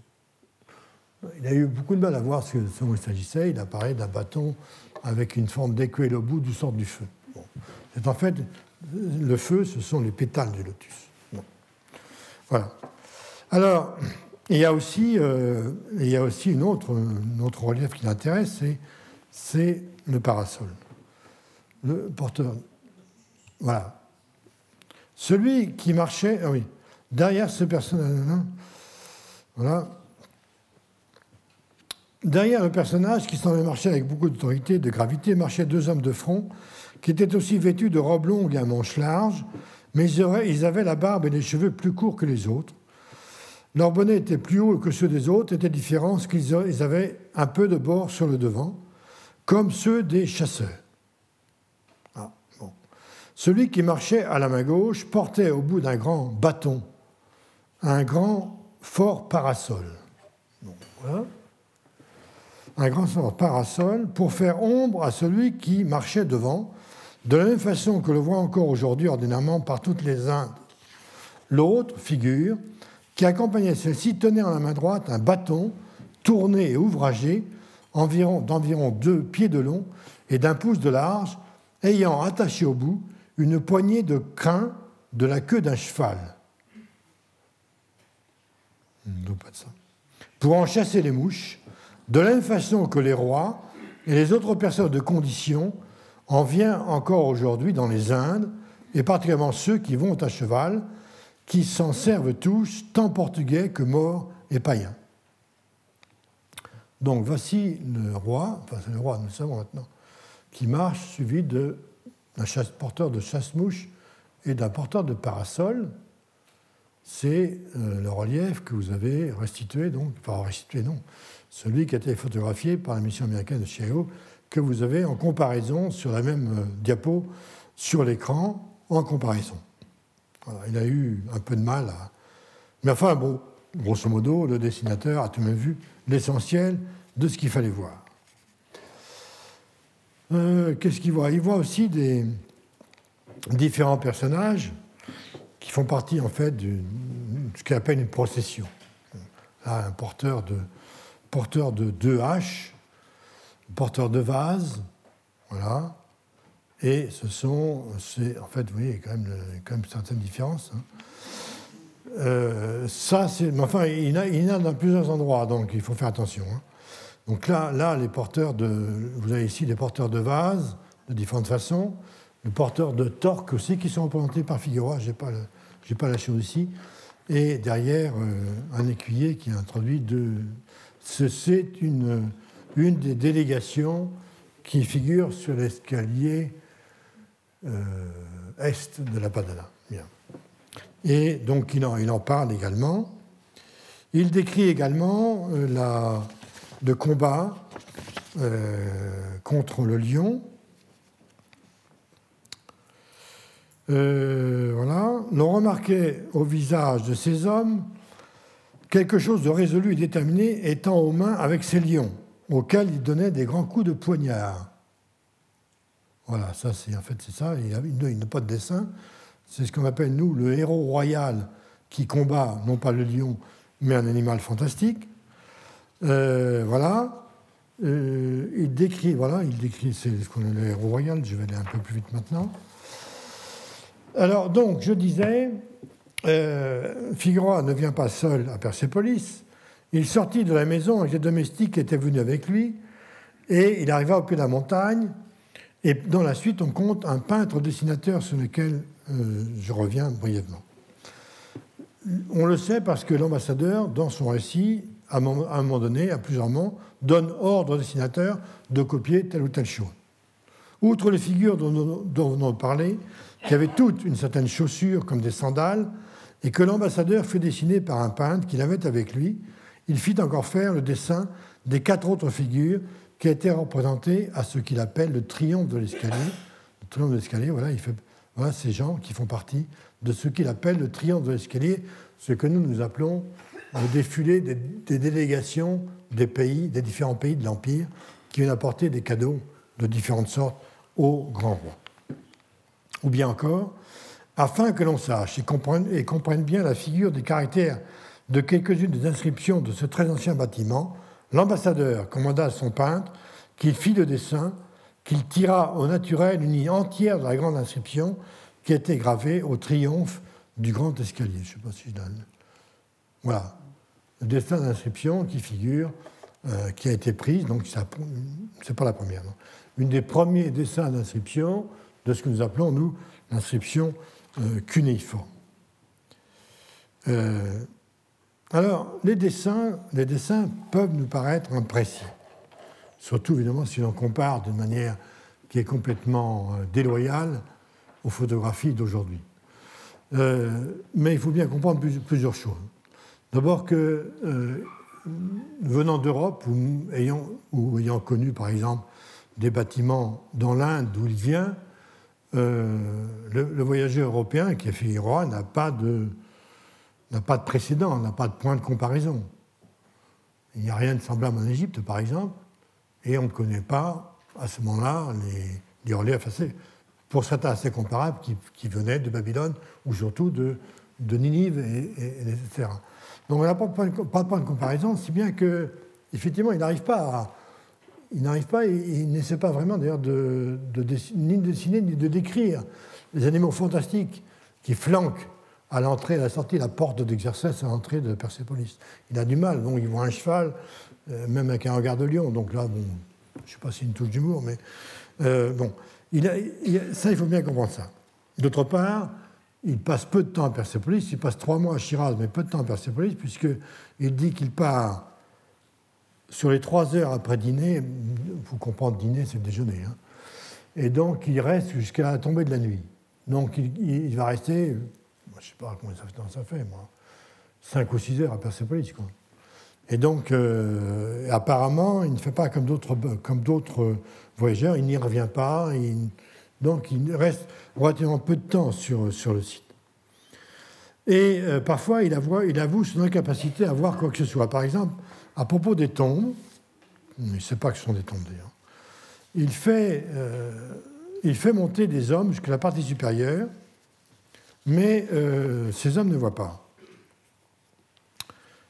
B: Il a eu beaucoup de mal à voir ce dont il s'agissait. Il apparaît d'un bâton avec une forme d'écuelle au bout du sort du feu. En fait le feu, ce sont les pétales du lotus. Voilà. Alors, il y a aussi, euh, une autre, autre relief qui l'intéresse, c'est le parasol. Le porteur. Voilà. Celui qui marchait, ah oui, derrière ce personnage, voilà. Derrière le personnage qui semblait marcher avec beaucoup d'autorité, de gravité, marchaient deux hommes de front qui étaient aussi vêtus de robes longues et à manches larges, mais ils avaient la barbe et les cheveux plus courts que les autres. Leurs bonnets étaient plus hauts que ceux des autres, étaient différents, qu'ils avaient un peu de bord sur le devant, comme ceux des chasseurs. Celui qui marchait à la main gauche portait au bout d'un grand bâton un grand fort parasol. Un grand fort parasol pour faire ombre à celui qui marchait devant, de la même façon que le voit encore aujourd'hui ordinairement par toutes les Indes. L'autre figure qui accompagnait celle-ci tenait en la main droite un bâton tourné et ouvragé d'environ deux pieds de long et d'un pouce de large, ayant attaché au bout une poignée de crin de la queue d'un cheval. Non, pas de ça. Pour en chasser les mouches, de la même façon que les rois et les autres personnes de condition en vient encore aujourd'hui dans les Indes, et particulièrement ceux qui vont à cheval, qui s'en servent tous, tant portugais que morts et païens. Donc voici le roi, enfin c'est le roi, nous le savons maintenant, qui marche suivi d'un porteur de chasse-mouche et d'un porteur de parasol. C'est euh, le relief que vous avez restitué, donc, enfin restitué non, celui qui a été photographié par la mission américaine de Chicago, que vous avez en comparaison sur la même euh, diapo sur l'écran, en comparaison il a eu un peu de mal à. Mais enfin, bon, grosso modo, le dessinateur a tout de même vu l'essentiel de ce qu'il fallait voir. Euh, qu'est-ce qu'il voit? Il voit aussi des différents personnages qui font partie en fait de ce qu'il appelle une procession. Un porteur de, porteur de deux haches, porteur de vase, voilà, et ce sont, en fait, vous voyez, il y a quand même, quand même certaines différences. Hein. Euh, ça, c'est, enfin, il y, en a dans plusieurs endroits, donc il faut faire attention. Hein. Donc là, là, les porteurs de, vous avez ici des porteurs de vases de différentes façons, les porteurs de torques aussi qui sont représentés par Figueroa, je n'ai pas, pas la chose ici, et derrière euh, un écuyer qui a introduit deux. C'est une, une des délégations qui figure sur l'escalier euh, est de la Padana. Et donc il en, il en, parle également. Il décrit également euh, la, le combat euh, contre le lion. Euh, voilà. L'on remarquait au visage de ces hommes quelque chose de résolu et déterminé étant aux mains avec ces lions, auxquels il donnait des grands coups de poignard. Voilà, ça c'est en fait c'est ça, il n'a pas de dessin. C'est ce qu'on appelle nous le héros royal qui combat non pas le lion mais un animal fantastique. Euh, voilà. Euh, il décrit, voilà, il décrit, c'est ce qu'on appelle le héros royal, je vais aller un peu plus vite maintenant. Alors, donc, je disais, euh, Figueroa ne vient pas seul à Persépolis. Il sortit de la maison avec les domestiques qui étaient venus avec lui, et il arriva au pied de la montagne. Et dans la suite, on compte un peintre dessinateur sur lequel euh, je reviens brièvement. On le sait parce que l'ambassadeur, dans son récit, à un moment donné, à plusieurs moments, donne ordre au dessinateur de copier telle ou telle chose. Outre les figures dont, dont on a parlé, qui avaient toutes une certaine chaussure comme des sandales, et que l'ambassadeur fut dessiner par un peintre qu'il avait avec lui, il fit encore faire le dessin des quatre autres figures qui étaient représentées à ce qu'il appelle le triomphe de l'escalier. Le triomphe de l'escalier, voilà, il fait, voilà ces gens qui font partie de ce qu'il appelle le triomphe de l'escalier, ce que nous nous appelons le défilé des, délégations des pays, des différents pays de l'Empire, qui viennent apporter des cadeaux de différentes sortes au grand roi. Ou bien encore, afin que l'on sache et comprenne, et comprenne, bien la figure des caractères de quelques-unes des inscriptions de ce très ancien bâtiment, l'ambassadeur commanda à son peintre qu'il fit le dessin, qu'il tira au naturel une ligne entière de la grande inscription qui était gravée au triomphe du grand escalier. Je ne sais pas si je donne. Voilà. Le dessin d'inscription qui figure, euh, qui a été prise, donc ce n'est pas la première, non. une des premiers dessins d'inscription de ce que nous appelons, nous, l'inscription euh, cunéiforme. Euh, alors, les dessins, les dessins peuvent nous paraître imprécis, surtout évidemment si l'on compare de manière qui est complètement euh, déloyale aux photographies d'aujourd'hui. mais il faut bien comprendre plusieurs choses. D'abord que, venant d'Europe ou ayant, ou ayant connu par exemple des bâtiments dans l'Inde d'où il vient, euh, le, voyageur européen qui est Figueroa n'a pas de n'a pas de précédent, n'a pas de point de comparaison. Il n'y a rien de semblable en Égypte, par exemple, et on ne connaît pas à ce moment-là les, les reliefs assez, pour certains assez comparables qui, venaient de Babylone ou surtout de, de Ninive, et, etc. Donc on n'a pas, de point de comparaison, si bien que effectivement il n'arrive pas il n'arrive pas, il n'essaie pas vraiment d'ailleurs de, ni de dessiner ni de décrire les animaux fantastiques qui flanquent à l'entrée, à la sortie, la porte d'exercice à l'entrée de Persépolis. Il a du mal, donc il voit un cheval, euh, même avec un regard de lion, donc là, bon, je ne sais pas si c'est une touche d'humour, mais euh, bon, ça, il faut bien comprendre ça. D'autre part, il passe peu de temps à Persépolis, il passe trois mois à Shiraz, mais peu de temps à Persépolis, puisqu'il dit qu'il part sur les trois heures après dîner, vous comprenez, dîner, c'est le déjeuner. Hein. Et donc, il reste jusqu'à la tombée de la nuit. Donc, il, va rester, je ne sais pas combien ça fait, moi, 5 ou 6 heures à Persepolis. Quoi. Et donc, euh, apparemment, il ne fait pas comme d'autres, comme d'autres voyageurs, il n'y revient pas. Donc, il reste relativement peu de temps sur, le site. Et euh, parfois, il avoue, son incapacité à voir quoi que ce soit. Par exemple, à propos des tombes, il ne sait pas que ce sont des tombes d'ailleurs, il fait, euh, il fait monter des hommes jusqu'à la partie supérieure, mais euh, ces hommes ne voient pas.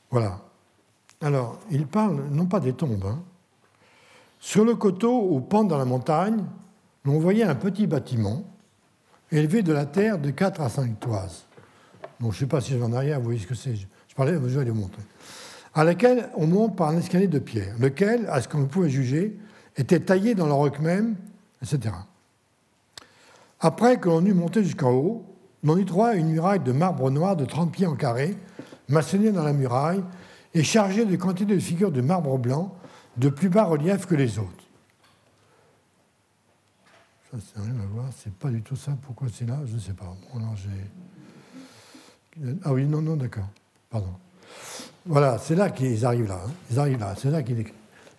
B: Voilà. Alors, il parle non pas des tombes. Hein. Sur le coteau ou pente dans la montagne, l'on voyait un petit bâtiment élevé de la terre de 4 à 5 toises. Donc, je ne sais pas si je vais en arrière, vous voyez ce que c'est. Je parlais, je vais le montrer à laquelle on monte par un escalier de pierre, lequel, à ce qu'on pouvait juger, était taillé dans le roc même, etc. Après que l'on eut monté jusqu'en haut, l'on y trouva une muraille de marbre noir de 30 pieds en carré, maçonnée dans la muraille et chargée de quantités de figures de marbre blanc de plus bas relief que les autres. Ça, c'est rien à voir, c'est pas du tout ça. Pourquoi c'est là? Je ne sais pas. ah oui, non, non, d'accord. Pardon. Voilà, c'est là qu'ils arrivent là. Hein. Ils arrivent là. C'est là qu'il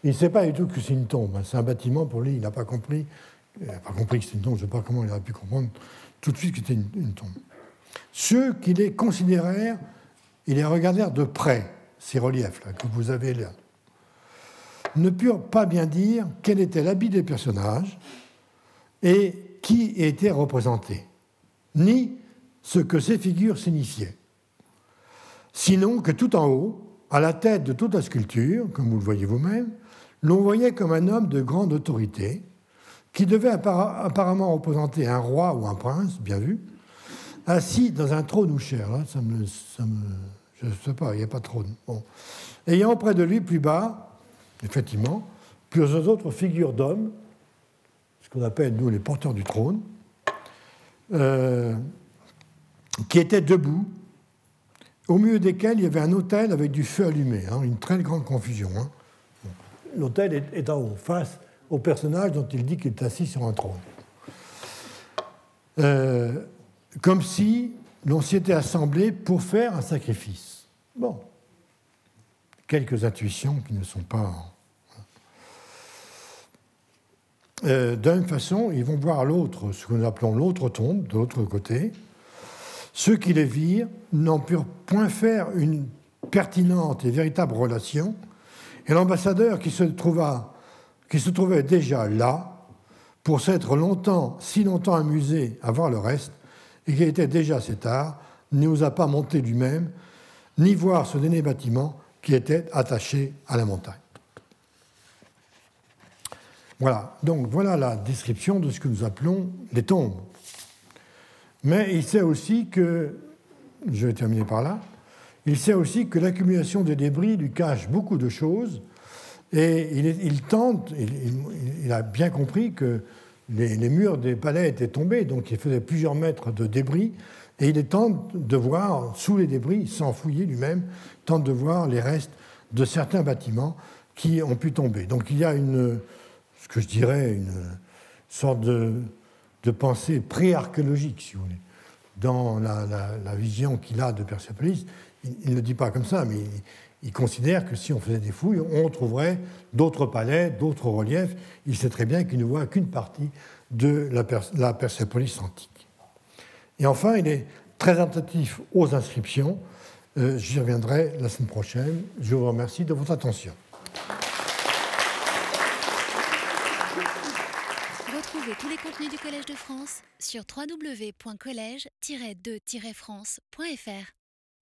B: Il ne sait pas du tout que c'est une tombe. Hein. C'est un bâtiment pour lui. Il n'a pas compris Il n'a pas compris que c'était une tombe, je ne sais pas comment il aurait pu comprendre tout de suite que c'était une, tombe. Ceux qui les considérèrent, ils les regardèrent de près, ces reliefs-là que vous avez là, ne purent pas bien dire quel était l'habit des personnages et qui était représenté, ni ce que ces figures signifiaient. Sinon que tout en haut, à la tête de toute la sculpture, comme vous le voyez vous-même, l'on voyait comme un homme de grande autorité, qui devait apparemment représenter un roi ou un prince, bien vu, assis dans un trône ou chair. Me, je ne sais pas, il n'y a pas de trône. Ayant auprès de lui, plus bas, effectivement, plusieurs autres figures d'hommes, qu'on appelle, nous, les porteurs du trône, euh, qui étaient debout, au milieu desquels il y avait un autel avec du feu allumé, hein, une très grande confusion. Hein. L'autel est en haut, face au personnage dont il dit qu'il est assis sur un trône. Euh, comme si l'on s'y était assemblé pour faire un sacrifice. Bon, quelques intuitions qui ne sont pas... De même façon, ils vont voir l'autre, ce que nous appelons l'autre tombe, de l'autre côté. Ceux qui les virent n'en purent point faire une pertinente et véritable relation, et l'ambassadeur qui se qui se trouvait déjà là pour s'être longtemps, si longtemps amusé à voir le reste, et qui était déjà assez tard, n'osa pas monter lui-même, ni voir ce dernier bâtiment qui était attaché à la montagne. Voilà, donc voilà la description de ce que nous appelons les tombes. Mais il sait aussi que, je vais terminer par là, il sait aussi que l'accumulation des débris lui cache beaucoup de choses et il, tente, il, a bien compris que les, murs des palais étaient tombés, donc il faisait plusieurs mètres de débris, et il tente de voir, sous les débris, sans fouiller lui-même, tente de voir les restes de certains bâtiments qui ont pu tomber. Donc il y a une, ce que je dirais, une sorte de, pensée pré-archéologique, si vous voulez, dans la, vision qu'il a de Persepolis. Il ne le dit pas comme ça, mais il considère que si on faisait des fouilles, on trouverait d'autres palais, d'autres reliefs. Il sait très bien qu'il ne voit qu'une partie de la, Persépolis antique. Et enfin, il est très attentif aux inscriptions. Euh, j'y reviendrai la semaine prochaine. Je vous remercie de votre attention.
A: Retrouvez tous les du Collège de France sur www.colège-2-france.fr.